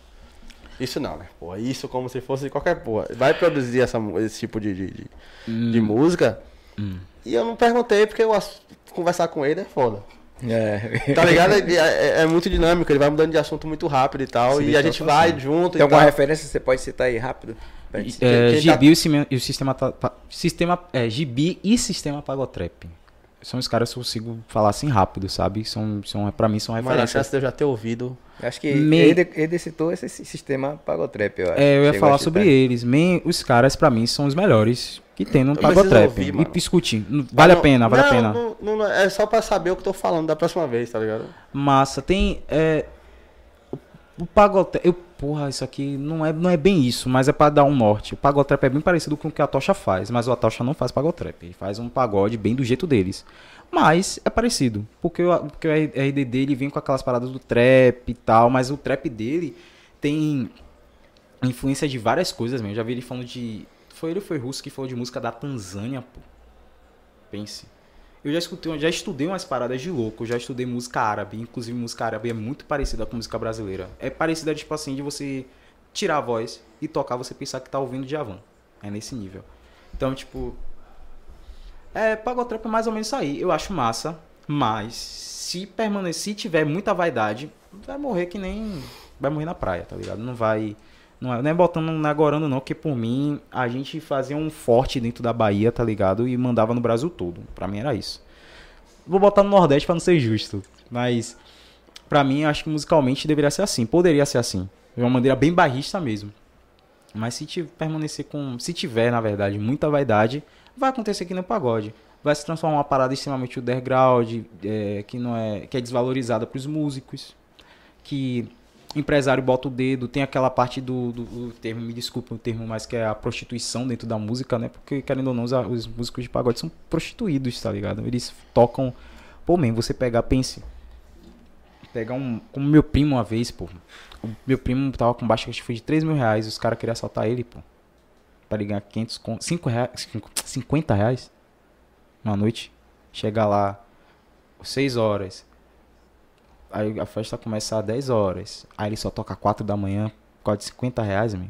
Isso não, né? Pô, isso como se fosse qualquer porra. Vai produzir essa, esse tipo de, de, de- de música. E eu não perguntei porque eu conversar com ele é foda. É. Tá ligado? É, é- é muito dinâmico, ele vai mudando de assunto muito rápido e tal. Sim, e a então gente tá vai assim. junto Tem e alguma tal. referência que você pode citar aí rápido? Gente- É, quem tá- Gibi e o sistema, sistema é, Gibi e sistema Pagotrap. São os caras que eu consigo falar assim rápido, sabe? São, são, pra mim são a referências. chance de eu já ter ouvido. Acho que Me- ele, ele citou esse sistema Pagotrap, eu acho. É, eu ia Chegou falar sobre eles. Man, os caras, pra mim, são os melhores que tem no Pagotrap. ouvir, E discutir. Vale a Não, pena, vale não, a pena. não- não- é só pra saber o que eu tô falando da próxima vez, tá ligado? Massa. Tem. É, o, Pagotrap. Eu, porra, isso aqui não é, não é bem isso, mas é pra dar um norte. O Pagotrap é bem parecido com o que a Tocha faz, mas o Tocha não faz Pagotrap. Ele faz um pagode bem do jeito deles. Mas é parecido, porque o, porque o RD dele vem com aquelas paradas do trap e tal, mas o trap dele tem influência de várias coisas mesmo. Eu já vi ele falando de. Foi ele foi russo que falou de música da Tanzânia, pô. Pense. Eu já escutei, já estudei umas paradas de louco, já estudei música árabe, inclusive música árabe é muito parecida com música brasileira. É parecida tipo assim de você tirar a voz e tocar, você pensar que tá ouvindo Djavan. É nesse nível. Então, tipo, é, Pagotrap é mais ou menos isso aí. Eu acho massa, mas se permanecer, se tiver muita vaidade, vai morrer que nem. Vai morrer na praia, tá ligado? Não vai. Não é, não é botando, não é agorando não, porque por mim a gente fazia um forte dentro da Bahia, tá ligado? E mandava no Brasil todo. Pra mim era isso. Vou botar no Nordeste pra não ser justo, mas pra mim acho que musicalmente deveria ser assim. Poderia ser assim. De uma maneira bem barrista mesmo. Mas se tiver, permanecer com. Se tiver, na verdade, muita vaidade, vai acontecer aqui no pagode. Vai se transformar uma parada extremamente underground, é, que não é. que é desvalorizada pros músicos. Que empresário bota o dedo, tem aquela parte do, do, do termo, me desculpa o termo, mas que é a prostituição dentro da música, né? Porque, querendo ou não, os, os músicos de pagode são prostituídos, tá ligado? Eles tocam. Pô, man, você pegar, pense. Pegar um. Como meu primo uma vez, pô. Meu primo tava com baixa que foi de 3 mil reais. Os caras queriam assaltar ele, pô. Pra ligar 500 conto. 5 reais. 50 reais. Uma noite. Chegar lá. 6 horas. Aí a festa começa às 10 horas. Aí ele só toca 4 da manhã. Por causa de 50 reais, meu.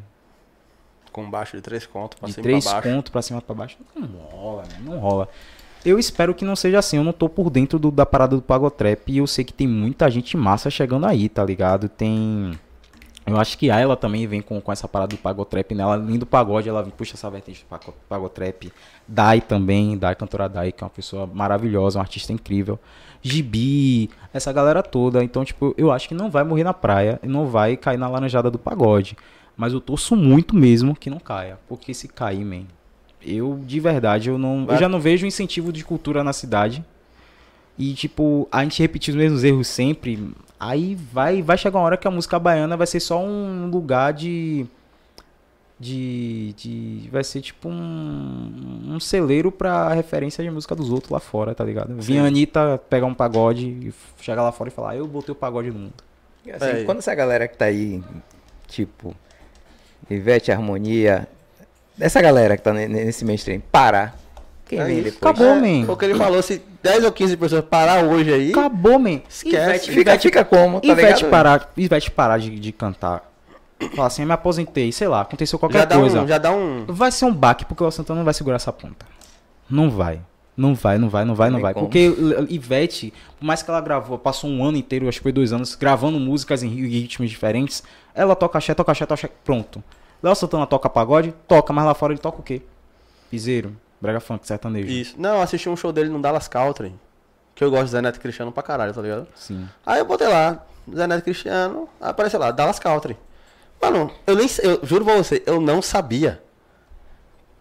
Com baixo de três contos, pra De cima 3 pra baixo. conto pra cima pra baixo. Não rola, né? Não rola. Eu espero que não seja assim. Eu não tô por dentro do- da parada do Pagotrap. E eu sei que tem muita gente massa chegando aí, tá ligado? Tem. Eu acho que a ela também vem com, com essa parada do Pagotrap, né? Ela, além do pagode, ela puxa essa vertente do Pago- Pagotrap. Dai também, Dai, cantora Dai, que é uma pessoa maravilhosa, um artista incrível. Gibi, essa galera toda. Então, tipo, eu acho que não vai morrer na praia e não vai cair na laranjada do pagode. Mas eu torço muito mesmo que não caia. Porque se cair, man, eu de verdade, eu não. Eu já não vejo incentivo de cultura na cidade. E, tipo, a gente repetir os mesmos erros sempre. Aí vai, vai chegar uma hora que a música baiana vai ser só um lugar de. De. de vai ser tipo um. Um celeiro pra referência de música dos outros lá fora, tá ligado? Vinha a Anitta pegar um pagode e chegar lá fora e falar, eu botei o pagode no mundo. Assim, É. quando essa galera que tá aí, tipo, Ivete Harmonia, essa galera que tá ne- nesse mainstream, parar, quem É vem depois? Acabou, É, man. Foi o que ele falou, se 10 ou 15 pessoas parar hoje aí, Acabou, man. Esquece. Fica, fica como, tá Ivete ligado? parar, Ivete parar de, de cantar. Falar assim, eu me aposentei, sei lá, aconteceu qualquer já dá, coisa. um, já dá um... Vai ser um baque, porque o Léo Santana não vai segurar essa ponta. Não vai. Não vai, não vai, não vai, não vai. como. Porque Ivete, por mais que ela gravou, passou um ano inteiro, acho que foi dois anos, gravando músicas em ri- ritmos diferentes, ela toca axé, toca axé, toca axé, pronto. Léo Santana toca pagode, toca, mas lá fora ele toca o quê? Piseiro, brega funk, sertanejo. Isso. Não, eu assisti um show dele no Dallas Country, que eu gosto de Zé Neto Cristiano pra caralho, tá ligado? Sim. Aí eu botei lá, Zé Neto Cristiano, apareceu lá, Dallas Country. Mano, eu nem eu juro pra você, eu não sabia.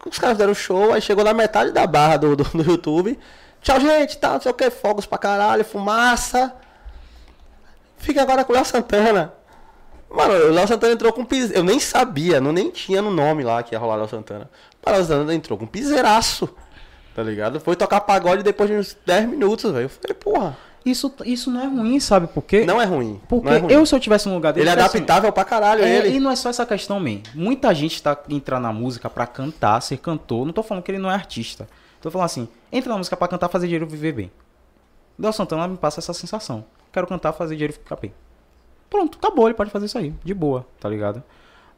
Os caras deram show, aí chegou na metade da barra do, do, do YouTube. Tchau, gente, tá, não sei o que, fogos pra caralho, fumaça. Fica agora com o Léo Santana. Mano, o Léo Santana entrou com pis... Eu nem sabia, não nem tinha no nome lá que ia rolar Léo Santana. O Léo Santana entrou com piseiraço. Tá ligado? Foi tocar pagode depois de uns 10 minutos, velho. Eu falei, porra, Isso, isso não é ruim, sabe por quê? não é ruim. Porque não é ruim. eu, se eu tivesse no lugar dele... Ele é adaptável pra caralho, É, ele. E não é só essa questão, man. Muita gente tá entrando na música pra cantar, ser cantor. Não tô falando que ele não é artista. Tô falando assim, entra na música pra cantar, fazer dinheiro, viver bem. Léo Santana me passa essa sensação. Quero cantar, fazer dinheiro ficar bem. Pronto, acabou, ele pode fazer isso aí, de boa, tá ligado?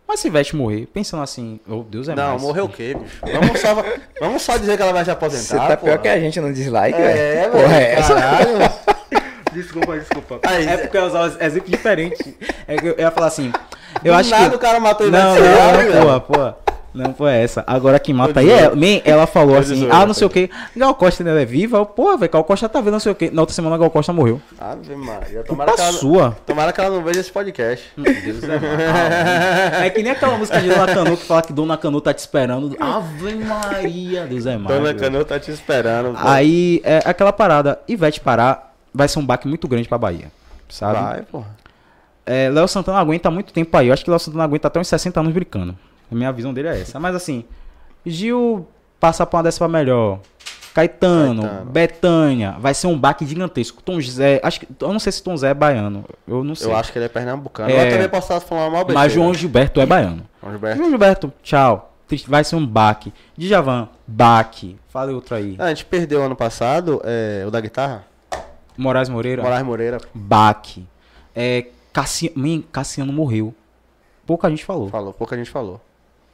Mas se Ivete morrer, pensando assim, oh Deus é Não, mais. morreu o quê, bicho? Vamos só, vamos só dizer que ela vai se Você aposentar. tá porra. pior que a gente no dislike, É, velho. velho. Porra, é? Caralho. Desculpa, desculpa. Aí, É porque eu usava exemplo diferente. É que eu ia falar assim, eu do acho nada que... o cara matou ele Não, não, não, porra, porra. Não foi essa. Agora quem mata aí é. Man, ela falou assim: ah, não sei o que. Gal Costa ainda é viva. Porra, velho, Gal Costa tá vendo não sei o que. Na outra semana, Gal Costa morreu. Ave Maria. Tomara que, ela, sua. tomara que ela não veja esse podcast. Deus é. É que nem aquela música de Dona Canu que fala que Dona Canu tá te esperando. Ave Maria, Deus é mais. Dona Canu tá te esperando. pô. Aí, é aquela parada. Ivete parar vai ser um baque muito grande pra Bahia. Sabe? Vai, porra. É, Léo Santana aguenta há muito tempo aí. Eu acho que Léo Santana aguenta até uns 60 anos brincando. A minha visão dele é essa. Mas assim, Gil passa pra uma décima melhor. Caetano, Caetano. Betânia, vai ser um baque gigantesco. Tom Zé, acho que, eu não sei se Tom Zé é baiano. Eu não sei. Eu acho que ele é pernambucano. É. Eu também posso falando mal besteira. Mas João Gilberto é baiano. João Gilberto. João Gilberto, tchau. Vai ser um baque. Djavan, baque. Fala outro aí. Ah, a gente perdeu ano passado é, o da guitarra. Moraes Moreira, Moraes Moreira baque. É, Cassi... Man, Cassiano morreu. Pouca gente falou. falou, pouca gente falou.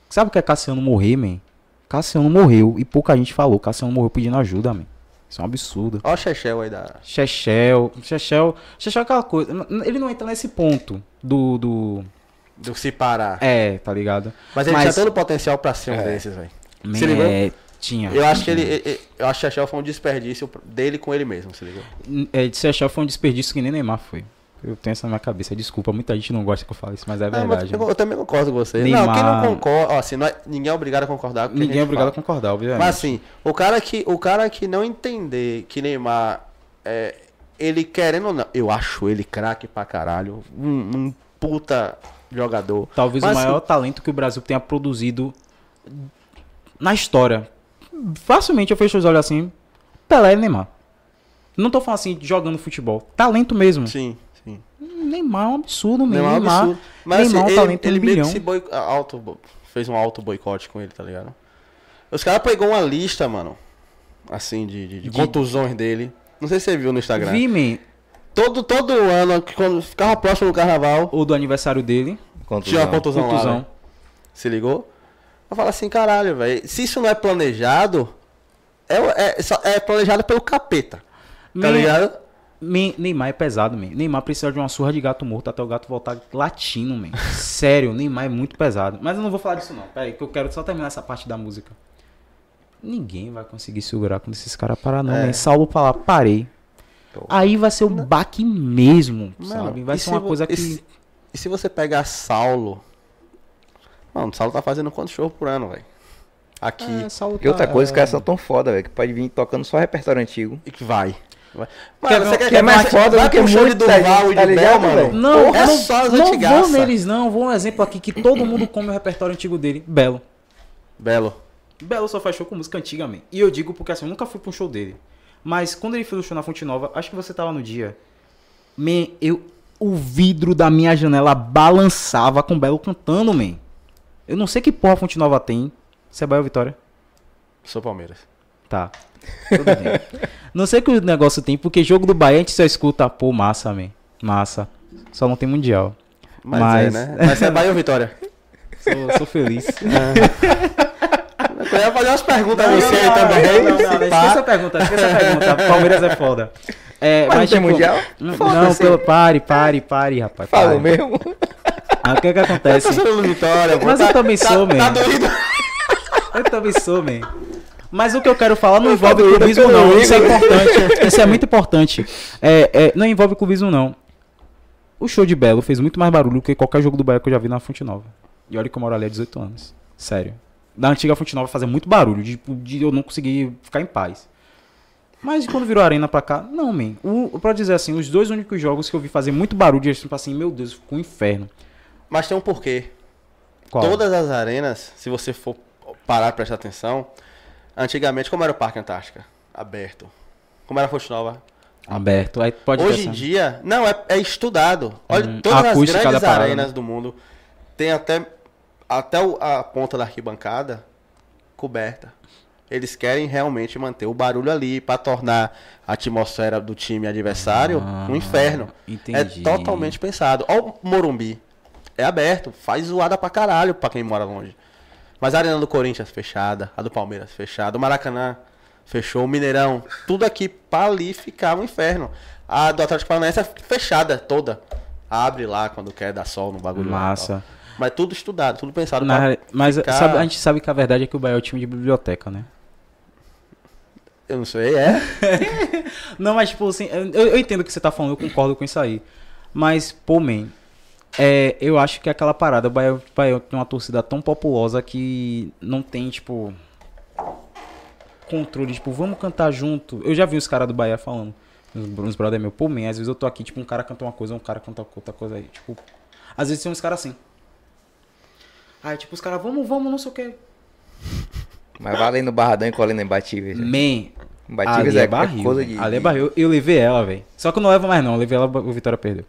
Sabe o que é Cassiano morrer, man? Cassiano morreu e pouca gente falou. Cassiano morreu pedindo ajuda, man. Isso é um absurdo. Olha o Chechel aí da. Chechel, Chechel, Chechel é aquela coisa. Ele não entra nesse ponto do. do Do se parar. é, tá ligado? Mas ele Mas- tinha todo o potencial pra ser um É. desses, velho. Se ligou? é, tinha. Eu acho que ele- Eu acho que Chechel foi um desperdício dele com ele mesmo, se ligou? É, de Chechel foi um desperdício que nem Neymar foi. Eu tenho isso na minha cabeça. Desculpa, muita gente não gosta que eu fale isso, mas é mas verdade. eu, eu também concordo com você. Neymar- Não, quem não concorda, ó, assim, não é- ninguém é obrigado a concordar a Ninguém é obrigado a fala. concordar, obviamente. Mas assim, o cara que, o cara que não entender que Neymar é, ele querendo ou não, eu acho ele craque pra caralho, um, um puta jogador. Talvez Mas, o assim, maior talento que o Brasil tenha produzido na história. Facilmente eu fecho os olhos assim. Pelé e Neymar. Não tô falando assim jogando futebol. Talento mesmo. Sim. Neymar é um absurdo, mesmo. Neymar é um absurdo. Mas Neymar é um assim, talento ele, um ele meio que se boi, auto, fez um auto boicote com ele, tá ligado? Os caras pegou uma lista, mano, assim, de, de- de De- contusões dele. Não sei se você viu no Instagram. Vi, man, Todo, todo ano, quando ficava próximo do carnaval, o do aniversário dele. tinha uma contusão, lá, Contusão. né? Se ligou? Eu falo assim, caralho, velho. Se isso não é planejado, é, é, é planejado pelo capeta. Tá Man, ligado? Man, Neymar é pesado, man. Neymar precisa de uma surra de gato morto até o gato voltar latino, man. Sério, Neymar é muito pesado. Mas eu não vou falar disso não. Pera aí, que eu quero só terminar essa parte da música. Ninguém vai conseguir segurar quando esses caras parar, não, É. man. Saulo falar, parei. Tô. Aí vai ser o baque mesmo, Mano, sabe? Vai e ser se uma coisa e que. se- E se você pegar Saulo. Mano, o Saulo tá fazendo quantos shows por ano, velho? Aqui. É, Saulo E outra tá- coisa, os caras são tão foda, velho, que pode vir tocando só repertório antigo. E que vai. Quer Mano, você que é mais foda do que pro show de gente, e tá de ligado, Bel, mano? Não, é não, só as não vou antigaças. neles, não. Vou um exemplo aqui que todo mundo come o repertório antigo dele. Belo. Belo. Belo só faz show com música antiga, man. E eu digo porque assim, eu nunca fui pra um show dele. Mas quando ele fez o show na Fonte Nova, acho que você tava no dia. Man, eu. o vidro da minha janela balançava com o Belo cantando, man. Eu não sei que porra a Fonte Nova tem. Você é Bahia ou Vitória? Sou Palmeiras. Tá. Não sei que o negócio tem, porque jogo do Bahia a gente só escuta, pô, massa, man. Massa. Só não tem mundial. Mas, Mas- é, né? Mas é Bahia ou Vitória? Sou, sou feliz. Eu ia fazer umas perguntas a você aí também. Não, não, não, esqueça a pergunta, esqueça a pergunta. Palmeiras é foda. É, Mas não tem mundial? Não, Foda-se. pelo, pare, pare, pare, rapaz. Falou pare. mesmo. Ah, o que que Eu acontece? tô sendo Vitória. Mas eu também sou, tá, man. Tá doido? Eu também sou, man. Mas o que eu quero falar não Eu envolve clubismo, não. Isso é importante. Isso é muito importante. É, é, não envolve clubismo, não. O show de Belo fez muito mais barulho que qualquer jogo do Bahia que eu já vi na Fonte Nova. E olha que eu moro ali há 18 anos. Sério. Da antiga Fonte Nova fazia muito barulho, de, de eu não conseguir ficar em paz. Mas quando virou arena pra cá, não, man. O, pra dizer assim, os dois únicos jogos que eu vi fazer muito barulho, e tipo assim, meu Deus, ficou um inferno. Mas tem um porquê. Qual? Todas as arenas, se você for parar e prestar atenção, antigamente, como era o Parque Antártica? Aberto. Como era a Fonte Nova? Aberto. Aí pode Hoje em pensar. dia, não, é, é estudado. Olha, Hum, todas as grandes parada, arenas né? do mundo tem até, até o- a ponta da arquibancada coberta. Eles querem realmente manter o barulho ali para tornar a atmosfera do time adversário um inferno. É entendi. totalmente pensado. Olha o Morumbi. É aberto, faz zoada pra caralho pra quem mora longe. Mas a Arena do Corinthians fechada, a do Palmeiras fechada, o Maracanã fechou, o Mineirão, tudo aqui pra ali ficar um inferno. A do Atlético Paranaense é fechada toda. Abre lá quando quer dar sol no bagulho. lá Massa. tal. Mas tudo estudado, tudo pensado Na mas ficar- sabe- a gente sabe que a verdade é que o Bahia é o time de biblioteca, né? Eu não sei, é? Não, mas tipo assim, eu, eu entendo o que você tá falando, eu concordo com isso aí. Mas, pô, man, é, eu acho que aquela parada, o Bahia, o Bahia tem uma torcida tão populosa que não tem, tipo, controle, tipo, vamos cantar junto. Eu já vi os caras do Bahia falando, uns, brother meu, pô, man, às vezes eu tô aqui, tipo, um cara canta uma coisa, um cara canta outra coisa aí, tipo, às vezes tem uns caras assim. Aí, tipo, os caras, vamos, vamos, não sei o que. Mas no Barradão e Imbatíveis. né? Man, Imbatíveis ali é, é é barril. coisa de... Ali é barril. Eu, eu levei ela, velho. Só que eu não levo mais, não. Eu levei ela, o Vitória perdeu.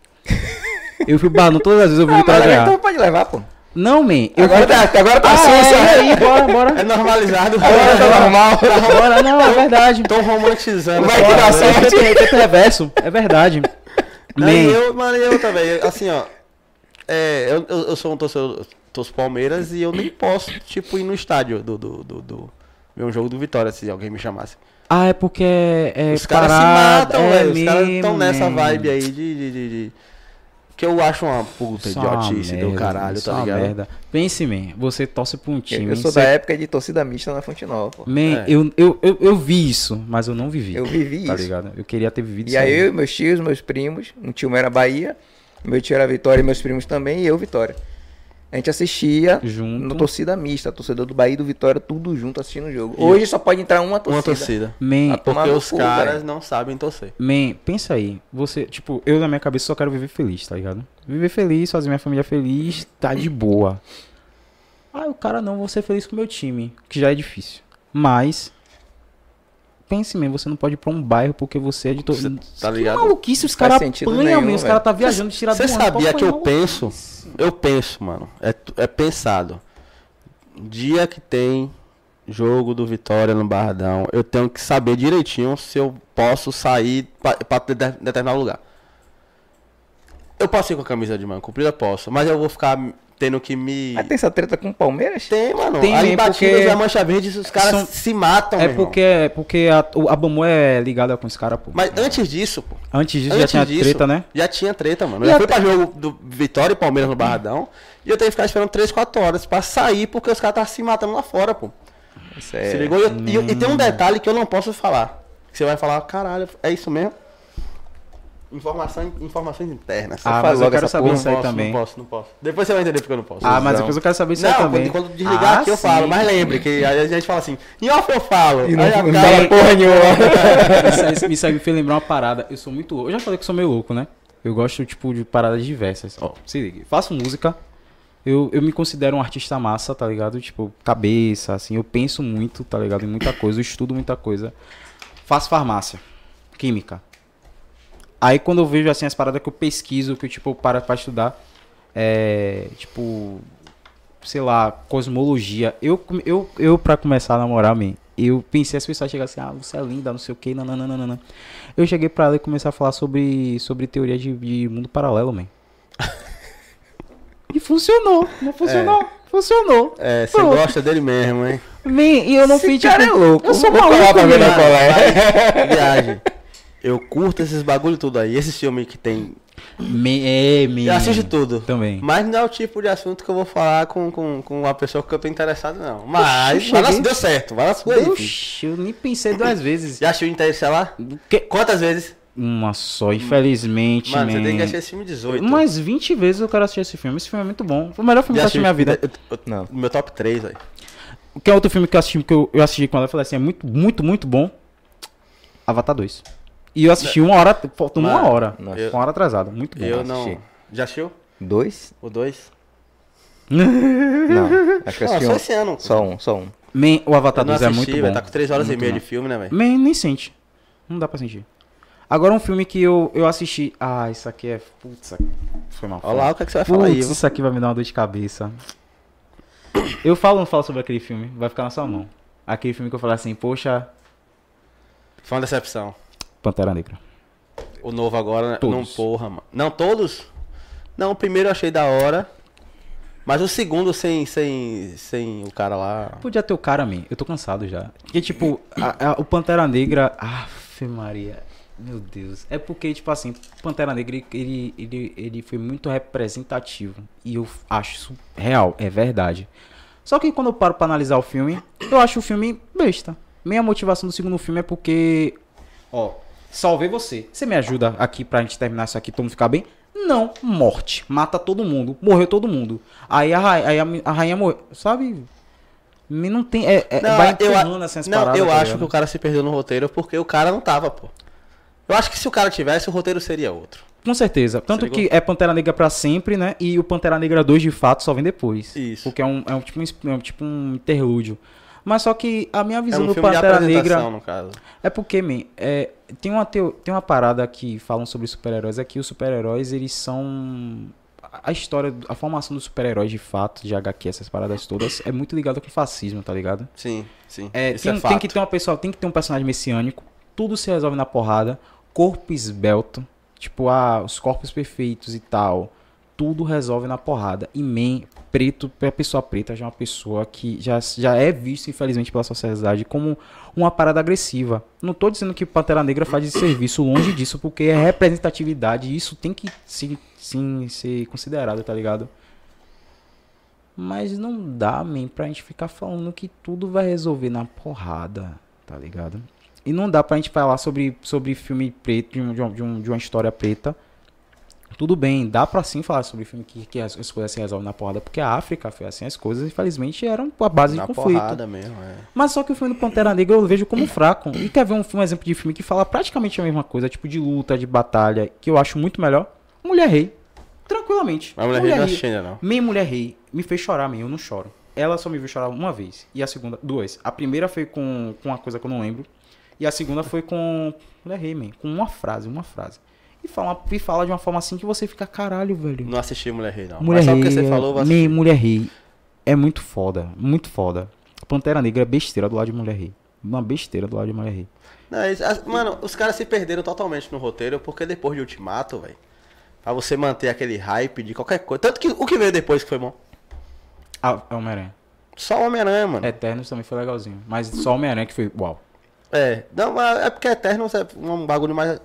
Eu fui barrando todas as vezes, eu vi o Vitória mas agora ganhar. então pode levar, pô. Não, man. Eu Agora tá, agora tá Ah, assim, é, aí, bora, bora. É normalizado. Agora tá normal. Bora, não, é verdade. Tô romantizando. Vai que dá. Efeito efeito reverso. É verdade. Não, Man, eu, mano, eu também. Assim, ó. É, eu, eu, eu sou um torcedor torço Palmeiras e eu nem posso, tipo, ir no estádio do, do, do, do- ver um jogo do Vitória, se alguém me chamasse. Ah, é porque é, é Os caras se matam, é velho. Os caras estão nessa vibe aí de, de, de- de- Que eu acho uma puta idiotice do caralho, tá ligado? merda. Pense, man, você torce pra um time. Eu sou você- da época de torcida mista na Fonte Nova, pô. Man, É. eu, eu, eu, eu vi isso, mas eu não vivi. Eu vivi Tá isso. ligado? Eu queria ter vivido E isso aí eu, meus tios, meus primos, um tio meu era Bahia, meu tio era Vitória e meus primos também, e eu Vitória. A gente assistia Junto. no torcida mista, torcedor do Bahia e do Vitória, tudo junto assistindo o jogo. Hoje só pode entrar uma torcida. Uma torcida. Man, A tomar Porque os cu, caras velho. não sabem torcer. Man, pensa aí. Você, tipo, eu na minha cabeça só quero viver feliz, tá ligado? Viver feliz, fazer minha família feliz, tá de boa. Ah, o cara não, vou ser feliz com o meu time, que já é difícil. Mas, pense mesmo, você não pode ir pra um bairro porque você é de todo. Tá Que ligado? maluquice, os caras apanham, os caras tá viajando, tiraram Você do ônibus pra sabia que eu penso? Eu penso, mano. É, é pensado. Dia que tem jogo do Vitória no Barradão, eu tenho que saber direitinho se eu posso sair de- determinado lugar. Eu posso ir com a camisa de manga comprida? Posso. Mas eu vou ficar tendo que me. Mas tem essa treta com o Palmeiras? Tem, mano. Tem, Aí mesmo, batidas porque e a mancha verde, os caras são- se matam, É meu irmão. porque, é porque a, a Bamu é ligada com os caras, pô. Mas antes disso, pô. Antes disso já Antes tinha disso, treta, né? Já tinha treta, mano. E Eu já fui até- pra jogo do Vitória e Palmeiras no Barradão. E eu tenho que ficar esperando 3, 4 horas pra sair porque os caras estavam se matando lá fora, pô. Isso Se é... ligou? E, eu- e eu- e tem um detalhe que eu não posso falar. Que você vai falar, caralho, é isso mesmo? Informação, informações internas. Ah, mas eu quero saber isso aí posso, também. Não posso, não posso. Depois você vai entender porque eu não posso. Ah, mas Não. depois eu quero saber isso aí não, também. quando, quando desligar Ah, aqui eu sim. falo. Mas lembre que aí a gente fala assim, em off eu falo. E não, aí a não fala porra nenhuma. isso, aí, isso aí me fez lembrar uma parada. Eu sou muito louco. Eu já falei que sou meio louco, né? Eu gosto, tipo, de paradas diversas. Ó, se liga. Faço música. Eu, eu me considero um artista massa, tá ligado? Tipo, cabeça, assim. Eu penso muito, tá ligado? Em muita coisa. Eu estudo muita coisa. Faço farmácia. Química. Aí quando eu vejo assim as paradas que eu pesquiso, que eu tipo para pra estudar, é, tipo, sei lá, cosmologia. Eu eu eu para começar a namorar, man, eu pensei as pessoas chegassem assim: "Ah, você é linda, não sei o quê, nananana". Eu cheguei pra ela e comecei a falar sobre sobre teoria de, de mundo paralelo, man. e funcionou, não funcionou, funcionou. É, você gosta dele mesmo, hein? Man, e eu não fiz cara tipo, é louco. Eu sou maluco, na colé. Viagem. Eu curto esses bagulho tudo aí. Esses filmes que tem. Me, é, me. Eu assisto tudo. Também. Mas não é o tipo de assunto que eu vou falar com, com, com uma pessoa que eu tô interessado, não. Mas Oxi, vai lá, cheguei. deu certo. Vai lá sua aí. Oxi, eu nem pensei duas vezes. Já assistiu Interestelar? Que- Quantas vezes? Uma só, infelizmente, Mano, você man. tem que assistir esse filme 18. Umas 20 vezes eu quero assistir esse filme. Esse filme é muito bom. Foi o melhor filme que eu assisti na minha vida. Eu- eu- Não. Meu top 3, velho. Que é outro filme que eu assisti, que eu, eu assisti com ela e falei assim, é muito, muito, muito bom. Avatar 2. E eu assisti uma hora, faltando uma hora. não. eu- Uma hora atrasada. Muito bom. Eu assisti. não. Já assistiu? Dois? O 2? Não. Acho que eu Não, assisti só um. esse ano. Só um, só um. Man, o Avatar Eu não 2 é assisti, muito velho. bom. Tá com 3 horas Muito e meia bom. de filme, né, velho? Man, nem sente. Não dá pra sentir. Agora um filme que eu, eu assisti. Ah, isso aqui é. Putz, foi mal. Olha lá o que, é que você vai falar aí. Putz, viu? isso aqui vai me dar uma dor de cabeça. Eu falo ou não falo sobre aquele filme? Vai ficar na sua mão. Aquele filme que eu falei assim, poxa, Foi uma decepção. Pantera Negra. O novo agora, Todos. não, porra, mano. Não, todos? Não, o primeiro eu achei da hora. Mas o segundo sem, sem, sem o cara lá. Podia ter o cara, man. Eu tô cansado já. Porque, tipo, a- a- o Pantera Negra. Aff, Maria. Meu Deus. É porque, tipo assim, Pantera Negra, ele- ele, ele, ele foi muito representativo. E eu acho isso real, é verdade. Só que quando eu paro pra analisar o filme, eu acho o filme besta. Minha motivação do segundo filme é porque. Ó, salvei você. Você me ajuda aqui pra gente terminar isso aqui, todo mundo ficar bem? Não, morte. Mata todo mundo. Morreu todo mundo. Aí a, ra- aí a, rainha morreu. Sabe? Não tem. É, é, Não, vai empurrando assim as não, paradas, eu tá acho ligado? que o cara se perdeu no roteiro porque o cara não tava, pô. Eu acho que se o cara tivesse, o roteiro seria outro. Com certeza. Tanto que é Pantera Negra pra sempre, né? E o Pantera Negra 2 de fato só vem depois. Isso. Porque é um, é um, tipo, um, é um tipo um interlúdio. Mas só que a minha É visão um do Pantera Negra. no caso. É porque, man, é, tem, uma teo- tem uma parada que falam sobre super-heróis, é que os super-heróis, eles são... A história, a formação dos super-heróis de fato, de HQ, essas paradas todas, é muito ligada com o fascismo, tá ligado? Sim, sim. É, tem, é tem que ter uma pessoa, tem que ter um personagem messiânico, tudo se resolve na porrada, corpo esbelto, tipo, ah, os corpos perfeitos e tal, tudo resolve na porrada. E man, preto, a pessoa preta já é uma pessoa que já, já é vista, infelizmente, pela sociedade como uma parada agressiva. Não tô dizendo que Pantera Negra faz de serviço, longe disso, porque é representatividade isso tem que sim, sim ser considerado, tá ligado? Mas não dá, man, pra gente ficar falando que tudo vai resolver na porrada, tá ligado? E não dá pra gente falar sobre, sobre filme preto, de, um- de, um- de uma história preta. Tudo bem, dá pra sim falar sobre filme que, que as, as coisas se resolvem na porrada, porque a África foi assim, as coisas, infelizmente, eram a base Na de conflito. porrada mesmo, é. Mas só que o filme do Pantera Negra eu vejo como fraco. E quer ver um, filme- um exemplo de filme que fala praticamente a mesma coisa, tipo de luta, de batalha, que eu acho muito melhor? Mulher Rei. Tranquilamente. Mas mulher, mulher não assisti ainda, não. Minha mulher rei me fez chorar, man, eu não choro. Ela só me viu chorar uma vez. E a segunda, duas. A primeira foi com, com uma coisa que eu não lembro. E a segunda foi com. Mulher rei, man. Com uma frase, uma frase. E fala, e fala de uma forma assim que você fica, caralho, velho. Não assisti Mulher Rei, não. Mulher Mas só rei. porque você é- falou, assistir. mulher rei. É muito foda. Muito foda. Pantera Negra é besteira do lado de mulher rei. Uma besteira do lado de mulher rei. Não, eles- as- mano, os caras se perderam totalmente no roteiro, porque depois de Ultimato, velho, pra você manter aquele hype de qualquer coisa. Tanto que o que veio depois que foi bom? Ah, é Homem-Aranha. Só Homem-Aranha, mano. Eternos também foi legalzinho. Mas só Homem-Aranha que foi. Uau. É, não, mas é porque Eternos é um bagulho mais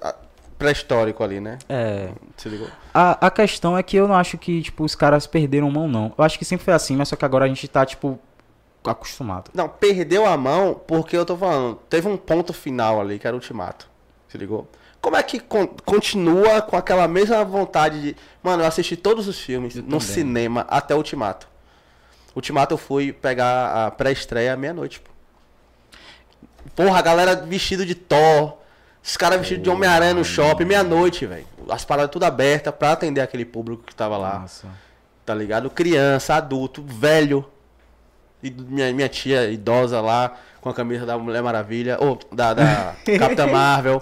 pré-histórico ali, né? É. Se ligou? A, a questão é que eu não acho que, tipo, os caras perderam mão, não. Eu acho que sempre foi assim, mas só que agora a gente tá, tipo, acostumado. Não, perdeu a mão porque eu tô falando, teve um ponto final ali que era o Ultimato. Se ligou? Como é que con- continua com aquela mesma vontade de. Mano, eu assisti todos os filmes Eu no também. cinema até o Ultimato. Ultimato eu fui pegar a pré-estreia meia-noite, pô. Porra, a galera vestido de Thor. Os caras vestidos de Homem-Aranha no shopping, meia-noite, velho. As paradas tudo abertas pra atender aquele público que tava lá Nossa. tá ligado? Criança, adulto, velho. E minha, minha tia idosa lá, com a camisa da Mulher Maravilha, ou da, da Capitã Marvel.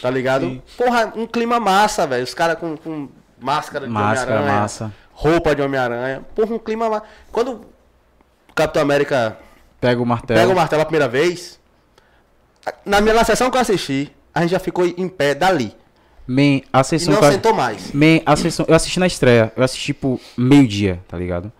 Tá ligado? Porra, um clima massa, velho. Os caras com, com máscara de Máscara, Homem-Aranha. massa. Roupa de Homem-Aranha. Porra, um clima massa. Quando o Capitão América Pega o martelo. pega o martelo a primeira vez, na minha na sessão que eu assisti, a gente já ficou em pé dali. Man, a E sessão não que eu- sentou mais. Man, a sessão, eu assisti na estreia, eu assisti tipo meio-dia, tá ligado?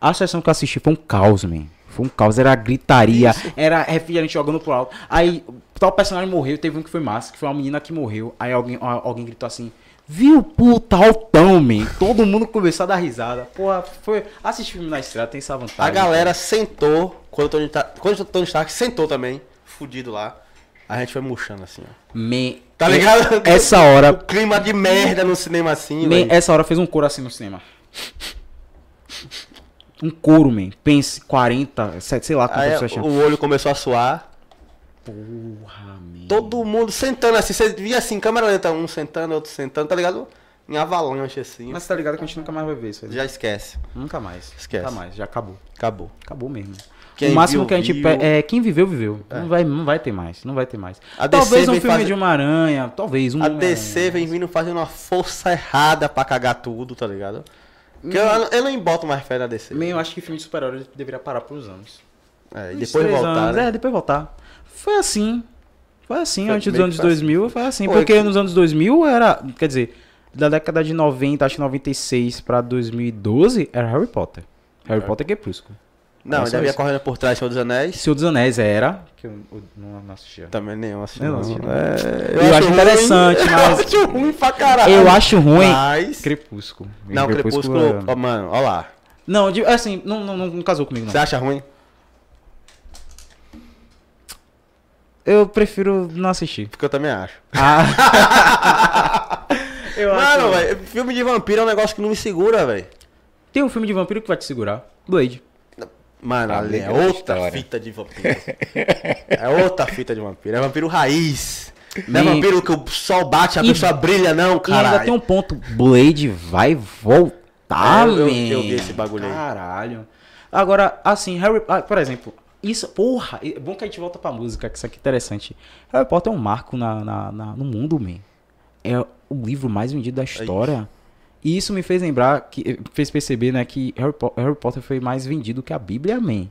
A sessão que eu assisti foi um caos, man. Foi um caos, era gritaria, era refrigerante jogando pro alto. Aí, tal personagem morreu, teve um que foi massa, que foi uma menina que morreu. Aí alguém, alguém gritou assim: Viu, puta, altão, man. Todo mundo começou a dar risada. Porra, foi. Assistir filme na estreia tem essa vantagem. A galera sentou, quando o Tony, quando o Tony Stark sentou também, fudido lá, a gente foi murchando assim, ó. Man, Tá ligado? Essa O hora, clima de merda no cinema assim, velho. essa hora fez um coro assim no cinema. Um couro, man. Pense, 40, sei sei lá pessoas tinha. o olho começou a suar. Porra, man. Todo mundo sentando assim, você via assim, câmera lenta, um sentando, outro sentando, tá ligado? Em avalanche assim. Mas tá ligado que a gente nunca mais vai ver isso aí. Já esquece. Nunca mais. Esquece. Nunca mais, já acabou. Acabou. Acabou mesmo. Quem o máximo viu, que a gente viu. é quem viveu viveu. Não vai não vai ter mais, não vai ter mais. A DC talvez um vem filme de uma aranha, talvez um A. DC vem vindo fazendo uma força errada pra cagar tudo, tá ligado? Que eu, eu não boto mais fé na DC. Meio, eu acho que filme de super-herói deveria parar por uns anos. É, e depois voltar. anos, né? É, depois voltar. Foi assim. Foi assim Foi antes dos anos que foi 2000, foi assim. Porque é que- nos anos 2000 era, quer dizer, da década de 90, acho que 96 pra 2012 era Harry Potter. Harry Potter é Crepúsculo. Não, ainda havia correndo por trás Senhor dos Anéis. Senhor dos Anéis era, que eu, eu não, não assistia. Também nenhum. Eu não não. assisti, não. É, Eu acho interessante, ruim, mas- Eu acho ruim pra caralho. Eu acho ruim Mas... Crepúsculo. Não, Crepúsculo, é- ó, mano, ó lá. Não, assim, não, não, não, casou comigo, não. Você acha ruim? Eu prefiro não assistir. Porque eu também acho. Ah. eu Mano, velho, filme de vampiro é um negócio que não me segura, velho. Tem um filme de vampiro que vai te segurar. Blade. Mano, ali é outra história. fita de vampiro. é outra fita de vampiro. É vampiro raiz. Não é vampiro que o sol bate, a E- pessoa brilha, não, E ainda tem um ponto. Blade vai voltar, É, eu- eu vi esse bagulho aí. Caralho. Agora, assim, Harry... ah, por exemplo... Isso, porra, é bom que a gente volta pra música, que isso aqui é interessante. Harry Potter é um marco na, na- na- no mundo, man. É o livro mais vendido da história. E isso me fez lembrar, que fez perceber, né, que Harry, Po- Harry Potter foi mais vendido que a Bíblia, man.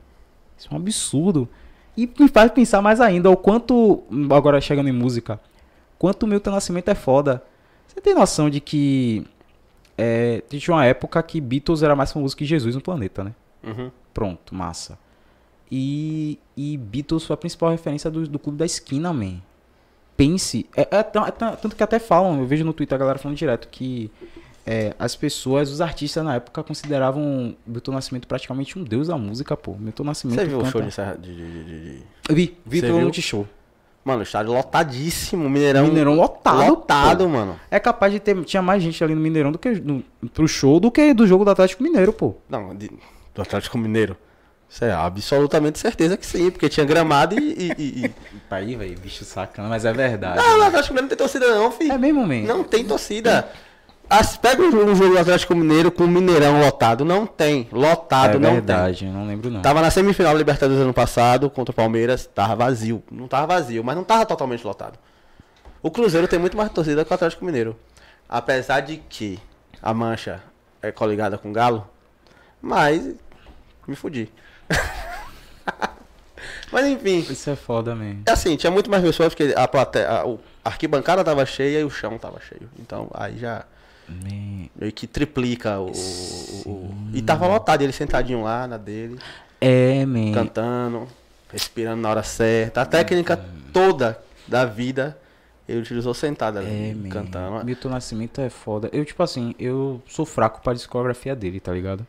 Isso é um absurdo. E me faz pensar mais ainda o quanto, agora chegando em música, quanto o Milton Nascimento é foda. Você tem noção de que é, tinha uma época que Beatles era mais famoso que Jesus no planeta, né? Uhum. Pronto, massa. E, e Beatles foi a principal referência do, do clube da esquina, man. Pense. É, é é tanto que até falam, eu vejo no Twitter a galera falando direto que é, as pessoas, os artistas na época consideravam Milton Nascimento praticamente um deus da música, pô. Milton Nascimento. Você viu o canta- show de, de, de- de- de- Eu vi, vi Você pelo? Multishow. Mano, o estádio lotadíssimo. Mineirão. Mineirão lotado. Lotado, pô. mano. É capaz de ter. Tinha mais gente ali no Mineirão do que no, pro show do que do jogo do Atlético Mineiro, pô. Não, de- do Atlético Mineiro. Isso é absolutamente certeza que sim, porque tinha gramado e. e, e- e- Aí, velho, bicho sacana, mas é verdade. Não, o Atlético Mineiro não tem torcida, não, filho. É mesmo, man. Não tem torcida. As, pega um jogo, do Atlético Mineiro com o Mineirão lotado. Não tem. Lotado, é não verdade, eu não lembro não. Tava na semifinal da Libertadores ano passado contra o Palmeiras, tava vazio. Não tava vazio, mas não tava totalmente lotado. O Cruzeiro tem muito mais torcida que o Atlético Mineiro. Apesar de que a mancha é coligada com o Galo, mas me fudi. mas enfim, Isso é foda, man. assim, tinha muito mais pessoas porque a plateia, a, a arquibancada tava cheia e o chão tava cheio. Então aí já Man. meio que triplica o, o- e tava lotado, ele sentadinho lá na dele É, man. cantando, respirando na hora certa. A técnica toda da vida ele utilizou sentado ali, É, man. cantando. Milton Nascimento é foda. Eu, tipo assim, eu sou fraco pra discografia dele, tá ligado?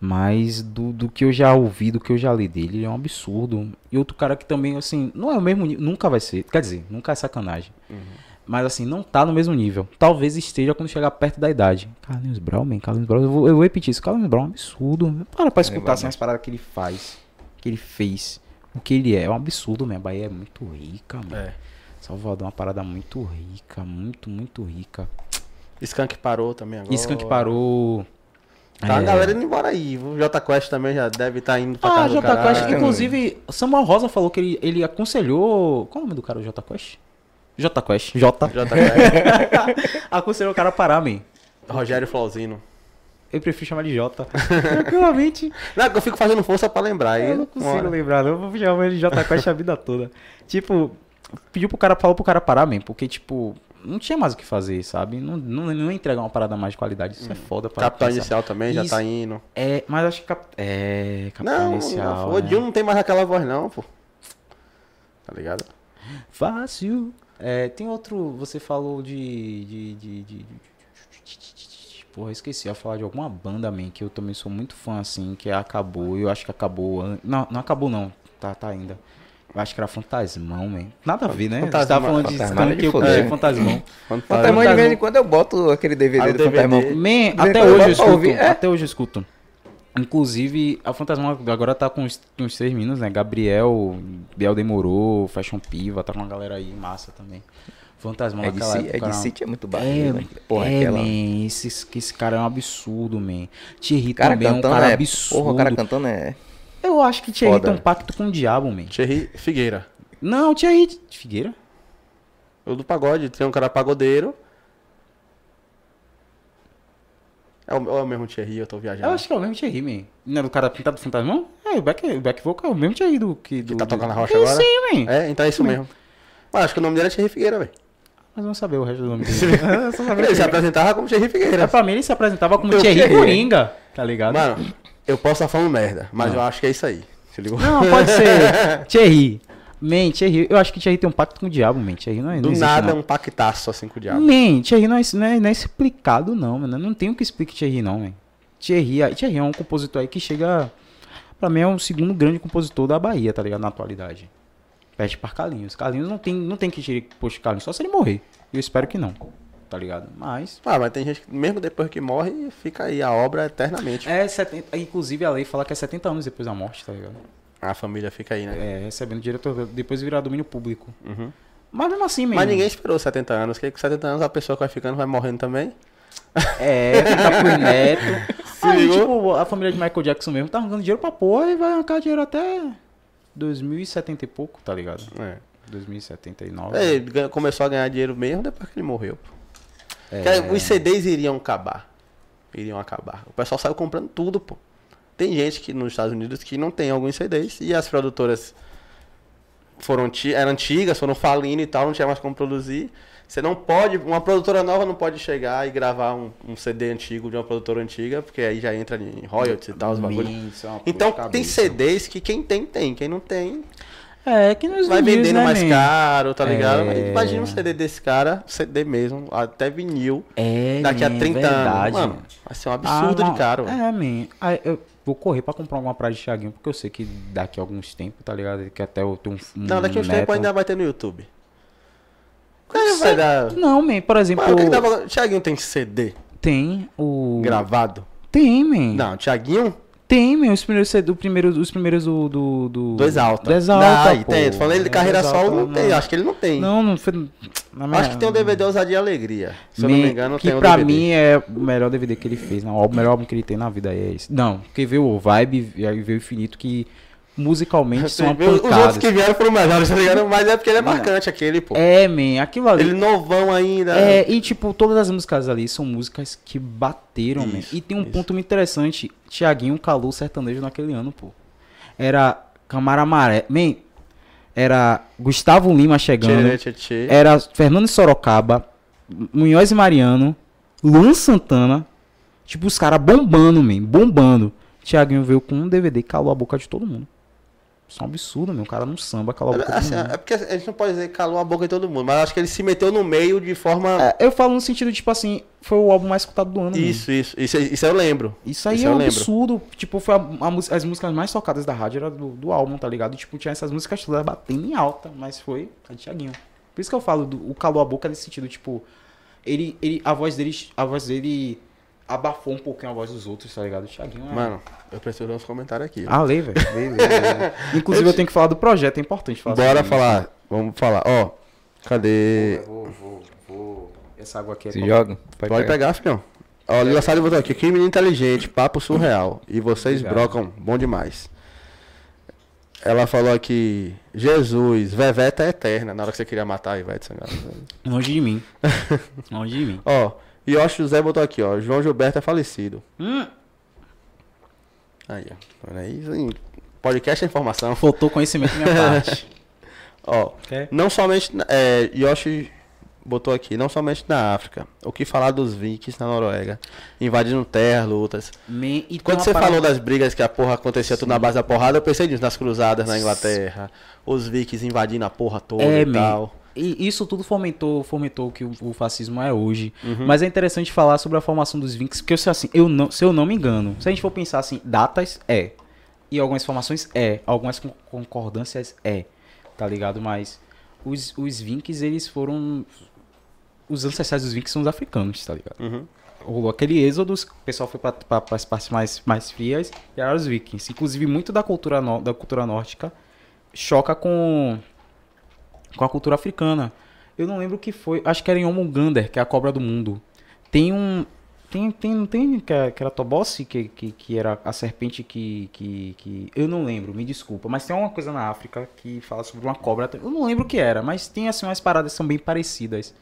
Mas do, do que eu já ouvi, do que eu já li dele, ele é um absurdo. E outro cara que também, assim, não é o mesmo nunca vai ser. Quer dizer, nunca é sacanagem. Mas assim, não tá no mesmo nível. Talvez esteja quando chegar perto da idade. Carlinhos Brown, man, Carlinhos Brown, eu vou, eu vou repetir isso. Carlinhos Brown é um absurdo. Para pra escutar assim, as paradas que ele faz, que ele fez, o que ele é. É um absurdo, minha Bahia é muito rica, mano. É. Salvador é uma parada muito rica, muito, muito rica. Skank parou também agora. Skank parou. Tá a É. galera indo embora aí. O J Quest também já deve estar indo pra Ah, casa Jota Quest. Inclusive, Samuel Rosa falou que ele, ele aconselhou. Qual é o nome do cara, o Jota Quest? J Quest. J. JK. Aconselho o cara a parar, man. Rogério Flauzino. Eu prefiro chamar de J. Tranquilamente. Não, eu fico fazendo força pra lembrar. aí Eu não consigo lembrar, não. Eu vou chamar ele de J Quest a vida toda. Tipo, pediu pro cara, falou pro cara parar, man. Porque, tipo, não tinha mais o que fazer, sabe? Não, não, não ia entregar uma parada mais de qualidade. Isso é foda pra Capitão pensar. Inicial também já Isso. tá indo. É, mas acho que. Cap... É, Capitão Não, Inicial. não, o né? Dio não tem mais aquela voz não, pô. Tá ligado? Fácil. É, tem outro. Você falou de. de, de, de, de- Porra, eu esqueci. Ia falar de alguma banda, man, que eu também sou muito fã, assim, que acabou. Eu acho que acabou. Não, não acabou, não. Tá, tá ainda. Eu acho que era Fantasmão, man. Nada a ver, né? Você Fantasma- tava falando de Fantasmão é skunk, de eu curti Fantasmão. Fantasmão de vez em quando eu boto aquele DVD Ah, do DVD. Fantasmão. Man, até eu hoje eu escuto. é. Até hoje eu escuto. Inclusive, a Fantasma agora tá com uns, uns três meninos, né? Gabriel, Biel Demorou, Fashion Piva, tá com uma galera aí massa também. Fantasma É de, naquela época. é de City é muito É, barriga. né? Porra, é, aquela. man, esse, esse cara é um absurdo, man. Thierry cara também é um cantando cara é. absurdo. Porra, o cara cantando é. Eu acho que Thierry Foda. tem um pacto com o diabo, man. Thierry Figueira. Não, Thierry Figueira? O do pagode, tem um cara pagodeiro. É o, é o mesmo Thierry, eu tô viajando. Eu acho que é o mesmo Thierry, man. Não é do cara pintado do fantasmão? É, o back, o back vocal é o mesmo Thierry do que... Do, tá do- tocando na rocha agora? sei, man. É, então é isso mesmo. Mas acho que o nome dele é Thierry Figueira, velho. Mas vamos saber o resto do nome dele. Sabia Ele se que- apresentava como Thierry É, Figueira. pra mim ele se apresentava como Thierry Thierry. Coringa, tá ligado? Mano, eu posso estar falando merda, mas eu acho que é isso aí. Não, pode ser Thierry. Man, Thierry, eu acho que Thierry tem um pacto com o diabo, man. Thierry não é Do não existe, nada, não. um pactaço assim com o diabo. Man, Thierry não é, não, é, não é explicado, não, mano. Não tem o que explicar Thierry, não, man. Thierry, aí- Thierry é um compositor aí que chega. Pra mim é o segundo grande compositor da Bahia, tá ligado? Na atualidade. Perde para Carlinhos. Carlinhos não tem, não tem que tirar posto Carlinhos, só se ele morrer. Eu espero que não, tá ligado? Mas. Ah, mas tem gente que, mesmo depois que morre, fica aí a obra eternamente. É 70. Inclusive a lei fala que é 70 anos depois da morte, tá ligado? A família fica aí, né? É, recebendo diretor, depois virar domínio público. Uhum. Mas mesmo assim, mesmo. Mas ninguém esperou 70 anos, que com 70 anos a pessoa que vai ficando vai morrendo também. É, fica pro neto. Se Aí, ligou? tipo, a família de Michael Jackson mesmo tá arrancando dinheiro pra porra e vai arrancar dinheiro até 2070 e pouco, tá ligado? É. 2079. É, ele começou a ganhar dinheiro mesmo depois que ele morreu. Pô. É. Os CDs iriam acabar. Iriam acabar. O pessoal saiu comprando tudo, pô. Tem gente que nos Estados Unidos que não tem alguns CDs e as produtoras foram eram antigas, foram falindo e tal, não tinha mais como produzir. Você não pode, uma produtora nova não pode chegar e gravar um, um CD antigo de uma produtora antiga, porque aí já entra em royalties e tal, os bagulhos. É Então tem. CDs que quem tem, tem. Quem não tem, É, que nos vai vídeos, vendendo né, mais man? caro, tá ligado? É. Imagina um CD desse cara, CD mesmo, até vinil, É, daqui a man, 30 verdade. anos. Mano, vai ser um absurdo Ah, de caro. É, man. Eu vou correr pra comprar alguma praia de Thiaguinho, porque eu sei que daqui a alguns tempos, tá ligado? Que até eu tenho um. Não, daqui a uns neto. tempos ainda vai ter no YouTube. Quando vai dar... Não, man, por exemplo. Mano, o que que? Thiaguinho tem CD Tem o. gravado? Tem, man. Não, Thiaguinho, Tem, man. Os primeiros, do primeiro, os primeiros do. do, do... dois alta. Do Exalta. Não, pô. tem. Tô falando ele de carreira Exalta, solo, não tem. Acho que ele não tem. Não, não foi. na minha- Acho que tem o DVD Ousadia e Alegria. Se eu não Me- me engano, que tem o pra DVD. mim é o melhor DVD que ele fez, não, o melhor álbum que ele tem na vida é esse. Não, porque veio o Vibe e aí veio o Infinito que musicalmente são Assim, Os outros que vieram foram melhores, tá ligado? Mas é porque ele é marcante aquele, pô. É, man, aquilo ali. Ele novão ainda. É, e tipo, todas as músicas ali são músicas que bateram, man. Isso, E tem um isso. ponto muito interessante. Tiaguinho calou o sertanejo naquele ano, pô. Era Camara Maré. Man, era Gustavo Lima chegando. Tchê, tchê, tchê. Era Fernando Sorocaba, Munhoz e Mariano, Luan Santana. Tipo, os caras bombando, man, bombando. Tiaguinho veio com um DVD e calou a boca de todo mundo. Isso é um absurdo, meu. O cara não samba, calou a boca de Assim, é porque a gente não pode dizer que calou a boca de todo mundo, mas acho que ele se meteu no meio de forma. É, eu falo no sentido, tipo assim, foi o álbum mais escutado do ano. Isso, isso, isso. Isso eu lembro. Isso aí Isso é um lembro. absurdo. Tipo, foi a, a as músicas mais tocadas da rádio era do, do álbum, tá ligado? E, tipo, tinha essas músicas todas batendo em alta, mas foi a de Thiaguinho. Por isso que eu falo do o calou a boca nesse sentido, tipo, ele, ele, a voz dele, a voz dele abafou um pouquinho a voz dos outros, tá ligado? O Thiaguinho é... Mano, eu preciso dar uns comentários aqui. Ah, lei, velho. Inclusive, eu tenho que falar do projeto, é importante falar Bora falar. Vamos falar. Ó, cadê. Vou, vou, vou. Essa água aqui é Se pra- joga. Pode pegar, filhão. Ó, Lila Salles botou aqui. Que menino inteligente, papo surreal. E vocês Obrigado. brocam, bom demais. Ela falou aqui, Jesus, Veveta é eterna, na hora que você queria matar a Ivete Sangalo. Longe de mim. Longe de mim. Ó, Yoshi José botou aqui, ó, João Gilberto é falecido. Hum, Aí, ó. Olha aí, sim. podcast é informação. faltou conhecimento da minha parte. Ó, Quer? não somente, é, Yoshi botou aqui, não somente na África. O que falar dos vikings na Noruega, invadindo terra, lutas. Me- e Quando você parada- falou das brigas que a porra acontecia tudo na base da porrada, eu pensei nisso, nas cruzadas na Inglaterra, os vikings invadindo a porra toda É, e man. tal. E isso tudo fomentou, fomentou o que o, o fascismo é hoje. Uhum. Mas é interessante falar sobre a formação dos Vinks, porque se, assim, eu não, se eu não me engano, se a gente for pensar assim, datas é. E algumas informações é. Algumas con- concordâncias é. Tá ligado? Mas os, os Vinks, eles foram. Os ancestrais dos Vinks são os africanos, tá ligado? Uhum. rolou aquele êxodo, o pessoal foi para as partes mais, mais frias e eram os vikings. Inclusive, muito da cultura, no- da cultura nórdica choca com, com a cultura africana. Eu não lembro o que foi, acho que era em Omungander, que é a cobra do mundo. Tem um. Tem, tem, não tem que, era- Tobossi, que, que, que era a serpente que, que, que. Eu não lembro, me desculpa. Mas tem uma coisa na África que fala sobre uma cobra. Eu não lembro o que era, mas tem assim umas paradas que são bem parecidas.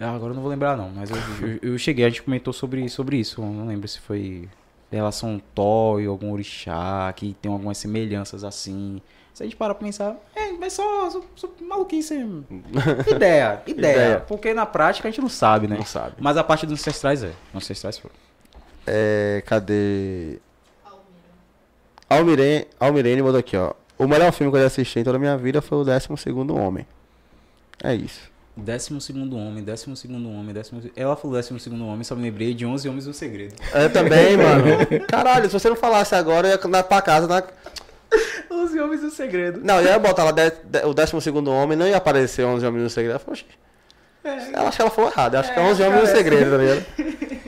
Ah, agora eu não vou lembrar não, mas eu, eu, eu cheguei, a gente comentou sobre, sobre isso. Eu não lembro se foi relação Thor ou algum orixá, que tem algumas semelhanças assim. Se a gente parar pra pensar, é, mas só, só, só maluquice. Ideia, ideia, Ideia. Porque na prática a gente não sabe, né? Não sabe. Mas a parte dos ancestrais é. Ancestrais foram. É, cadê? Almirene, Almirene mandou aqui, ó. O melhor filme que eu já assisti em toda a minha vida foi o 12 Homem. É isso. Décimo segundo homem, décimo segundo homem, décimo... Ela falou décimo segundo homem, só me lembrei de 11 Homens do Segredo. Eu também, mano. Caralho, se você não falasse agora, eu ia na, pra casa. Na... 11 Homens do Segredo. Não, eu ia botar lá de- de- o 12 Homem, não ia aparecer 11 Homens no Segredo. Eu falei, "Oxi." Ela acho que ela falou errado. Eu acho que é 11 Homens no Segredo, tá ligado?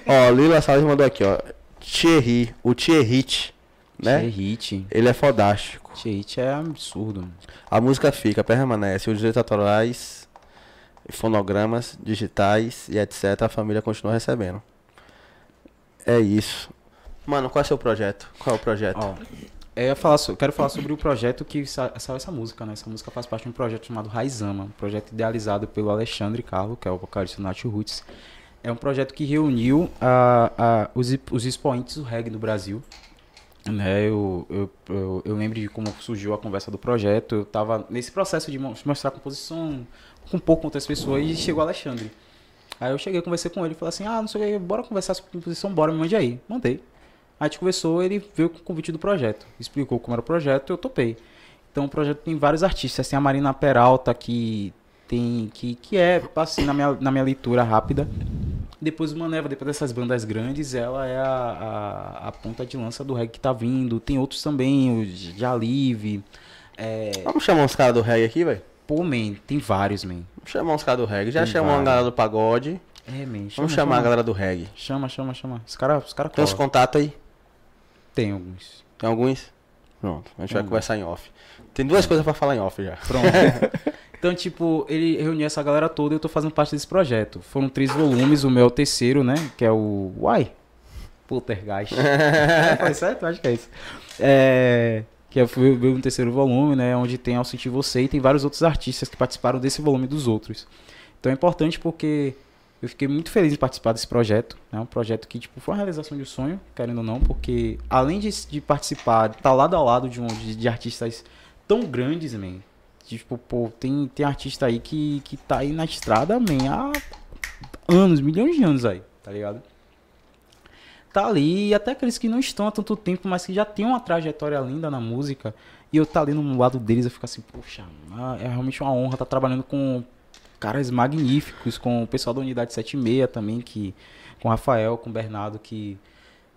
ó, Lila Salles mandou aqui, ó. Thierry, o Thierry, né? Hit. Ele é fodástico. Hit é absurdo. mano. A música fica, permanece. Os direitos autorais, fonogramas, digitais e etc. A família continua recebendo. É isso. Mano, qual é o seu projeto? Qual é o projeto? Ó, eu ia falar so- quero falar sobre o projeto que sa- saiu essa música, né? Essa música faz parte de um projeto chamado Raizama, um projeto idealizado pelo Alexandre Carlo, que é o vocalista do Nat Roots. É um projeto que reuniu os, os expoentes do reggae do Brasil. Né, eu, eu, eu, eu lembro de como surgiu a conversa do projeto. Eu tava nesse processo de mo- mostrar a composição com um pouco com outras pessoas e chegou o Alexandre. Aí eu cheguei, conversei com ele e falei assim: Ah, não sei o que, bora conversar sobre composição, bora, me mande aí. Mandei. A gente conversou, ele veio com o convite do projeto, explicou como era o projeto, eu topei. Então o projeto tem vários artistas, tem a Marina Peralta que tem que, que é assim na minha, na minha leitura rápida. Depois o Maneva, depois dessas bandas grandes, ela é a, a, a ponta de lança do reggae que tá vindo. Tem outros também, o Jalive. É, Vamos chamar uns caras do reggae aqui, velho? pô, man, tem vários, man. Vamos chamar uns caras do reggae. Já Tem chamou a galera do pagode. É, man. Vamos chamar a galera do reggae. Chama, chama, chama. Os caras os cara Tem uns colam. contatos aí? Tem alguns. Tem alguns? Pronto, a gente vai conversar em off. Tem duas coisas pra falar em off já. Pronto. então, tipo, ele reuniu essa galera toda e eu tô fazendo parte desse projeto. Foram três volumes, o meu é o terceiro, né? Que é o. Uai! Poltergeist. foi certo? Acho que é isso. É. Que é o meu terceiro volume, né? Onde tem Ao Sentir Você e tem vários outros artistas que participaram desse volume dos outros. Então é importante porque eu fiquei muito feliz em participar desse projeto. É né? um projeto que tipo, foi uma realização de um sonho, querendo ou não, porque além de, de participar, de estar lado a lado de, um, de, de artistas tão grandes, man. Tipo, pô, tem, tem artista aí que, que tá aí na estrada, man, há anos, milhões de anos aí, tá ligado? Tá ali, e até aqueles que não estão há tanto tempo, mas que já tem uma trajetória linda na música, e eu tá ali no lado deles, eu fico assim, poxa, é realmente uma honra estar trabalhando com caras magníficos, com o pessoal da Unidade 76 também, que, com o Rafael, com o Bernardo, que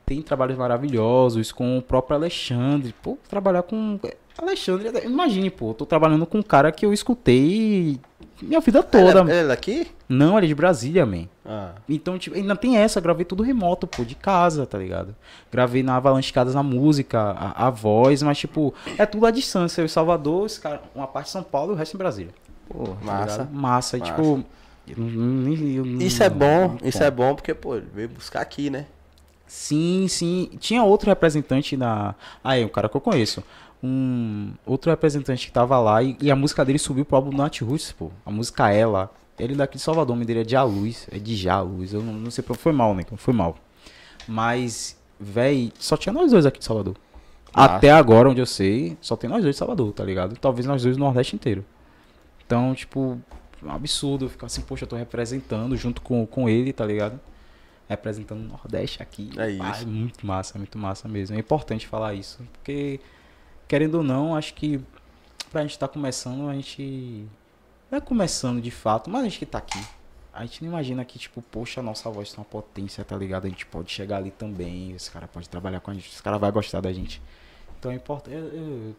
tem trabalhos maravilhosos, com o próprio Alexandre. Pô, trabalhar com. Alexandre, imagine, pô, eu tô trabalhando com um cara que eu escutei minha vida toda. Ele é, ele é daqui? Não, ele é de Brasília, man. Ah. Então, tipo, ainda tem essa, gravei tudo remoto, pô, de casa, tá ligado? Gravei na Avalanche Casas na música, a, a voz, mas, tipo, é tudo à distância. Eu em Salvador, os cara, uma parte em São Paulo e o resto em Brasília. Pô, tá massa. Massa, e, Massa. tipo. eu eu Isso é bom, isso é bom porque, pô, ele veio buscar aqui, né? Sim, sim. Tinha outro representante na. Aí, um cara que eu conheço. Um outro representante que tava lá e, e a música dele subiu pro álbum Nat Roots, pô. A música Ela. Ele daqui de Salvador, o nome dele é de A Luz. É de Já Luz. Eu não, não sei pra foi mal, né? Foi mal. Mas, véi, só tinha nós dois aqui de Salvador. Massa. Até agora, onde eu sei, só tem nós dois de Salvador, tá ligado? Talvez nós dois no Nordeste inteiro. Então, tipo, é um absurdo ficar assim, poxa, eu tô representando junto com, com ele, tá ligado? Representando o Nordeste aqui. É isso. muito massa, muito massa mesmo. É importante falar isso. Porque, querendo ou não, acho que pra gente tá começando, a gente. Não é começando de fato, mas a gente que tá aqui. A gente não imagina que, tipo, poxa, a nossa voz tem uma potência, tá ligado? A gente pode chegar ali também, esse cara pode trabalhar com a gente, esse cara vai gostar da gente. Então é importante. Eu, eu,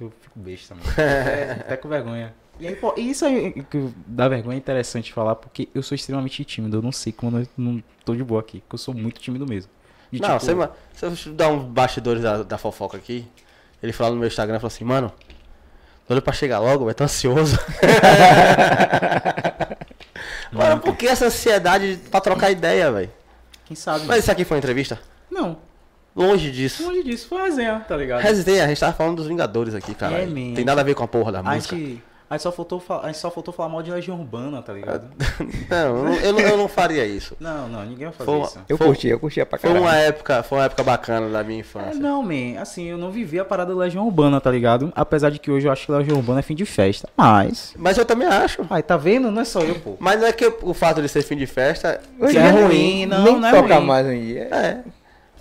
eu fico besta, mano. É, até com vergonha. E, impo- e isso aí que dá vergonha é interessante falar, porque eu sou extremamente tímido. Eu não sei como eu não, tô de boa aqui, porque eu sou muito tímido mesmo. De, Não, tipo, você, eu dar uns bastidores da, da fofoca aqui, ele falou no meu Instagram, falou assim, mano, doido pra chegar logo, vai tô ansioso. mano, por que essa ansiedade pra trocar ideia, velho? Quem sabe? Mas isso aqui foi uma entrevista? Não, Longe disso. longe disso, foi uma resenha, tá ligado? Resenha, a gente tava falando dos Vingadores aqui, cara. É, man. Tem nada a ver com a porra da A música. gente, a, gente só faltou, fa- a gente só faltou falar mal de Legião Urbana, tá ligado? Não, eu, não- eu, não- eu não faria isso. Não, não, ninguém vai fazer Foi isso. Eu Foi- curti, eu curtia pra Foi caralho. uma época, foi uma época bacana da minha É, infância. não, man, assim, eu não vivi a parada da Legião Urbana, tá ligado? Apesar de que hoje eu acho que Legião Urbana é fim de festa. Mas. Mas eu também acho. Aí, tá vendo? Não é só eu, pô. Mas não é que o fato de ser fim de festa Hoje é em dia ruim, não, nem não é toca ruim. mais hoje em dia. É.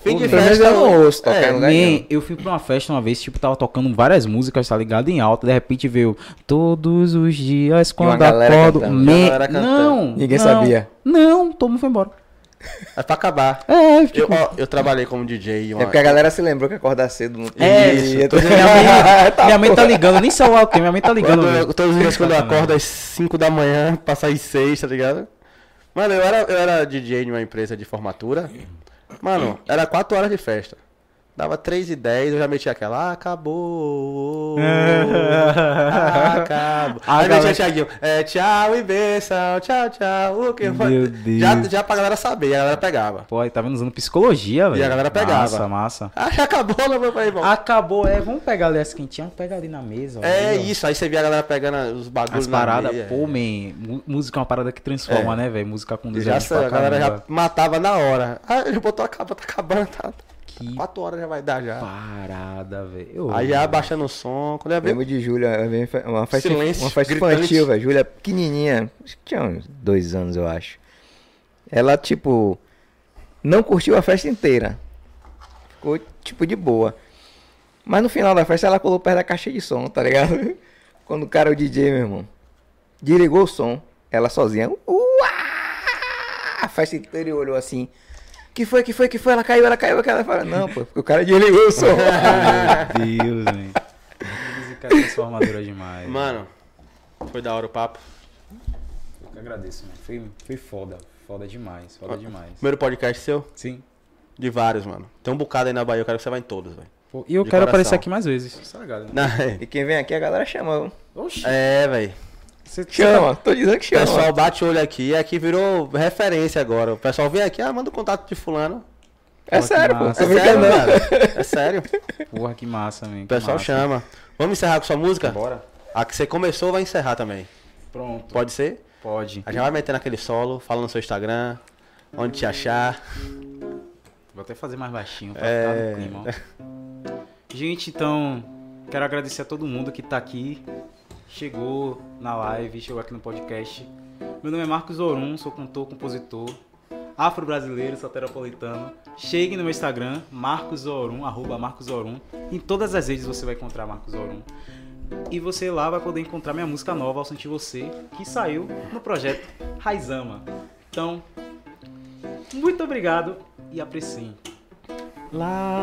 Fim de festa. eu não ouço tocar é, em lugar Man, nenhum. eu fui pra uma festa uma vez, tipo, tava tocando várias músicas, tá ligado? Em alta, de repente veio todos os dias quando galera acordo. cantando. não, Ninguém não, sabia. Não, todo mundo foi embora. É pra acabar. É, Eu, tipo, ó, eu trabalhei como DJ. Uma... É porque a galera se lembrou que acordar cedo no É, isso. minha mãe, minha mãe tá ligando, nem celular eu tenho, minha mãe tá ligando. Eu- todos os dias quando eu acordo às 5 da manhã, pra sair 6, tá ligado? Mano, eu era, eu era DJ de uma empresa de formatura. Mano, era 4 horas de festa. Dava 3 e 10, eu já metia aquela, ah, acabou. ah, acabou. A Aí galera- metia Thiaguinho, é, tchau e benção, tchau, tchau. O que? Meu Deus. Já, já pra galera saber, a galera pegava. Pô, aí tava usando psicologia, velho. a galera pegava. Massa, massa. Ah, já acabou, não meu irmão. Acabou, é, vamos pegar ali as quentinhas, vamos pegar ali na mesa. ó, É ali, ó. isso, aí você via a galera pegando os bagulhos As paradas, pô, man, mu- música é uma parada que transforma, É. né, velho? Música com Já, desejo pra a galera já matava na hora. Ah, ele botou a capa, tá acabando, tá. Que 4 horas já vai dar já. parada, velho. Aí já abaixando o som. Quando eu. Lembro de Júlia, uma festa, Silêncio, uma festa infantil, velho. Júlia pequenininha, acho que tinha uns dois anos, eu acho. Ela, tipo, não curtiu a festa inteira. Ficou, tipo, de boa. Mas no final da festa ela colou perto da caixa de som, tá ligado? Quando o cara, o DJ, meu irmão, desligou o som, ela sozinha, uá! A festa inteira olhou assim. Que foi, que foi, que foi? Ela caiu, ela caiu, ela fala, não, pô, porque o cara desligou o som. Meu Deus, velho. Música é transformadora demais. Mano, foi da hora o papo. Eu que agradeço, mano. Foi, foi foda. Foda demais, foda demais. Primeiro podcast seu? Sim. De vários, mano. Tem um bocado aí na Bahia, eu quero que você vá em todos, velho. E eu De quero coração. aparecer aqui mais vezes. Tá ligado, né? Não, E quem vem aqui, a galera chama. Oxi. É, velho. Você- você Chama, tô dizendo que O chama. pessoal bate o olho aqui aqui virou referência agora. O pessoal vem aqui, ah, manda o contato de fulano. É sério, pô. É sério, não. cara. É sério. tá- Porra, que massa, man. O pessoal massa. chama. Vamos encerrar com sua música? Bora. A que você começou vai encerrar também. Pronto. Pode ser? Pode. A gente vai meter naquele solo, fala no seu Instagram, onde te achar. Vou até fazer mais baixinho pra É. ficar no clima. ó. Gente, então, quero agradecer a todo mundo que tá aqui. Chegou na live, chegou aqui no podcast. Meu nome é Marcos Orum, sou cantor, compositor, afro-brasileiro, soteropolitano. Chegue no meu Instagram, Marcos Orum, arroba Marcos Orum. Em todas as redes você vai encontrar Marcos Orum. E você lá vai poder encontrar minha música nova, Ao Sentir Você, que saiu no projeto Raizama. Então, muito obrigado e apreciem. Lá,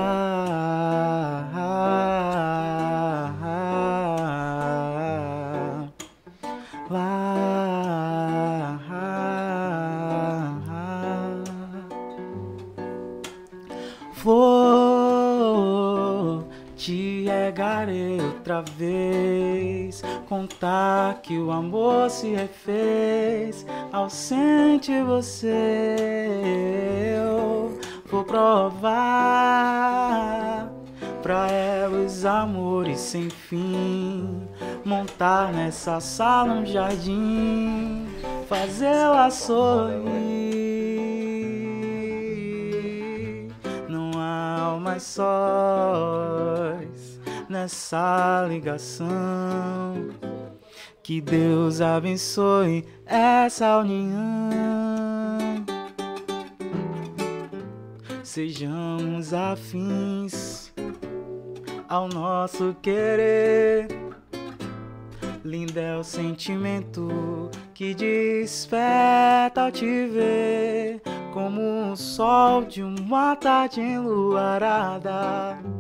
regarei outra vez, contar que o amor se refez ao sentir você. Eu vou provar pra os amores sem fim. Montar nessa sala um jardim, fazê-la sorrir. Não há mais sóis nessa ligação. Que Deus abençoe essa união. Sejamos afins ao nosso querer. Lindo é o sentimento que desperta ao te ver, como o sol de uma tarde enluarada.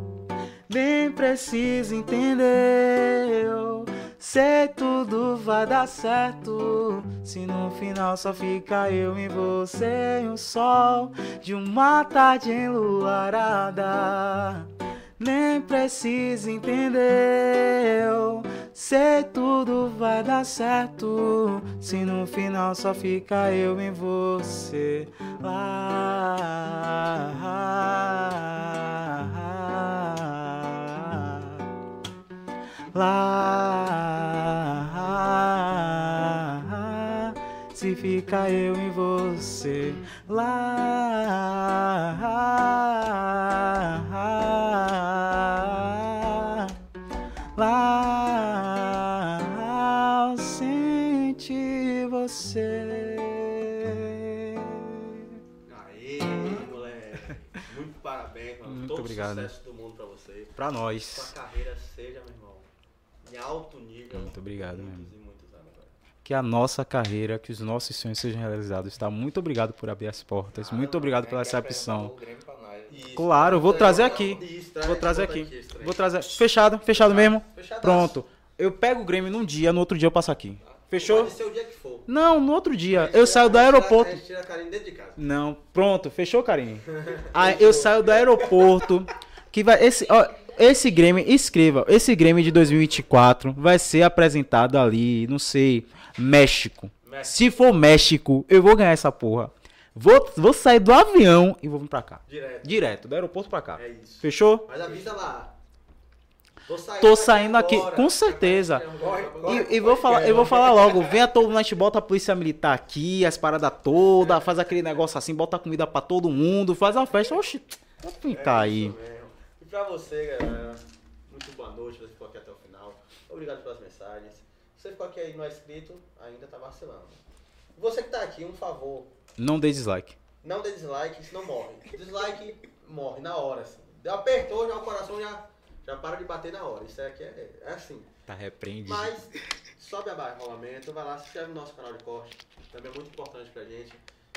Nem preciso entender, eu sei tudo vai dar certo. Se no final só fica eu e você e o sol de uma tarde enluarada. Nem preciso entender, eu sei tudo vai dar certo. Se no final só fica eu e você lá. Lá, se fica eu e você lá. Lá, sente você. Aê, moleque. Muito parabéns, mano. Muito Todo obrigado. sucesso do mundo pra você. Pra Sua nós. carreira seja, meu irmão, em alto nível. Muito obrigado muitos mesmo. e muitos anos, velho. Que a nossa carreira, que os nossos sonhos sejam realizados. Tá? Muito obrigado por abrir as portas. Muito obrigado pela recepção. Isso. Claro, vou trazer aqui. Isso, traz, Vou trazer aqui. trem. Vou trazer. Fechado, fechado mesmo. Fechadaço. Pronto. Eu pego o Grêmio num dia, no outro dia eu passo aqui. Fechou? Pode ser o dia que for. Não, no outro dia. gente Eu tira- saio do tira- aeroporto. Tira a Karine dentro de casa. Não, pronto, fechou, Karine? Aí eu saio do aeroporto. Que vai. Esse, ó, esse Grêmio, escreva, esse Grêmio de 2024 vai ser apresentado ali, não sei, México. México. Se for México, eu vou ganhar essa porra. Vou, vou sair do avião e vou vir pra cá. Direto. Direto, do aeroporto pra cá. É isso. Fechou? Mas avisa lá. Tô saindo, Tô saindo aqui, agora. com certeza. Corre, corre. E, e vou falar, eu vou falar logo, venha todo mundo, bota a polícia militar aqui, as paradas todas, faz aquele negócio assim, bota comida pra todo mundo, faz uma festa. Oxi, vou ficar aí. É Isso mesmo. Pra você, galera, muito boa noite, você ficou aqui até o final. Obrigado pelas mensagens. Se você ficou aqui aí não é inscrito, ainda tá vacilando. Você que tá aqui, um favor, Não dê dislike. não dê dislike, senão morre. Dislike morre na hora, assim. Apertou, já o coração já, já para de bater na hora. Isso aqui é, é assim. Tá repreendido. Mas sobe a barra rolamento, vai lá, se inscreve no nosso canal de corte. Também é muito importante pra gente.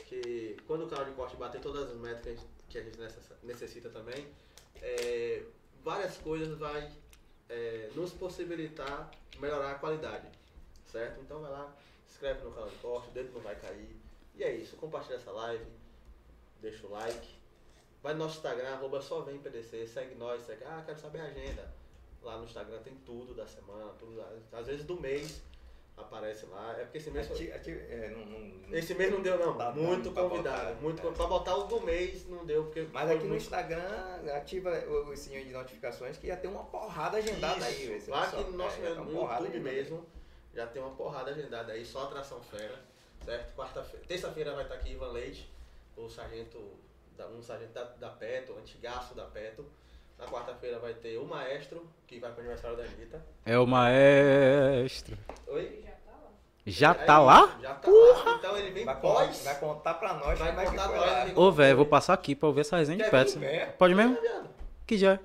Que quando o canal de corte bater todas as métricas que a gente necess- necessita também, é, várias coisas vai é, nos possibilitar melhorar a qualidade. Certo? Então vai lá, inscreve no canal de corte, o dedo não vai cair. E é isso, compartilha essa live, deixa o like. Vai no nosso Instagram, arroba só vem PDC, segue nós, segue, ah, quero saber a agenda. Lá no Instagram tem tudo da semana, tudo às vezes do mês aparece lá. É porque esse mês, foi- é, não, não- esse mês não deu não, Tá muito convidado, botar, muito é. pra botar o do mês não deu porque Mas aqui no muito- Instagram, ativa o, o sininho de notificações que já tem uma porrada agendada aí. Isso, esse lá no nosso É, tá no porrada YouTube mesmo já tem uma porrada agendada aí, só atração fera, certo? Quarta-feira, terça-feira vai estar aqui Ivan Leite, o sargento, um sargento da, da Peto, antigaço da Peto. Na quarta-feira vai ter o maestro, que vai pro aniversário da Anitta. É o maestro. Oi? Já É tá isso, lá? Já tá lá. Então ele vem Vai, pós. con- vai contar pra nós Vai é que contar pra nós. Ô, velho, vou passar aqui pra eu ver essa resenha de Quer pets. vir? É. Pode mesmo? Viado. Que dia?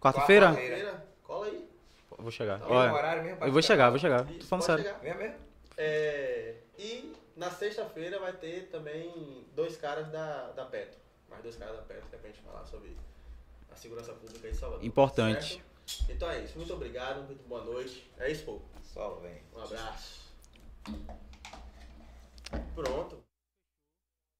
Quarta-feira? Quarta-feira, cola aí. Eu Vou chegar. Tá Olha, horário mesmo eu vou chegar, vou chegar. Tô Isso, falando sério. chegar. Vem mesmo? É, e na sexta-feira vai ter também dois caras da, da Petro. Mais dois caras da Petro que é pra gente falar sobre a segurança pública em Salvador. Importante. certo? Então é isso. Muito obrigado, muito boa noite. É isso, pô. Vem. Um abraço. Pronto.